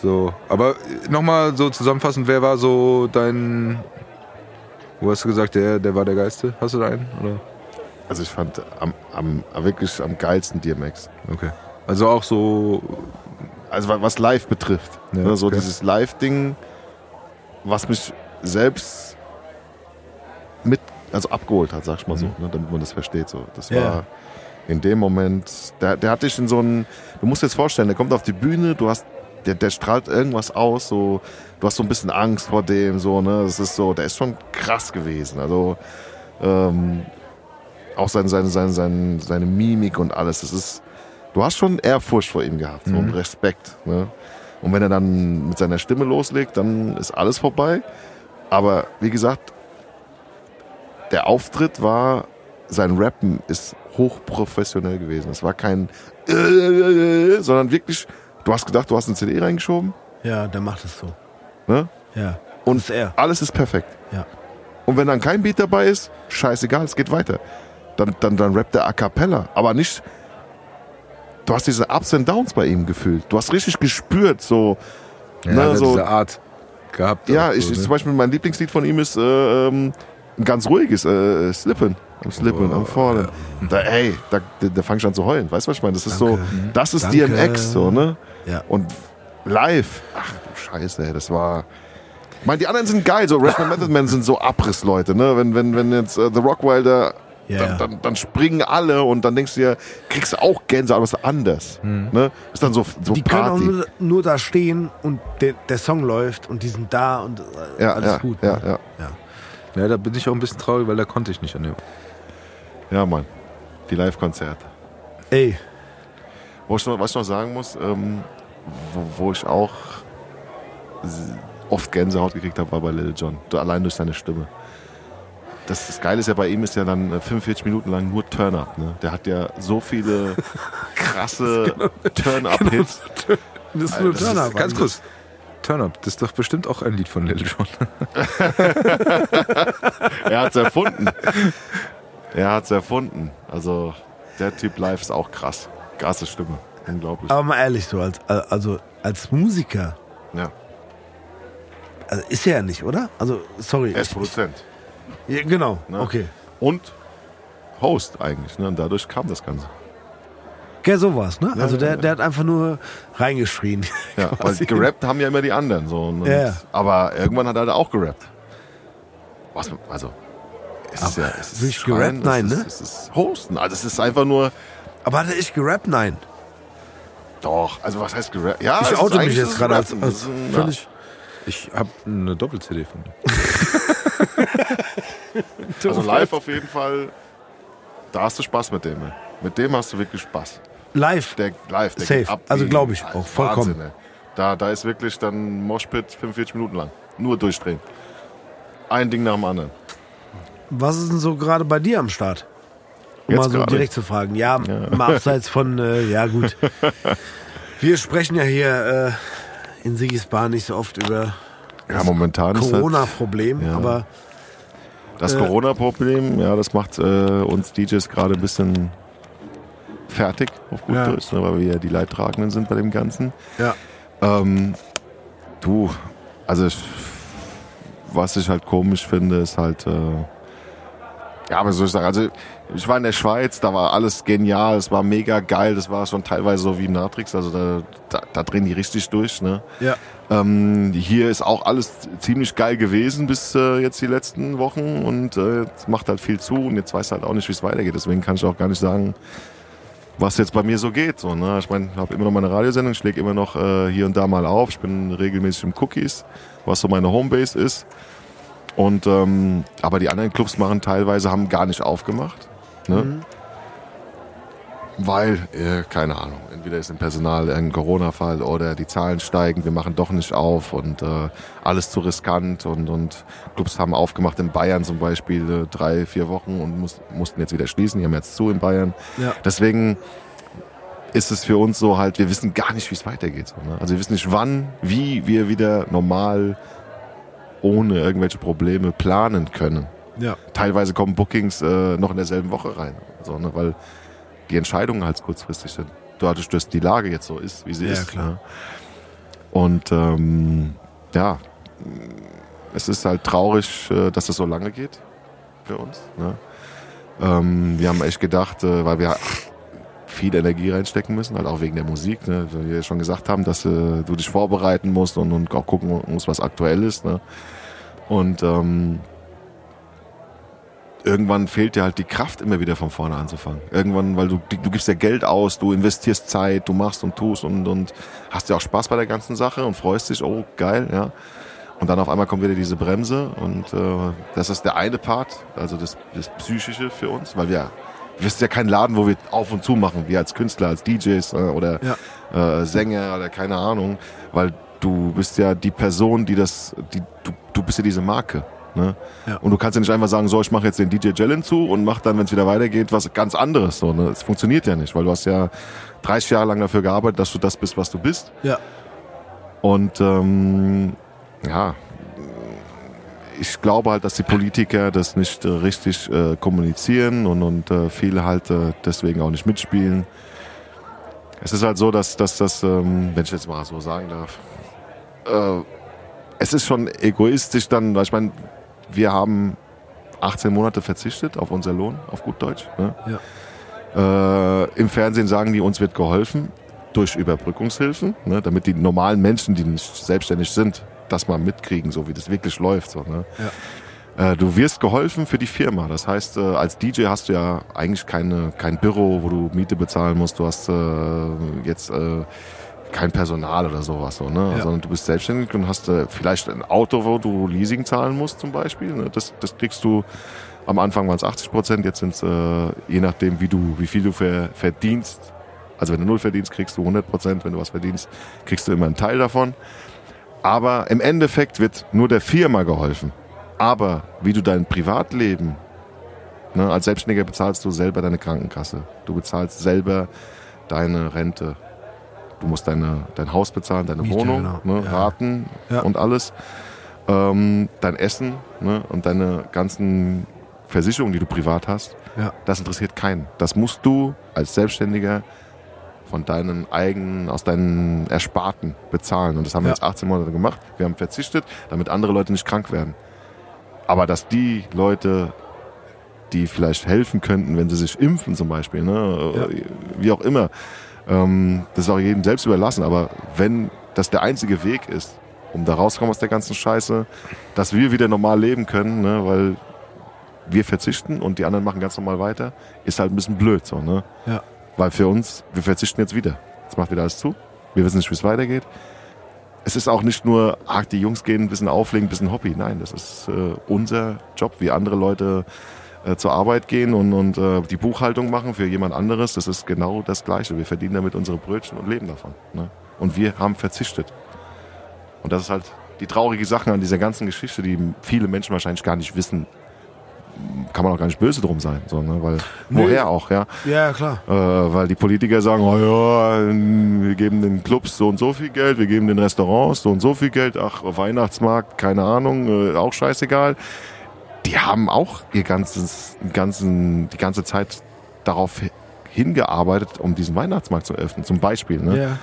so. Aber nochmal so zusammenfassend, wer war so dein. Wo hast du gesagt, der, der war der Geiste? Hast du da einen? Oder? Also ich fand am, am, wirklich am geilsten DMX. Okay. Also auch so. Also wa- was live betrifft. Ja, ne, so okay. dieses Live-Ding, was mich selbst mit, also abgeholt hat, sag ich mal so, ne, damit man das versteht. So. Das Mhm. Ja. war in dem Moment, der, der hat dich in so einen, du musst dir jetzt vorstellen, der kommt auf die Bühne, du hast, der, der strahlt irgendwas aus, so, du hast so ein bisschen Angst vor dem, so, ne, das ist so, der ist schon krass gewesen. Also, ähm, auch seine, seine, seine, seine, seine Mimik und alles, das ist, du hast schon Ehrfurcht vor ihm gehabt so, und Respekt. Ne? Und wenn er dann mit seiner Stimme loslegt, dann ist alles vorbei. Aber wie gesagt, der Auftritt war, sein Rappen ist hochprofessionell gewesen. Es war kein, sondern wirklich, du hast gedacht, du hast eine CD reingeschoben Ja, der macht es so. ne? Ja. und ist alles ist perfekt. Ja. Und wenn dann kein Beat dabei ist, scheißegal, es geht weiter. Dann, dann, dann rappt er a cappella. Aber nicht. Du hast diese Ups and Downs bei ihm gefühlt. Du hast richtig gespürt, so. Ja, ne, so diese Art gehabt. ja, ich, so, ich, ne? zum Beispiel mein Lieblingslied von ihm ist äh, ähm, ein ganz ruhiges, äh, Slippin'. Am Slippin', am Fallen. Da, ey, da, da, da fang ich an zu heulen. Weißt du, was ich meine? Das ist so, das ist Danke. DMX, so, ne? Ja. Und live, ach du Scheiße, ey, das war. Ich meine, die anderen sind geil, so Redman Method Man sind so Abrissleute, ne? Wenn, wenn, wenn jetzt äh, The Rockwilder, Ja. dann, dann, dann springen alle und dann denkst du dir, kriegst du auch Gänsehaut, aber es ist anders. Ne? Ist dann so, so Die können auch Party. nur, nur da stehen und der, der Song läuft und die sind da und äh, ja, alles ja, gut. ja, ne? ja. ja. Ja, da bin ich auch ein bisschen traurig, weil da konnte ich nicht an dem. Ja, Mann. Die Live-Konzerte. Ey, Wo ich noch, was ich noch sagen muss, ähm, wo, wo ich auch oft Gänsehaut gekriegt habe, war bei Little John. Allein durch seine Stimme. Das, das Geile ist ja bei ihm ist ja dann äh, 45 Minuten lang nur Turn-Up. Ne? Der hat ja so viele (laughs) krasse Turn-Up-Hits. (laughs) das ist nur Turner. Ganz kurz. Turn Up, das ist doch bestimmt auch ein Lied von Little John. (laughs) Er hat es erfunden. Er hat es erfunden. Also der Typ live ist auch krass. Krasse Stimme. Unglaublich. Aber mal ehrlich so, als, also als Musiker, Ja. also ist er ja nicht, oder? Also, sorry. Er ist Produzent. Ja, genau, Ne? okay. Und Host eigentlich. Ne? Und dadurch kam das Ganze. Gell, sowas, ne? Ja, also der, ja. der hat einfach nur reingeschrien. Ja, (laughs) weil gerappt haben ja immer die anderen. So, und, Ja. Aber irgendwann hat er da auch gerappt. Was, also, es ist ja, es ist Schreien, gerappt? Nein, es ist, ne? Es ist Hosten. Also, es ist einfach nur, Aber hat er echt gerappt? Nein. doch, also was heißt gerappt? Ja, Ich oute mich jetzt gerade als, als völlig. Ich habe eine Doppel-CD von ihm. (laughs) ja. (laughs) Also live auf jeden Fall, da hast du Spaß mit dem. Mit dem hast du wirklich Spaß. Live. Der live, der Safe. ab. Also wie- glaub ich auch, Wahnsinn, vollkommen. ey. Da, da ist wirklich dann Moshpit 45 Minuten lang. Nur durchdrehen. Ein Ding nach dem anderen. Was ist denn so gerade bei dir am Start? Um Jetzt mal so gerade? direkt zu fragen. Ja, mal abseits von, äh, ja gut. (laughs) Wir sprechen ja hier äh, in Sigis Bar nicht so oft über Ja, momentan ist halt Corona-Problem, Ja. aber das äh, Corona-Problem, ja, das macht äh, uns DJs gerade ein bisschen fertig, auf gut Ja. Deutsch, ne, weil wir ja die Leidtragenden sind bei dem Ganzen. ja. Ähm, du, also ich, was ich halt komisch finde, ist halt, äh, ja, aber soll ich sagen, also ich war in der Schweiz, da war alles genial, es war mega geil, das war schon teilweise so wie Matrix, also da, da, da drehen die richtig durch, ne? Ja. Ähm, hier ist auch alles ziemlich geil gewesen bis äh, jetzt die letzten Wochen und äh, es macht halt viel zu und jetzt weiß halt auch nicht, wie es weitergeht. Deswegen kann ich auch gar nicht sagen, was jetzt bei mir so geht. So, ne? Ich meine, ich habe immer noch meine Radiosendung, ich lege immer noch äh, hier und da mal auf. Ich bin regelmäßig im Cookies, was so meine Homebase ist. Und ähm, aber die anderen Clubs machen teilweise, haben gar nicht aufgemacht. Ne? Weil, äh, keine Ahnung, entweder ist im Personal ein Corona-Fall oder die Zahlen steigen, wir machen doch nicht auf und äh, alles zu riskant und, und Clubs haben aufgemacht in Bayern zum Beispiel äh, drei, vier Wochen und muss, mussten jetzt wieder schließen, die haben jetzt zu in Bayern. Ja. Deswegen ist es für uns so halt, wir wissen gar nicht, wie es weitergeht. So, ne? Also wir wissen nicht, wann, wie wir wieder normal ohne irgendwelche Probleme planen können. Ja. Teilweise kommen Bookings äh, noch in derselben Woche rein, so, ne, weil die Entscheidungen halt kurzfristig sind. Dadurch, dass die Lage jetzt so ist, wie sie Ja, ist. klar. Ne? Und ähm, ja, es ist halt traurig, äh, dass es so lange geht für uns. Ne? Ähm, wir haben echt gedacht, äh, weil wir viel Energie reinstecken müssen, halt auch wegen der Musik, ne? weil wir schon gesagt haben, dass äh, du dich vorbereiten musst und, und auch gucken musst, was aktuell ist. Ne? Und ähm, irgendwann fehlt dir halt die Kraft, immer wieder von vorne anzufangen. Irgendwann, weil du, du gibst ja Geld aus, du investierst Zeit, du machst und tust und, und hast ja auch Spaß bei der ganzen Sache und freust dich, oh geil, ja. Und dann auf einmal kommt wieder diese Bremse und äh, das ist der eine Part, also das, das Psychische für uns, weil wir, wir sind ja kein Laden, wo wir auf und zu machen, wir als Künstler, als DJs äh, oder äh, Sänger oder keine Ahnung, weil du bist ja die Person, die das, die, du, du bist ja diese Marke. Ne? Ja. Und du kannst ja nicht einfach sagen, so, ich mache jetzt den DJ Jellen zu und mach dann, wenn es wieder weitergeht, was ganz anderes. So, ne? Das funktioniert ja nicht, weil du hast ja 30 Jahre lang dafür gearbeitet, dass du das bist, was du bist. Ja. Und ähm, ja, ich glaube halt, dass die Politiker das nicht äh, richtig äh, kommunizieren und, und äh, viele halt äh, deswegen auch nicht mitspielen. Es ist halt so, dass, dass das, ähm, wenn ich jetzt mal so sagen darf, äh, es ist schon egoistisch dann, weil ich meine, wir haben 18 Monate verzichtet auf unser Lohn, auf gut Deutsch. Ne? Äh, Im Fernsehen sagen die, uns wird geholfen durch Überbrückungshilfen, ne? damit die normalen Menschen, die nicht selbstständig sind, das mal mitkriegen, so wie das wirklich läuft. So, ne? Äh, du wirst geholfen für die Firma. Das heißt, äh, als DJ hast du ja eigentlich keine, kein Büro, wo du Miete bezahlen musst. Du hast äh, jetzt äh, kein Personal oder sowas, so, ne? Ja. sondern du bist selbstständig und hast äh, vielleicht ein Auto, wo du Leasing zahlen musst zum Beispiel. Ne? Das, das kriegst du am Anfang waren es 80 Prozent, jetzt sind es äh, je nachdem, wie du, wie viel du ver, verdienst. Also wenn du null verdienst, kriegst du 100 Prozent. Wenn du was verdienst, kriegst du immer einen Teil davon. Aber im Endeffekt wird nur der Firma geholfen. Aber wie du dein Privatleben, ne, als Selbstständiger bezahlst du selber deine Krankenkasse. Du bezahlst selber deine Rente. Du musst deine, dein Haus bezahlen, deine Miete, Wohnung, genau. ne, Ja. Raten Ja. und alles. Ähm, dein Essen ne, und deine ganzen Versicherungen, die du privat hast, Ja. das interessiert keinen. Das musst du als Selbstständiger von deinen eigenen, aus deinen Ersparten bezahlen. Und das haben wir Ja. jetzt 18 Monate gemacht. Wir haben verzichtet, damit andere Leute nicht krank werden. Aber dass die Leute, die vielleicht helfen könnten, wenn sie sich impfen zum Beispiel, ne, wie auch immer, ähm, das ist auch jedem selbst überlassen. Aber wenn das der einzige Weg ist, um da rauszukommen aus der ganzen Scheiße, dass wir wieder normal leben können, ne, weil wir verzichten und die anderen machen ganz normal weiter, ist halt ein bisschen blöd so, ne? Ja. Weil für uns, wir verzichten jetzt wieder. Jetzt macht wieder alles zu. Wir wissen nicht, wie es weitergeht. Es ist auch nicht nur, ach, die Jungs gehen ein bisschen auflegen, ein bisschen Hobby. Nein, das ist äh, unser Job, wie andere Leute äh, zur Arbeit gehen und, und äh, die Buchhaltung machen für jemand anderes. Das ist genau das Gleiche. Wir verdienen damit unsere Brötchen und leben davon. Ne? Und wir haben verzichtet. Und das ist halt die traurige Sache an dieser ganzen Geschichte, die viele Menschen wahrscheinlich gar nicht wissen. Kann man auch gar nicht böse drum sein, so, ne? weil Nö. woher auch, ja. Ja, klar. Äh, weil die Politiker sagen, oh ja, wir geben den Clubs so und so viel Geld, wir geben den Restaurants so und so viel Geld, ach, Weihnachtsmarkt, keine Ahnung, äh, auch scheißegal. Die haben auch ihr ganzes, ganzen, die ganze Zeit darauf hingearbeitet, um diesen Weihnachtsmarkt zu öffnen, zum Beispiel. Ne? Ja.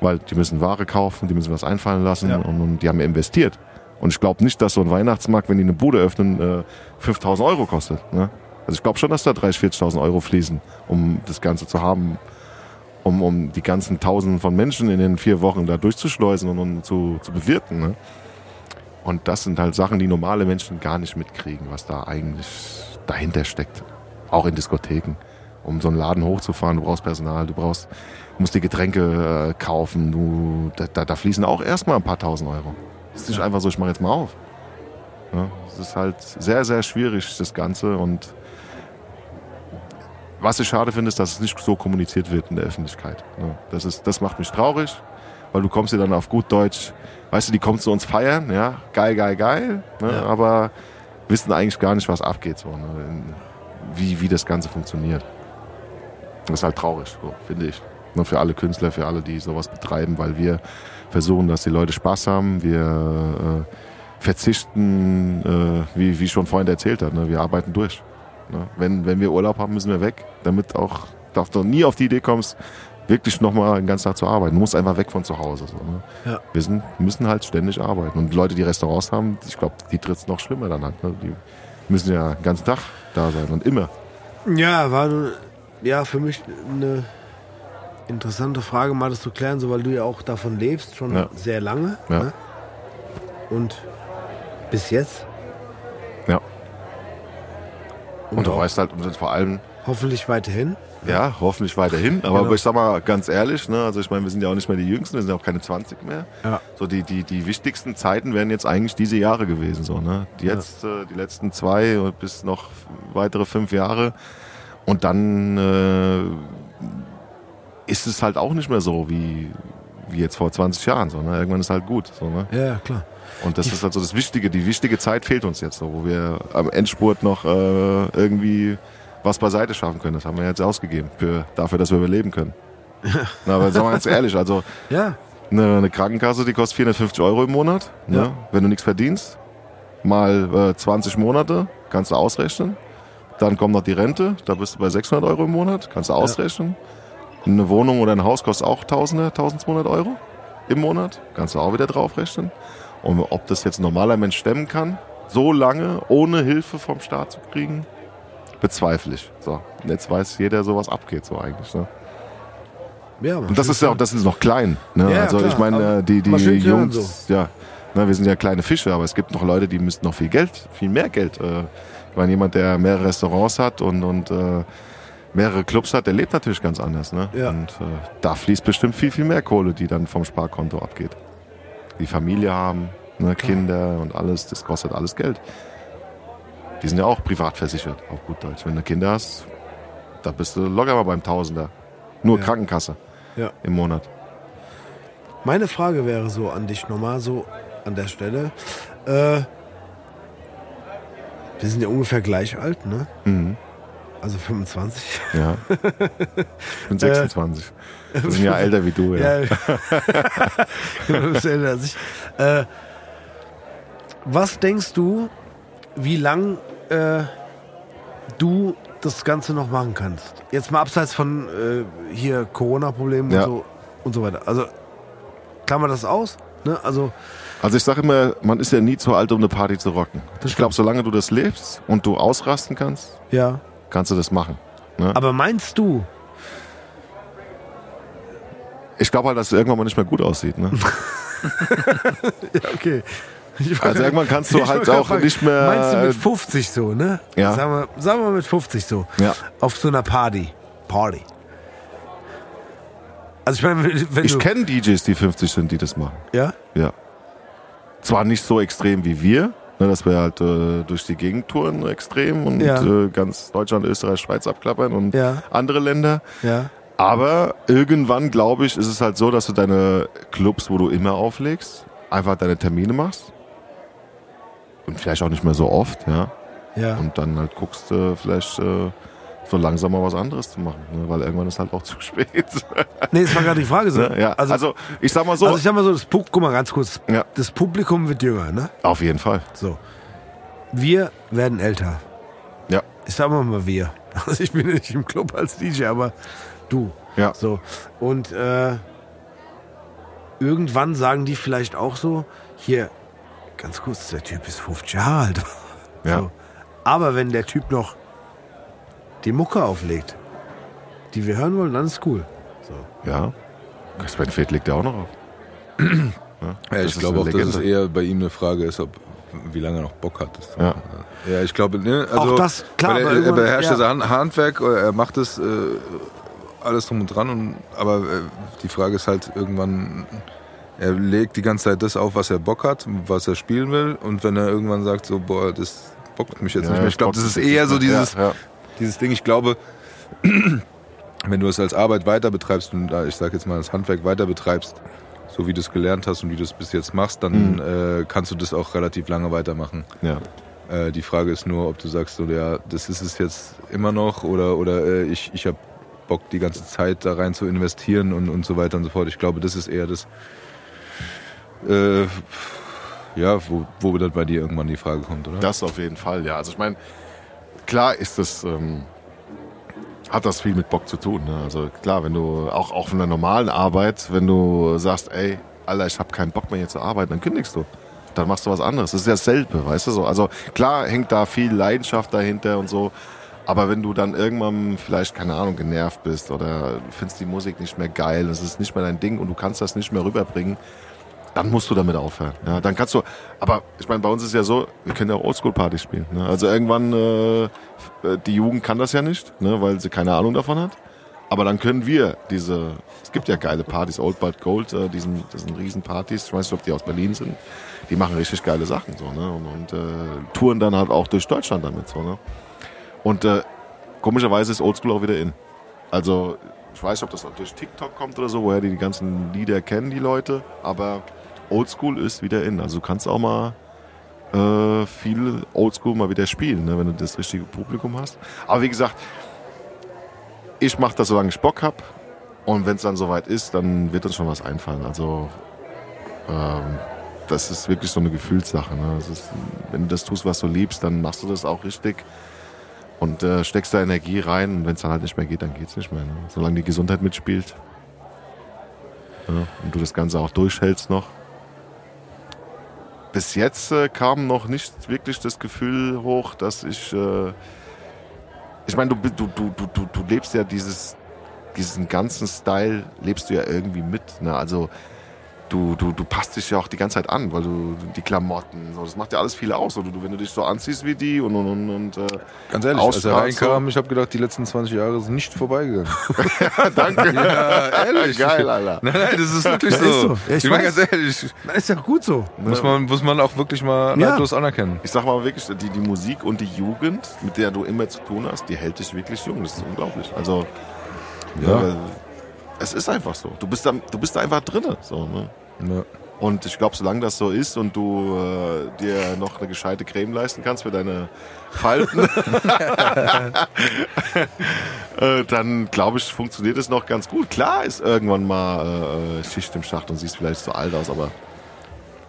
Weil die müssen Ware kaufen, die müssen was einfallen lassen Ja. und, und die haben investiert. Und ich glaube nicht, dass so ein Weihnachtsmarkt, wenn die eine Bude öffnen, äh, 5000 Euro kostet. Ne? Also ich glaube schon, dass da 30.000, 40.000 Euro fließen, um das Ganze zu haben, um, um die ganzen Tausenden von Menschen in den vier Wochen da durchzuschleusen und, um zu, zu bewirten. Ne? Und das sind halt Sachen, die normale Menschen gar nicht mitkriegen, was da eigentlich dahinter steckt. Auch in Diskotheken. Um so einen Laden hochzufahren, du brauchst Personal, du brauchst, musst die Getränke äh, kaufen, du, da, da, da fließen auch erstmal ein paar tausend Euro. Es ist nicht einfach so, ich mache jetzt mal auf. Ja, es ist halt sehr, sehr schwierig, das Ganze. Und was ich schade finde, ist, dass es nicht so kommuniziert wird in der Öffentlichkeit. Ja, das, ist, das macht mich traurig, weil du kommst dir dann auf gut Deutsch, weißt du, die kommen zu uns feiern, ja, geil, geil, geil, ne, Ja. aber wissen eigentlich gar nicht, was abgeht, so, ne, wie, wie das Ganze funktioniert. Das ist halt traurig, so, finde ich. Nur für alle Künstler, für alle, die sowas betreiben, weil wir versuchen, dass die Leute Spaß haben. Wir verzichten, äh, wie, wie ich schon vorhin erzählt hat. Ne? Wir arbeiten durch. Ne? Wenn, wenn wir Urlaub haben, müssen wir weg, damit auch, dass du nie auf die Idee kommst, wirklich nochmal den ganzen Tag zu arbeiten. Du musst einfach weg von zu Hause. So, ne? Ja. Wir sind, müssen halt ständig arbeiten. Und Leute, die Restaurants haben, ich glaube, die tritt es noch schlimmer dann an. Ne? Die müssen ja den ganzen Tag da sein und immer. Ja, war ja für mich eine interessante Frage, mal das zu klären, so weil du ja auch davon lebst, schon Ja. sehr lange. Ja. Ne? Und bis jetzt. Ja. Und du auch weißt halt, und vor allem, hoffentlich weiterhin. Ja, hoffentlich weiterhin. Aber Genau. ich sag mal ganz ehrlich, ne, also ich meine, wir sind ja auch nicht mehr die Jüngsten, wir sind ja auch keine 20 mehr. Ja. So die, die, die wichtigsten Zeiten wären jetzt eigentlich diese Jahre gewesen. So, ne? Die jetzt, äh, die letzten zwei bis noch weitere fünf Jahre. Und dann äh, ist es halt auch nicht mehr so wie, wie jetzt vor 20 Jahren. So, ne? Irgendwann ist halt gut. So, ne? Ja, ja, klar. Und das ist halt so das Wichtige. Die wichtige Zeit fehlt uns jetzt, so, wo wir am Endspurt noch äh, irgendwie was beiseite schaffen können. Das haben wir jetzt ausgegeben für, dafür, dass wir überleben können. Na, aber sagen wir ganz ehrlich, also (laughs) Ja, eine, eine Krankenkasse, die kostet 450 Euro im Monat. Ne? Ja. Wenn du nichts verdienst, mal äh, 20 Monate, kannst du ausrechnen. Dann kommt noch die Rente, da bist du bei 600 Euro im Monat, kannst du ausrechnen. Eine Wohnung oder ein Haus kostet auch Tausende, 1200 Euro im Monat, kannst du auch wieder draufrechnen. Und ob das jetzt ein normaler Mensch stemmen kann, so lange ohne Hilfe vom Staat zu kriegen, bezweifle ich. So, und jetzt weiß jeder, so was abgeht so eigentlich. Ne? ja. Und das ist ja auch, das ist noch klein. Ne? Ja, also klar, ich meine, die, die Jungs, ja, ne, wir sind ja kleine Fische, aber es gibt noch Leute, die müssten noch viel Geld, viel mehr Geld. Äh, ich meine, jemand, der mehrere Restaurants hat und, und äh, mehrere Clubs hat, der lebt natürlich ganz anders. Ne? Ja. Und äh, da fließt bestimmt viel, viel mehr Kohle, die dann vom Sparkonto abgeht. Die Familie haben, ne, Kinder und alles, das kostet alles Geld. Die sind ja auch privat versichert, auf gut Deutsch. Wenn du Kinder hast, da bist du locker mal beim Tausender. Nur Ja. Krankenkasse Ja. im Monat. Meine Frage wäre so an dich nochmal, so an der Stelle. Äh, wir sind ja ungefähr gleich alt, ne? Mhm. Also 25. Ja. Ich (laughs) bin 26. Wir sind ja älter wie du, ja. Ja. (laughs) du bist älter als ich. Äh, was denkst du, wie lang äh, du das Ganze noch machen kannst? Jetzt mal abseits von äh, hier Corona-Problemen Ja. und, so, und so weiter. Also klammer das aus. Ne? Also Also ich sage immer, man ist ja nie zu alt, um eine Party zu rocken. Ich glaube, solange du das lebst und du ausrasten kannst, ja. kannst du das machen. Ne? Aber meinst du, Ich glaube halt, dass es irgendwann mal nicht mehr gut aussieht. Ne? (laughs) ja, okay. Also irgendwann kannst du halt auch fragen, nicht mehr- Meinst du mit 50 so, ne? Ja. Sagen wir, sagen wir mit 50 so. Ja. Auf so einer Party. Party. Also ich meine, wenn Ich kenne DJs, die 50 sind, die das machen. Ja? Ja. Zwar nicht so extrem wie wir, ne, dass wir halt äh, durch die Gegend touren extrem und Ja. äh, ganz Deutschland, Österreich, Schweiz abklappern und Ja. andere Länder. Ja. Aber irgendwann, glaube ich, ist es halt so, dass du deine Clubs, wo du immer auflegst, einfach deine Termine machst. Und vielleicht auch nicht mehr so oft, ja. Ja. Und dann halt guckst, äh, vielleicht äh, so langsam mal was anderes zu machen. Ne? Weil irgendwann ist halt auch (laughs) zu spät. Nee, das war gerade die Frage so. ne? ja. also, also, ich sag mal so, also ich sag mal so, das Pu guck mal ganz kurz. Ja. Das Publikum wird jünger, ne? auf jeden Fall. So. Wir werden älter. Ja. Ich sag mal mal wir. (laughs) Also ich bin nicht im Club als DJ, aber du. Ja. So. Und äh, irgendwann sagen die vielleicht auch so, hier, ganz kurz, der Typ ist 50 Jahre alt. Ja. So. Aber wenn der Typ noch die Mucke auflegt, die wir hören wollen, dann ist cool. So. Ja. Sven Feth legt ja auch noch auf. (clears throat) Ja, ich glaube auch, eine dass Legende. es eher bei ihm eine Frage ist, ob wie lange er noch Bock hat. Ja. ja, ich glaube, ne, also Auch das, klar, er, er beherrscht ja. das Han- Handwerk, oder er macht es äh, alles drum und dran, und, aber äh, die Frage ist halt irgendwann, er legt die ganze Zeit das auf, was er Bock hat, was er spielen will, und wenn er irgendwann sagt, so, boah, das bockt mich jetzt Ja, nicht mehr. Ich glaube, das ist eher so dieses, Ja, ja. dieses Ding, ich glaube, (clears throat) wenn du es als Arbeit weiter betreibst und da, ich sag jetzt mal, das Handwerk weiter betreibst, so wie du es gelernt hast und wie du es bis jetzt machst, dann Mhm. äh, kannst du das auch relativ lange weitermachen. Äh, die Frage ist nur, ob du sagst, so, ja, das ist es jetzt immer noch oder, oder äh, ich, ich habe Bock, die ganze Zeit da rein zu investieren und, und so weiter und so fort. Ich glaube, das ist eher das, äh, Ja, wo, wo dann bei dir irgendwann die Frage kommt, oder? Das auf jeden Fall, ja. Also ich meine, klar ist das, ähm, hat das viel mit Bock zu tun. Ne? Also klar, wenn du auch, auch von der normalen Arbeit, wenn du sagst, ey, Alter, ich habe keinen Bock mehr hier zu arbeiten, dann kündigst du. Dann machst du was anderes. Das ist ja dasselbe, weißt du so. Also klar hängt da viel Leidenschaft dahinter und so. Aber wenn du dann irgendwann vielleicht, keine Ahnung, genervt bist oder findest die Musik nicht mehr geil, es ist nicht mehr dein Ding und du kannst das nicht mehr rüberbringen, dann musst du damit aufhören. Ja, dann kannst du, aber ich meine, bei uns ist ja so, wir können ja Oldschool-Partys spielen. Ne? Also irgendwann, äh, die Jugend kann das ja nicht, ne? weil sie keine Ahnung davon hat. Aber dann können wir diese, es gibt ja geile Partys, Old But Gold, äh, diesen, diesen Riesenpartys, ich weiß nicht, ob die aus Berlin sind, die machen richtig geile Sachen so, ne? Und, und äh, touren dann halt auch durch Deutschland damit so, ne? Und äh, komischerweise ist Oldschool auch wieder in. Also ich weiß nicht, ob das durch TikTok kommt oder so, woher die die ganzen Lieder kennen, die Leute, aber Oldschool ist wieder in. Also du kannst auch mal äh, viel Oldschool mal wieder spielen, ne, wenn du das richtige Publikum hast. Aber wie gesagt, ich mache das, solange ich Bock hab. Und wenn es dann soweit ist, dann wird uns schon was einfallen. Also ähm, das ist wirklich so eine Gefühlssache. Ne? Ist, wenn du das tust, was du liebst, dann machst du das auch richtig und äh, steckst da Energie rein. Und wenn es dann halt nicht mehr geht, dann geht's nicht mehr. Ne? Solange die Gesundheit mitspielt ja, und du das Ganze auch durchhältst noch. Bis jetzt äh, kam noch nicht wirklich das Gefühl hoch, dass ich. Äh, ich meine, du, du, du, du, du, lebst ja dieses, diesen ganzen Style, lebst du ja irgendwie mit. Ne? Also du, du, du passt dich ja auch die ganze Zeit an, weil du die Klamotten, so, das macht ja alles viel aus. So, du, wenn du dich so anziehst wie die und und und. und äh, Ganz ehrlich, als er reinkam, ich habe gedacht, die letzten 20 Jahre sind nicht vorbeigegangen. (laughs) so. Danke. ja, ehrlich. Geil, Alter. Nein, nein, das ist wirklich Ja, so. ist so. Ja, ich ich meine ganz ehrlich, Das ist ja gut so. muss man, muss man auch wirklich mal Ja. neidlos anerkennen. Ich sag mal wirklich, die, die Musik und die Jugend, mit der du immer zu tun hast, die hält dich wirklich jung. Das ist unglaublich. Also, Ja. äh, es ist einfach so. Du bist da, du bist da einfach drinne. So, ne? Ja. Und ich glaube, solange das so ist und du äh, dir noch eine gescheite Creme leisten kannst für deine Falten, (laughs) (laughs) äh, dann glaube ich, funktioniert es noch ganz gut. Klar ist irgendwann mal äh, Schicht im Schacht und siehst vielleicht zu alt aus, aber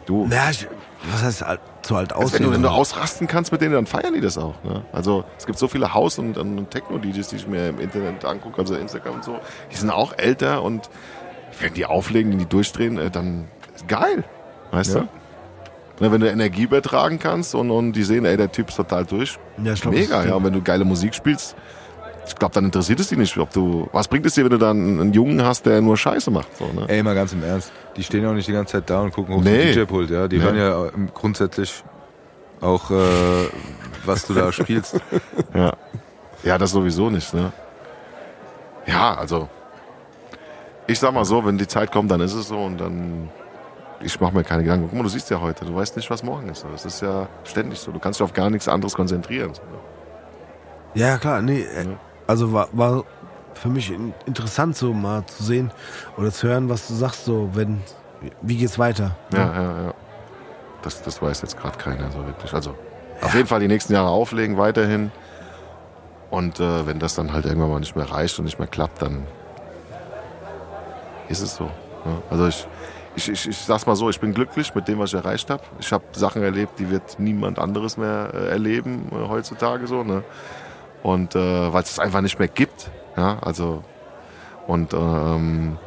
du, Ja, ich, was heißt alt, zu alt also wenn, du, wenn du ausrasten kannst mit denen, dann feiern die das auch. Ne? Also es gibt so viele Haus- und, und Techno-DJs, die ich mir im Internet angucke, also Instagram und so, die sind auch älter und wenn die auflegen, die durchdrehen, äh, dann ist geil. Weißt Ja. du? Ne, wenn du Energie übertragen kannst und, und die sehen, ey, der Typ ist total durch. Ja, ich glaub, Mega, ja. Und wenn du geile Musik spielst, ich glaube, dann interessiert es die nicht, ob du. Was bringt es dir, wenn du dann einen Jungen hast, der nur Scheiße macht? So, ne? Ey, mal ganz im Ernst. Die stehen ja auch nicht die ganze Zeit da und gucken auf Nee. den DJ-Pult, ja. Die Nee. hören ja grundsätzlich auch, äh, was du da (laughs) spielst. Ja. Ja, das sowieso nicht, ne? Ja, also. Ich sag mal so, wenn die Zeit kommt, dann ist es so und dann. Ich mache mir keine Gedanken. Guck mal, du siehst ja heute, du weißt nicht, was morgen ist. Das ist ja ständig so. Du kannst dich auf gar nichts anderes konzentrieren. Ne? Ja, klar, nee. äh, Also war, war für mich in, interessant, so mal zu sehen oder zu hören, was du sagst, so, wenn, wie geht's weiter? Ja, ja, ja. Das, das weiß jetzt gerade keiner so wirklich. Also auf jeden Fall die nächsten Jahre auflegen, weiterhin. Und äh, wenn das dann halt irgendwann mal nicht mehr reicht und nicht mehr klappt, dann ist es so. Ne? Also ich, ich, ich, ich sag's mal so, ich bin glücklich mit dem, was ich erreicht habe. Ich habe Sachen erlebt, die wird niemand anderes mehr äh, erleben äh, heutzutage so. Ne? Und äh, weil es es einfach nicht mehr gibt. Ja, also und ähm,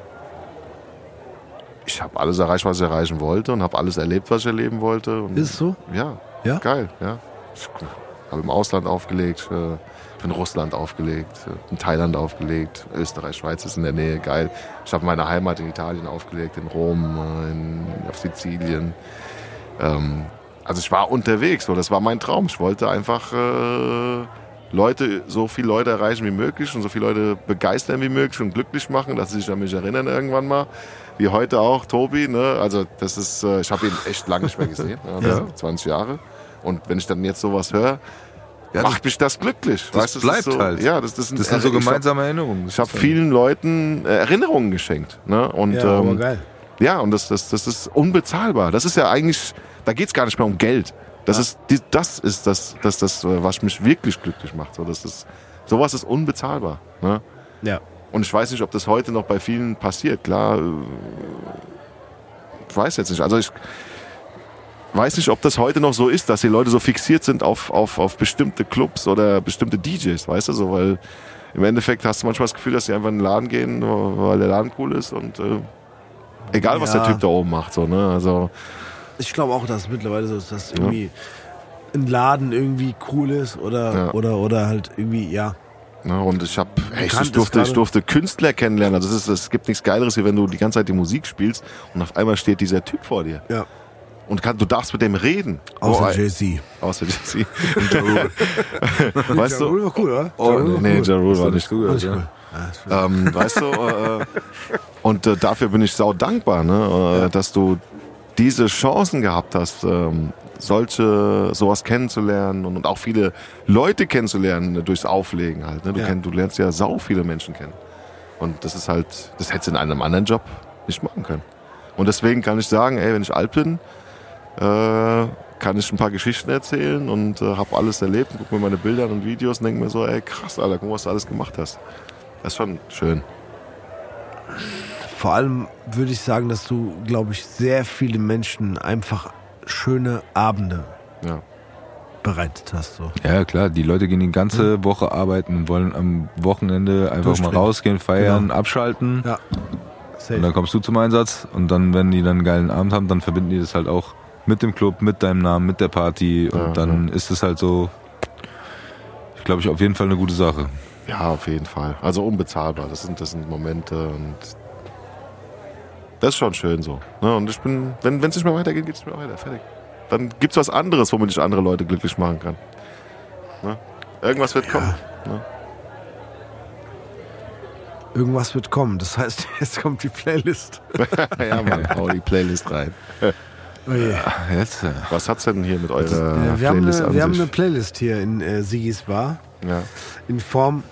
ich habe alles erreicht, was ich erreichen wollte und habe alles erlebt, was ich erleben wollte. Und Ist es so? Ja, Ja? geil, ja. Ich habe im Ausland aufgelegt, äh, bin in Russland aufgelegt, äh, in Thailand aufgelegt, Österreich, Schweiz ist in der Nähe, geil. Ich habe meine Heimat in Italien aufgelegt, in Rom, äh, in, auf Sizilien. Ähm, also ich war unterwegs, so, das war mein Traum. Ich wollte einfach äh, Leute, so viele Leute erreichen wie möglich und so viele Leute begeistern wie möglich und glücklich machen, dass sie sich an mich erinnern irgendwann mal. Wie heute auch, Tobi, ne? Also das ist, äh, ich habe ihn echt lange nicht mehr gesehen, (laughs) ja, das sind 20 Jahre. Und wenn ich dann jetzt sowas höre, Ja, macht mich das glücklich. das weißt, du, bleibt ist so, halt. Ja, das, das sind, Das sind so gemeinsame Erinnerungen. Ich habe vielen Leuten äh, Erinnerungen geschenkt. Ne? Und, Ja, aber ähm, geil. ja, und das, das, das ist unbezahlbar. Das ist ja eigentlich, da geht's gar nicht mehr um Geld. Das ist, die, das ist das, das, das, äh, was mich wirklich glücklich macht. So, das ist, sowas ist unbezahlbar. Ne? Ja. Und ich weiß nicht, ob das heute noch bei vielen passiert. Klar, äh, ich weiß jetzt nicht. Also ich, weiß nicht, ob das heute noch so ist, dass die Leute so fixiert sind auf, auf, auf bestimmte Clubs oder bestimmte DJs, weißt du so, weil im Endeffekt hast du manchmal das Gefühl, dass sie einfach in den Laden gehen, weil der Laden cool ist und äh, egal was Ja. der Typ da oben macht, so, ne? Also Ich glaube auch, dass mittlerweile so ist, dass irgendwie ein Laden irgendwie cool ist oder, Ja. oder, oder halt irgendwie, ja. Ne, und ich hab, hey, Bekannt ich ist durfte, ich gerade- durfte Künstler kennenlernen. Also es, ist, es gibt nichts Geileres, wie wenn du die ganze Zeit die Musik spielst und auf einmal steht dieser Typ vor dir. ja. Und kann, du darfst mit dem reden. Außer Oh, Jay-Z. außer Jay-Z. Und Ja Rule. (laughs) weißt Ja du? Rule war cool, oder? Oh, Ja Rule war nee, cool. Ja Rule war nicht. Alles cool. Ja, ist cool. Ähm, weißt du, äh, und äh, dafür bin ich sau dankbar, ne, äh, dass du diese Chancen gehabt hast, ähm, solche sowas kennenzulernen und, und auch viele Leute kennenzulernen äh, durchs Auflegen halt. Ne? Du, Ja. kenn, du lernst ja sau viele Menschen kennen. Und das ist halt, das hättest du in einem anderen Job nicht machen können. Und deswegen kann ich sagen, ey, wenn ich alt bin, äh, kann ich ein paar Geschichten erzählen und äh, habe alles erlebt und guck mir meine Bilder und Videos und denke mir so, ey, krass, Alter, guck mal, was du alles gemacht hast. Das ist schon schön. Vor allem würde ich sagen, dass du, glaube ich, sehr viele Menschen einfach schöne Abende Ja. bereitet hast. So. Ja, klar, die Leute gehen die ganze Woche arbeiten und wollen am Wochenende einfach mal rausgehen, feiern, abschalten. Ja. Safe. Und dann kommst du zum Einsatz und dann, wenn die dann einen geilen Abend haben, dann verbinden die das halt auch mit dem Club, mit deinem Namen, mit der Party und Ja, dann ist es halt so, ich glaube, ich auf jeden Fall eine gute Sache. Ja, auf jeden Fall. Also unbezahlbar. Das sind, das sind Momente und das ist schon schön so. Ne? Und ich bin, wenn es nicht mehr weitergeht, geht es nicht mehr weiter. Fertig. Dann gibt's was anderes, womit ich andere Leute glücklich machen kann. Ne? Irgendwas wird kommen. Irgendwas wird kommen. Das heißt, (laughs) jetzt kommt die Playlist. (laughs) ja, Mann, hau die Playlist rein. Oh je. Jetzt, äh, Was hat's denn hier mit eurer Ja, wir, haben Playlist eine, an wir haben sich? eine Playlist hier in äh, Sigis Bar. ja. In Form,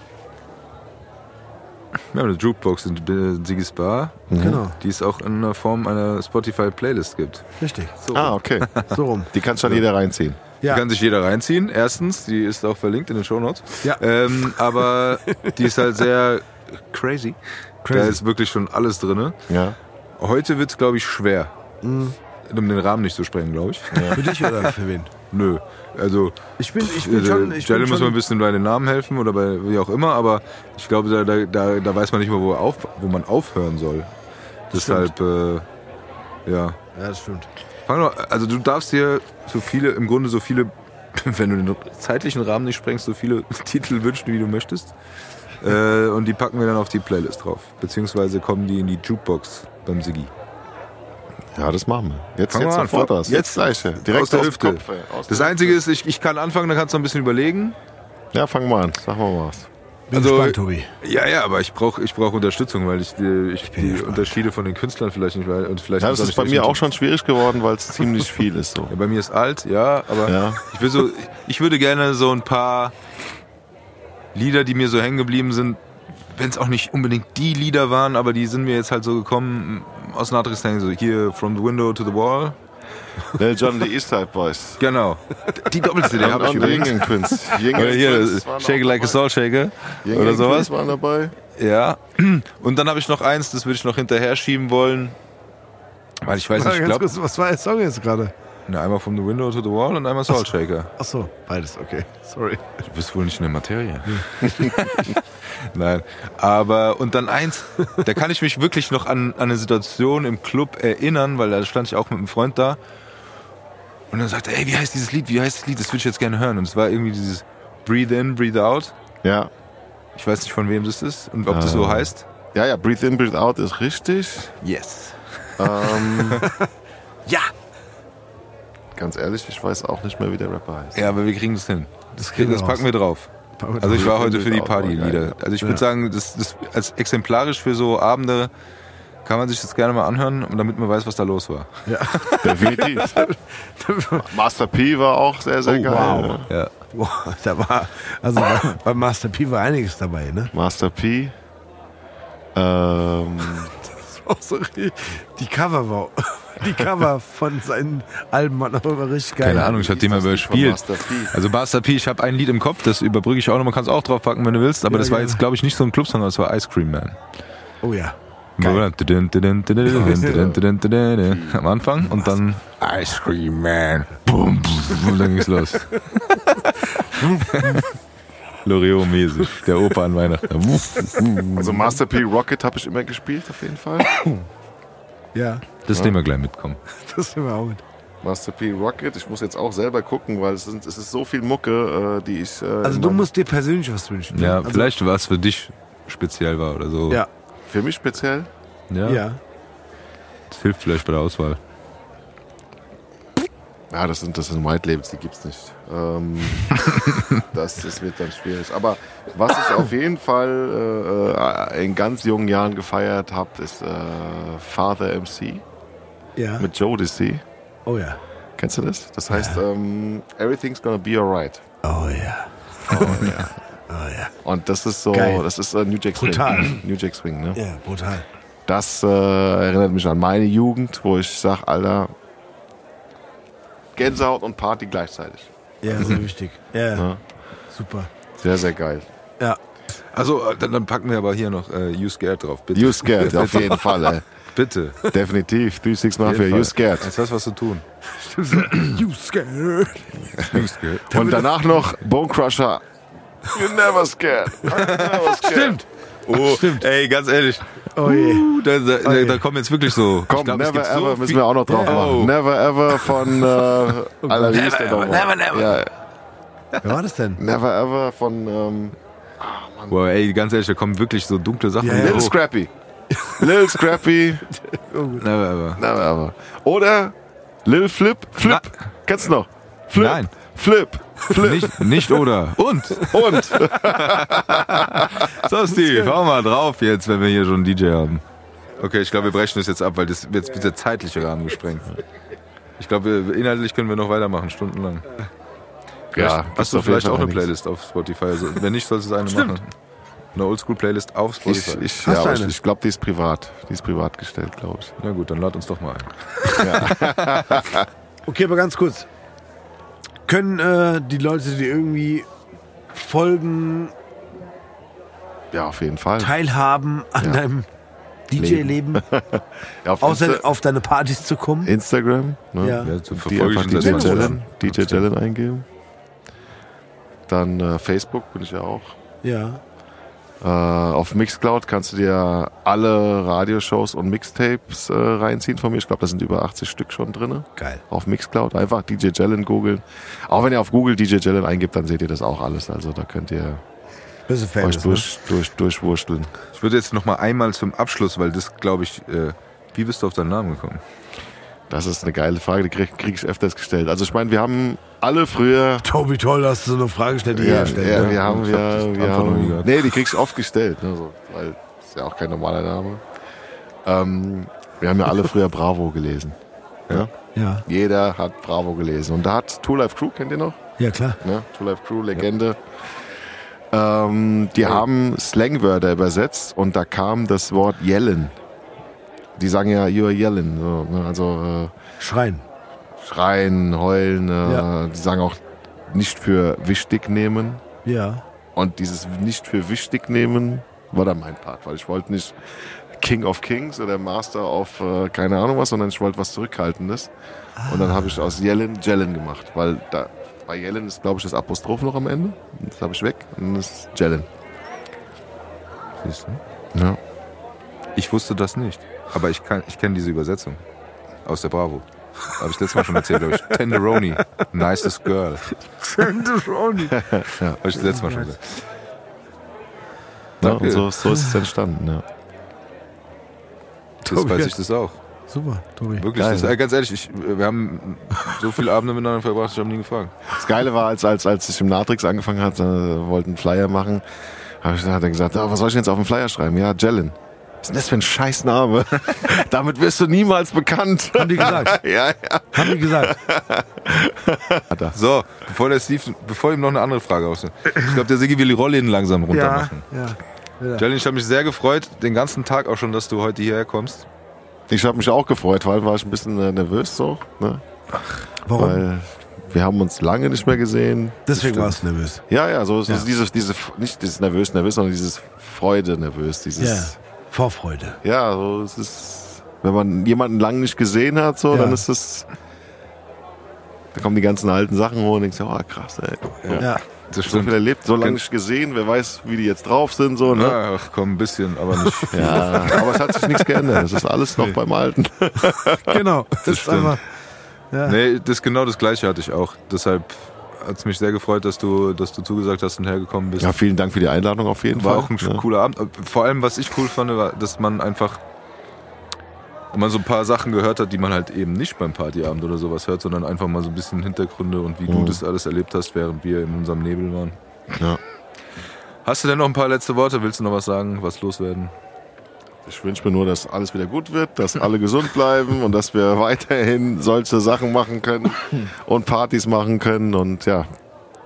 wir haben eine Jukebox in äh, Sigis Bar, Mhm. genau, die es auch in der Form einer Spotify-Playlist gibt. richtig. So. Ah, okay. (laughs) So rum. Die kann schon jeder reinziehen. Ja, Die kann sich jeder reinziehen. Erstens, die ist auch verlinkt in den Shownotes. Ja. Ähm, aber (laughs) die ist halt sehr crazy. Da Crazy. ist wirklich schon alles drin. Ja. Heute wird es, glaube ich, schwer. Mhm. Um den Rahmen nicht zu sprengen, glaube ich. für dich oder für wen? Nö. Also, Ich bin, ich bin äh, schon, ich Jelle bin muss mal ein bisschen bei den Namen helfen oder bei wie auch immer, aber ich glaube, da, da, da, weiß man nicht mehr, wo, auf, wo man aufhören soll. Deshalb, äh, ja. ja, das stimmt. Doch, also du darfst dir so viele, im Grunde so viele, (laughs) wenn du den zeitlichen Rahmen nicht sprengst, so viele (laughs) Titel wünschen, wie du möchtest. Äh, und die packen wir dann auf die Playlist drauf. Beziehungsweise kommen die in die Jukebox beim Sigi. Ja, das machen wir. Jetzt, Fangen jetzt wir an. sofort aus. Jetzt gleich. Direkt aus der Hüfte. Kopf. Aus Das Einzige ist, ich, ich kann anfangen, dann kannst du ein bisschen überlegen. Ja, fang mal an. Sag mal was. Bin Also- gespannt, Tobi. Ja, ja, aber ich brauche ich brauch Unterstützung, weil ich, die, ich bin die. Unterschiede von den Künstlern vielleicht nicht weiß. Und vielleicht Ja, das ist bei mir auch schon schwierig geworden, weil es ziemlich viel ist. So. Ja, bei mir ist alt, ja, aber Ja. ich, will so, ich würde gerne so ein paar Lieder, die mir so hängen geblieben sind, wenn es auch nicht unbedingt die Lieder waren, aber die sind mir jetzt halt so gekommen aus Nordrhein-Westfalen, so hier From the Window to the Wall. Lil John, die Eastside Boys. Genau. Die Doppel-CD habe ich übrigens. Yingling Twins. (laughs) Oder hier, Shake Like a dabei. Salt Shaker Yingling oder sowas. Twins waren dabei. Ja. (clears throat) Und dann habe ich noch eins, das würde ich noch hinterher schieben wollen. Weil ich weiß nicht, ich glaube, was war der Song jetzt gerade? Einmal From the Window to the Wall und einmal Salt Shaker. Ach so, beides, okay. Sorry. Du bist wohl nicht in der Materie. (laughs) Nein. Aber, und dann eins, da kann ich mich wirklich noch an, an eine Situation im Club erinnern, weil da stand ich auch mit einem Freund da. Und dann sagte er, ey, wie heißt dieses Lied? Wie heißt das Lied? Das würde ich jetzt gerne hören. Und es war irgendwie dieses Breathe in, Breathe out. Ja. Ich weiß nicht, von wem das ist und ob das so Ah. heißt. Ja, ja, Breathe In, Breathe Out ist richtig. Yes. Ähm, (laughs) Ja! Ganz ehrlich, ich weiß auch nicht mehr, wie der Rapper heißt. Ja, aber wir kriegen das hin. Das, kriegen das packen wir drauf. Also ich war heute für die Partylieder. geil. Also ich Ja. würde sagen, das, das als exemplarisch für so Abende kann man sich das gerne mal anhören, damit man weiß, was da los war. (laughs) Definitiv. (laughs) Master P war auch sehr, sehr Oh, geil. wow. Ja. Boah, da war, also bei, bei Master P war einiges dabei, ne? Master P. Ähm, (laughs) Das war auch so richtig- die Cover war, die Cover von seinen Alben waren auch immer richtig geil. Keine Ahnung, ich habe die mal überspielt. Master P. Also Master P, ich habe ein Lied im Kopf, das überbrücke ich auch noch, man kann es auch draufpacken, wenn du willst, aber Ja, das war gerne. jetzt, glaube ich, nicht so ein Clubsong, das war Ice Cream Man. Oh ja. Am Anfang und dann Ice Cream Man. Boom, boom, und dann ging's los. Loriot-mäßig, der Opa an Weihnachten. Also Master P Rocket habe ich immer gespielt, auf jeden Fall. Ja, Das nehmen wir gleich mitkommen. (laughs) das nehmen wir auch mit. Master P Rocket. Ich muss jetzt auch selber gucken, weil es, sind, es ist so viel Mucke, äh, die ich. Äh, Also du musst dir persönlich was wünschen. ne? Ja, also, vielleicht was für dich speziell war oder so. Ja, Für mich speziell. ja. ja. Das hilft vielleicht bei der Auswahl. Ja, das sind, das sind White Labels, die gibt's nicht. Ähm, (laughs) das, das wird dann schwierig. Aber was ich auf jeden Fall äh, in ganz jungen Jahren gefeiert habe, ist äh, Father MC Ja. mit Jodeci. Oh ja. Kennst du das? Das heißt, ähm, Everything's gonna be alright. (laughs) Oh ja. Und das ist so, Geil. das ist äh, New Jack Swing. Brutal. (clears throat) New Jack Swing, ne? Ja, brutal. Das äh, erinnert mich an meine Jugend, wo ich sag, Alter, Gänsehaut und Party gleichzeitig. Ja, sehr wichtig. Ja, Ja. super. Sehr, sehr geil. Ja. Also, dann, dann packen wir aber hier noch äh, You Scared drauf, bitte. You scared, (laughs) auf jeden Fall, ey. Bitte. Definitiv. 3-6 Mafia, you scared. Jetzt hast du was zu tun. You scared. You Scared. Und danach noch Bone Crusher. You never scared. I'm never scared. Stimmt. Oh, ey, ganz ehrlich. Oh je. Uh, da, da, da, je. da kommen jetzt wirklich so. Komm, glaub, Never so Ever müssen wir auch noch drauf Ja. machen. Oh. Never Ever von, äh, wie hieß der nochmal? never, never. Ja, Wer war das denn? Never Ever von, ähm, Boah, ey, ganz ehrlich, da kommen wirklich so dunkle Sachen hoch. Little Scrappy. Little Scrappy, Never ever. Never Ever. Oder Lil Flip, Flip. Kennst du noch? Flip, Nein. Flip, Flip. Nicht, nicht oder. Und. Und So, Steve, hau mal drauf jetzt, wenn wir hier schon einen DJ haben. Okay, ich glaube, wir brechen das jetzt ab, weil das jetzt wird der zeitliche Rahmen gesprengt. Ich glaube, inhaltlich können wir noch weitermachen, stundenlang. ja, Hast du vielleicht auch eine. Playlist auf Spotify? Also, wenn nicht, sollst du eine machen. Eine Oldschool-Playlist auf Ich, Spotify. ich, Hast ja, ich, ich glaube, die ist privat. Die ist privat gestellt, glaube ich. Na gut, dann lad uns doch mal ein. (laughs) Okay, aber ganz kurz. Können äh, die Leute, die irgendwie folgen, Ja, auf jeden Fall. teilhaben an Ja. deinem DJ-Leben, (laughs) Ja, auf außer Insta auf deine Partys zu kommen? Instagram. Ne? Ja. Ja, zu Die einfach ich DJ. Jellen, DJ Jellen eingeben. Dann äh, Facebook bin ich ja auch. Ja. Äh, auf Mixcloud kannst du dir alle Radioshows und Mixtapes äh, reinziehen von mir. Ich glaube, da sind über 80 Stück schon drin. Geil. Auf Mixcloud. Einfach DJ Jellen googeln. Auch wenn ihr auf Google DJ Jellen eingibt, dann seht ihr das auch alles. Also da könnt ihr Bist du euch famous, ne? durch, durch, durchwursteln. Ich würde jetzt noch mal einmal zum Abschluss, weil das glaube ich, äh, wie bist du auf deinen Namen gekommen? Das ist eine geile Frage, die kriege krieg ich öfters gestellt. Also ich meine, wir haben alle früher Tobi, toll, dass du so eine Frage gestellt die Ja, stellt. ja ne? wir haben, hab wir, haben nee, die kriegst du oft gestellt, ne, so, weil ist ja auch kein normaler Name. Ähm, wir haben ja alle früher (laughs) Bravo gelesen. Ja? Ja. Jeder hat Bravo gelesen. Und da hat Two Life Crew, kennt ihr noch? ja, klar. Ne? Two Life Crew, Legende. Ähm, die haben Slangwörter übersetzt und da kam das Wort yellen. Die sagen ja, you're yelling. So, ne? Also äh, Schreien. schreien, heulen. Äh, Ja. Die sagen auch nicht für wichtig nehmen. Ja. Und dieses nicht für wichtig nehmen war dann mein Part, weil ich wollte nicht King of Kings oder Master of äh, keine Ahnung was, sondern ich wollte was Zurückhaltendes. Und dann habe ich aus Yellen Jellen gemacht, weil da bei Yellen ist, glaube ich, das Apostroph noch am Ende. Das habe ich weg und das ist Jellen. Siehst du? Ja. Ich wusste das nicht. Aber ich, kann- ich kenne diese Übersetzung aus der Bravo. Habe ich letztes Mal schon erzählt, glaube ich. (laughs) Tenderoni, nicest girl. Tenderoni. (laughs) Habe ich das letzte Mal schon gesagt. Ja, und so, so ist es entstanden. Ja. Jetzt weiß ja. ich das auch. Super, Tobi. Wirklich. Geil, Das, ne? äh, ganz ehrlich, ich, wir haben so viele Abende miteinander verbracht, ich habe nie gefragt. Das Geile war, als, als, als ich im Natrix angefangen hat, äh, wollten einen Flyer machen, hab ich, hat er gesagt, ah, was soll ich denn jetzt auf den Flyer schreiben? Ja, Jellen. Was ist denn das für ein Scheißname? (laughs) Damit wirst du niemals bekannt. Haben die gesagt. (laughs) ja, ja. Haben die gesagt. (laughs) So, bevor der Steve, bevor ihm noch eine andere Frage aus. Ich glaube, der Sigi will die Rollläden langsam runter Ja. machen. ja. Jalen, ich habe mich sehr gefreut, den ganzen Tag auch schon, dass du heute hierher kommst. Ich habe mich auch gefreut, weil war ich ein bisschen äh, nervös so, ne? Warum? weil wir haben uns lange nicht mehr gesehen. Deswegen warst du nervös. Ja, ja, so, so Ja. dieses, diese, nicht dieses nervös, nervös, sondern dieses Freude nervös, dieses, Vorfreude. Ja, so, es ist, wenn man jemanden lange nicht gesehen hat, so, Ja. dann ist es, da kommen die ganzen alten Sachen hoch und denkst, oh krass, ey. So, Ja. Das so viel erlebt, so lange nicht gesehen, wer weiß, wie die jetzt drauf sind, so, ne? Ja, ach komm, ein bisschen, aber nicht. (laughs) Ja, aber es hat sich nichts geändert. Es ist alles noch beim Alten. Genau. Das, ist stimmt. einfach. Ja. Nee, das genau das gleiche hatte ich auch. Deshalb hat es mich sehr gefreut, dass du, dass du zugesagt hast und hergekommen bist. Ja, vielen Dank für die Einladung auf jeden War Fall. auch ein ne? cooler Abend. Vor allem, was ich cool fand, war, dass man einfach wenn man so ein paar Sachen gehört hat, die man halt eben nicht beim Partyabend oder sowas hört, sondern einfach mal so ein bisschen Hintergründe und wie du das alles erlebt hast, während wir in unserem Nebel waren. Ja. Hast du denn noch ein paar letzte Worte? Willst du noch was sagen, was loswerden? Ich wünsche mir nur, dass alles wieder gut wird, dass alle gesund bleiben und dass wir weiterhin solche Sachen machen können und Partys machen können. Und ja,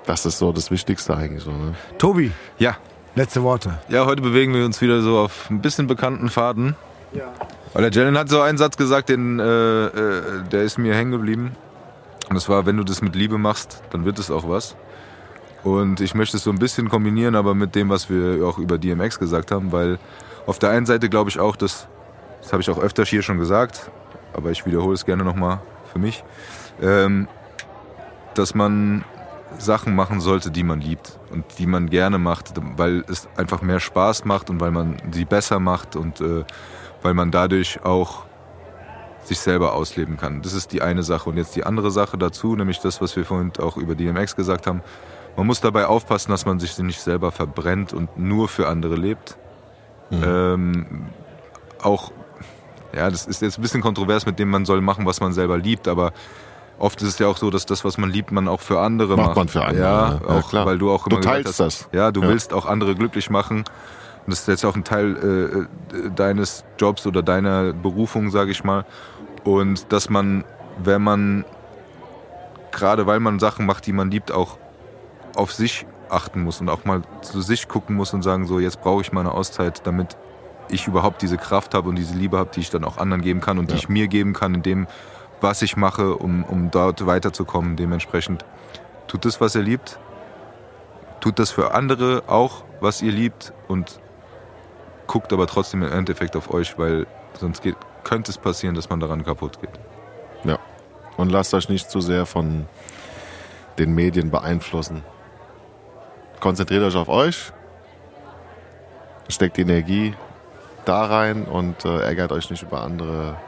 das ist so das Wichtigste eigentlich so. Ne? Tobi, Ja, letzte Worte. Ja, heute bewegen wir uns wieder so auf ein bisschen bekannten Faden. Weil der Jalen hat so einen Satz gesagt, den, äh, äh, der ist mir hängen geblieben. Und das war, wenn du das mit Liebe machst, dann wird es auch was. Und ich möchte es so ein bisschen kombinieren, aber mit dem, was wir auch über DMX gesagt haben, weil auf der einen Seite glaube ich auch, dass, das habe ich auch öfters hier schon gesagt, aber ich wiederhole es gerne nochmal für mich, ähm, dass man Sachen machen sollte, die man liebt und die man gerne macht, weil es einfach mehr Spaß macht und weil man sie besser macht und äh, weil man dadurch auch sich selber ausleben kann. Das ist die eine Sache. Und jetzt die andere Sache dazu, nämlich das, was wir vorhin auch über DMX gesagt haben. Man muss dabei aufpassen, dass man sich nicht selber verbrennt und nur für andere lebt. Ähm, auch, ja, das ist jetzt ein bisschen kontrovers, mit dem man soll machen, was man selber liebt, aber oft ist es ja auch so, dass das, was man liebt, man auch für andere Macht macht. man für andere, Ja, ja, auch, klar. weil du auch Du immer gesagt teilst hast, das. Ja, du Ja. willst auch andere glücklich machen. Und das ist jetzt auch ein Teil äh, äh, deines Jobs oder deiner Berufung, sage ich mal. Und dass man, wenn man, gerade weil man Sachen macht, die man liebt, auch auf sich achten muss und auch mal zu sich gucken muss und sagen, so jetzt brauche ich mal eine Auszeit, damit ich überhaupt diese Kraft habe und diese Liebe habe, die ich dann auch anderen geben kann und die Ja. ich mir geben kann in dem, was ich mache, um, um dort weiterzukommen. Dementsprechend tut das, was ihr liebt, tut das für andere auch, was ihr liebt und guckt aber trotzdem im Endeffekt auf euch, weil sonst geht, könnte es passieren, dass man daran kaputt geht. Ja. Und lasst euch nicht zu sehr von den Medien beeinflussen. Konzentriert euch auf euch, steckt die Energie da rein und äh, ärgert euch nicht über andere,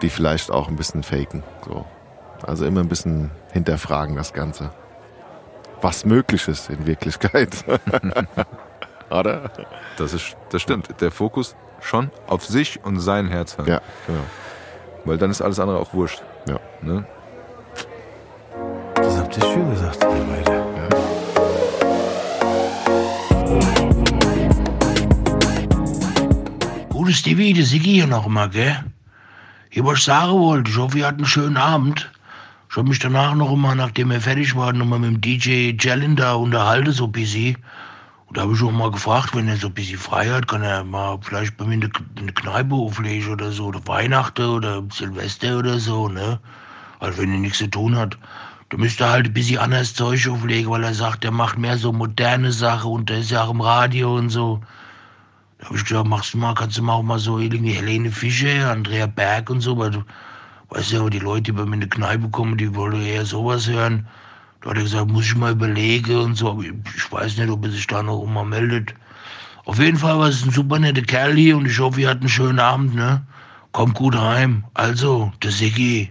die vielleicht auch ein bisschen faken. So. Also immer ein bisschen hinterfragen das Ganze. Was möglich ist in Wirklichkeit. (laughs) Oder? Das, ist, das stimmt. Der Fokus schon auf sich und sein Herz hören. Ja, genau. Weil dann ist alles andere auch wurscht. Ja. Ne? Das habt ihr schön gesagt, ihr beide. Gutes Stevie, der Sigi hier nochmal, gell? Hier, was ich sagen wollte, ich hoffe, ihr hattet einen schönen Abend. Ich habe mich danach noch mal, nachdem wir fertig waren, noch mal mit dem DJ Jalen da unterhalten, so ein bisschen. Und da habe ich auch mal gefragt, wenn er so ein bisschen frei hat, kann er mal vielleicht bei mir in der, in der Kneipe auflegen oder so, oder Weihnachten oder Silvester oder so, ne? Also wenn er nichts zu tun hat. Da müsste er halt ein bisschen anderes Zeug auflegen, weil er sagt, er macht mehr so moderne Sachen und der ist ja auch im Radio und so. Da habe ich gesagt, machst du mal, kannst du mal auch mal so irgendwie Helene Fischer, Andrea Berg und so, weil du weißt ja, die Leute, die bei mir in die Kneipe kommen, die wollen eher sowas hören. Da hat er gesagt, muss ich mal überlegen und so, aber ich weiß nicht, ob er sich da noch mal meldet. Auf jeden Fall war es ein super netter Kerl hier und ich hoffe, ihr hattet einen schönen Abend, ne? Kommt gut heim. Also, der Siggi.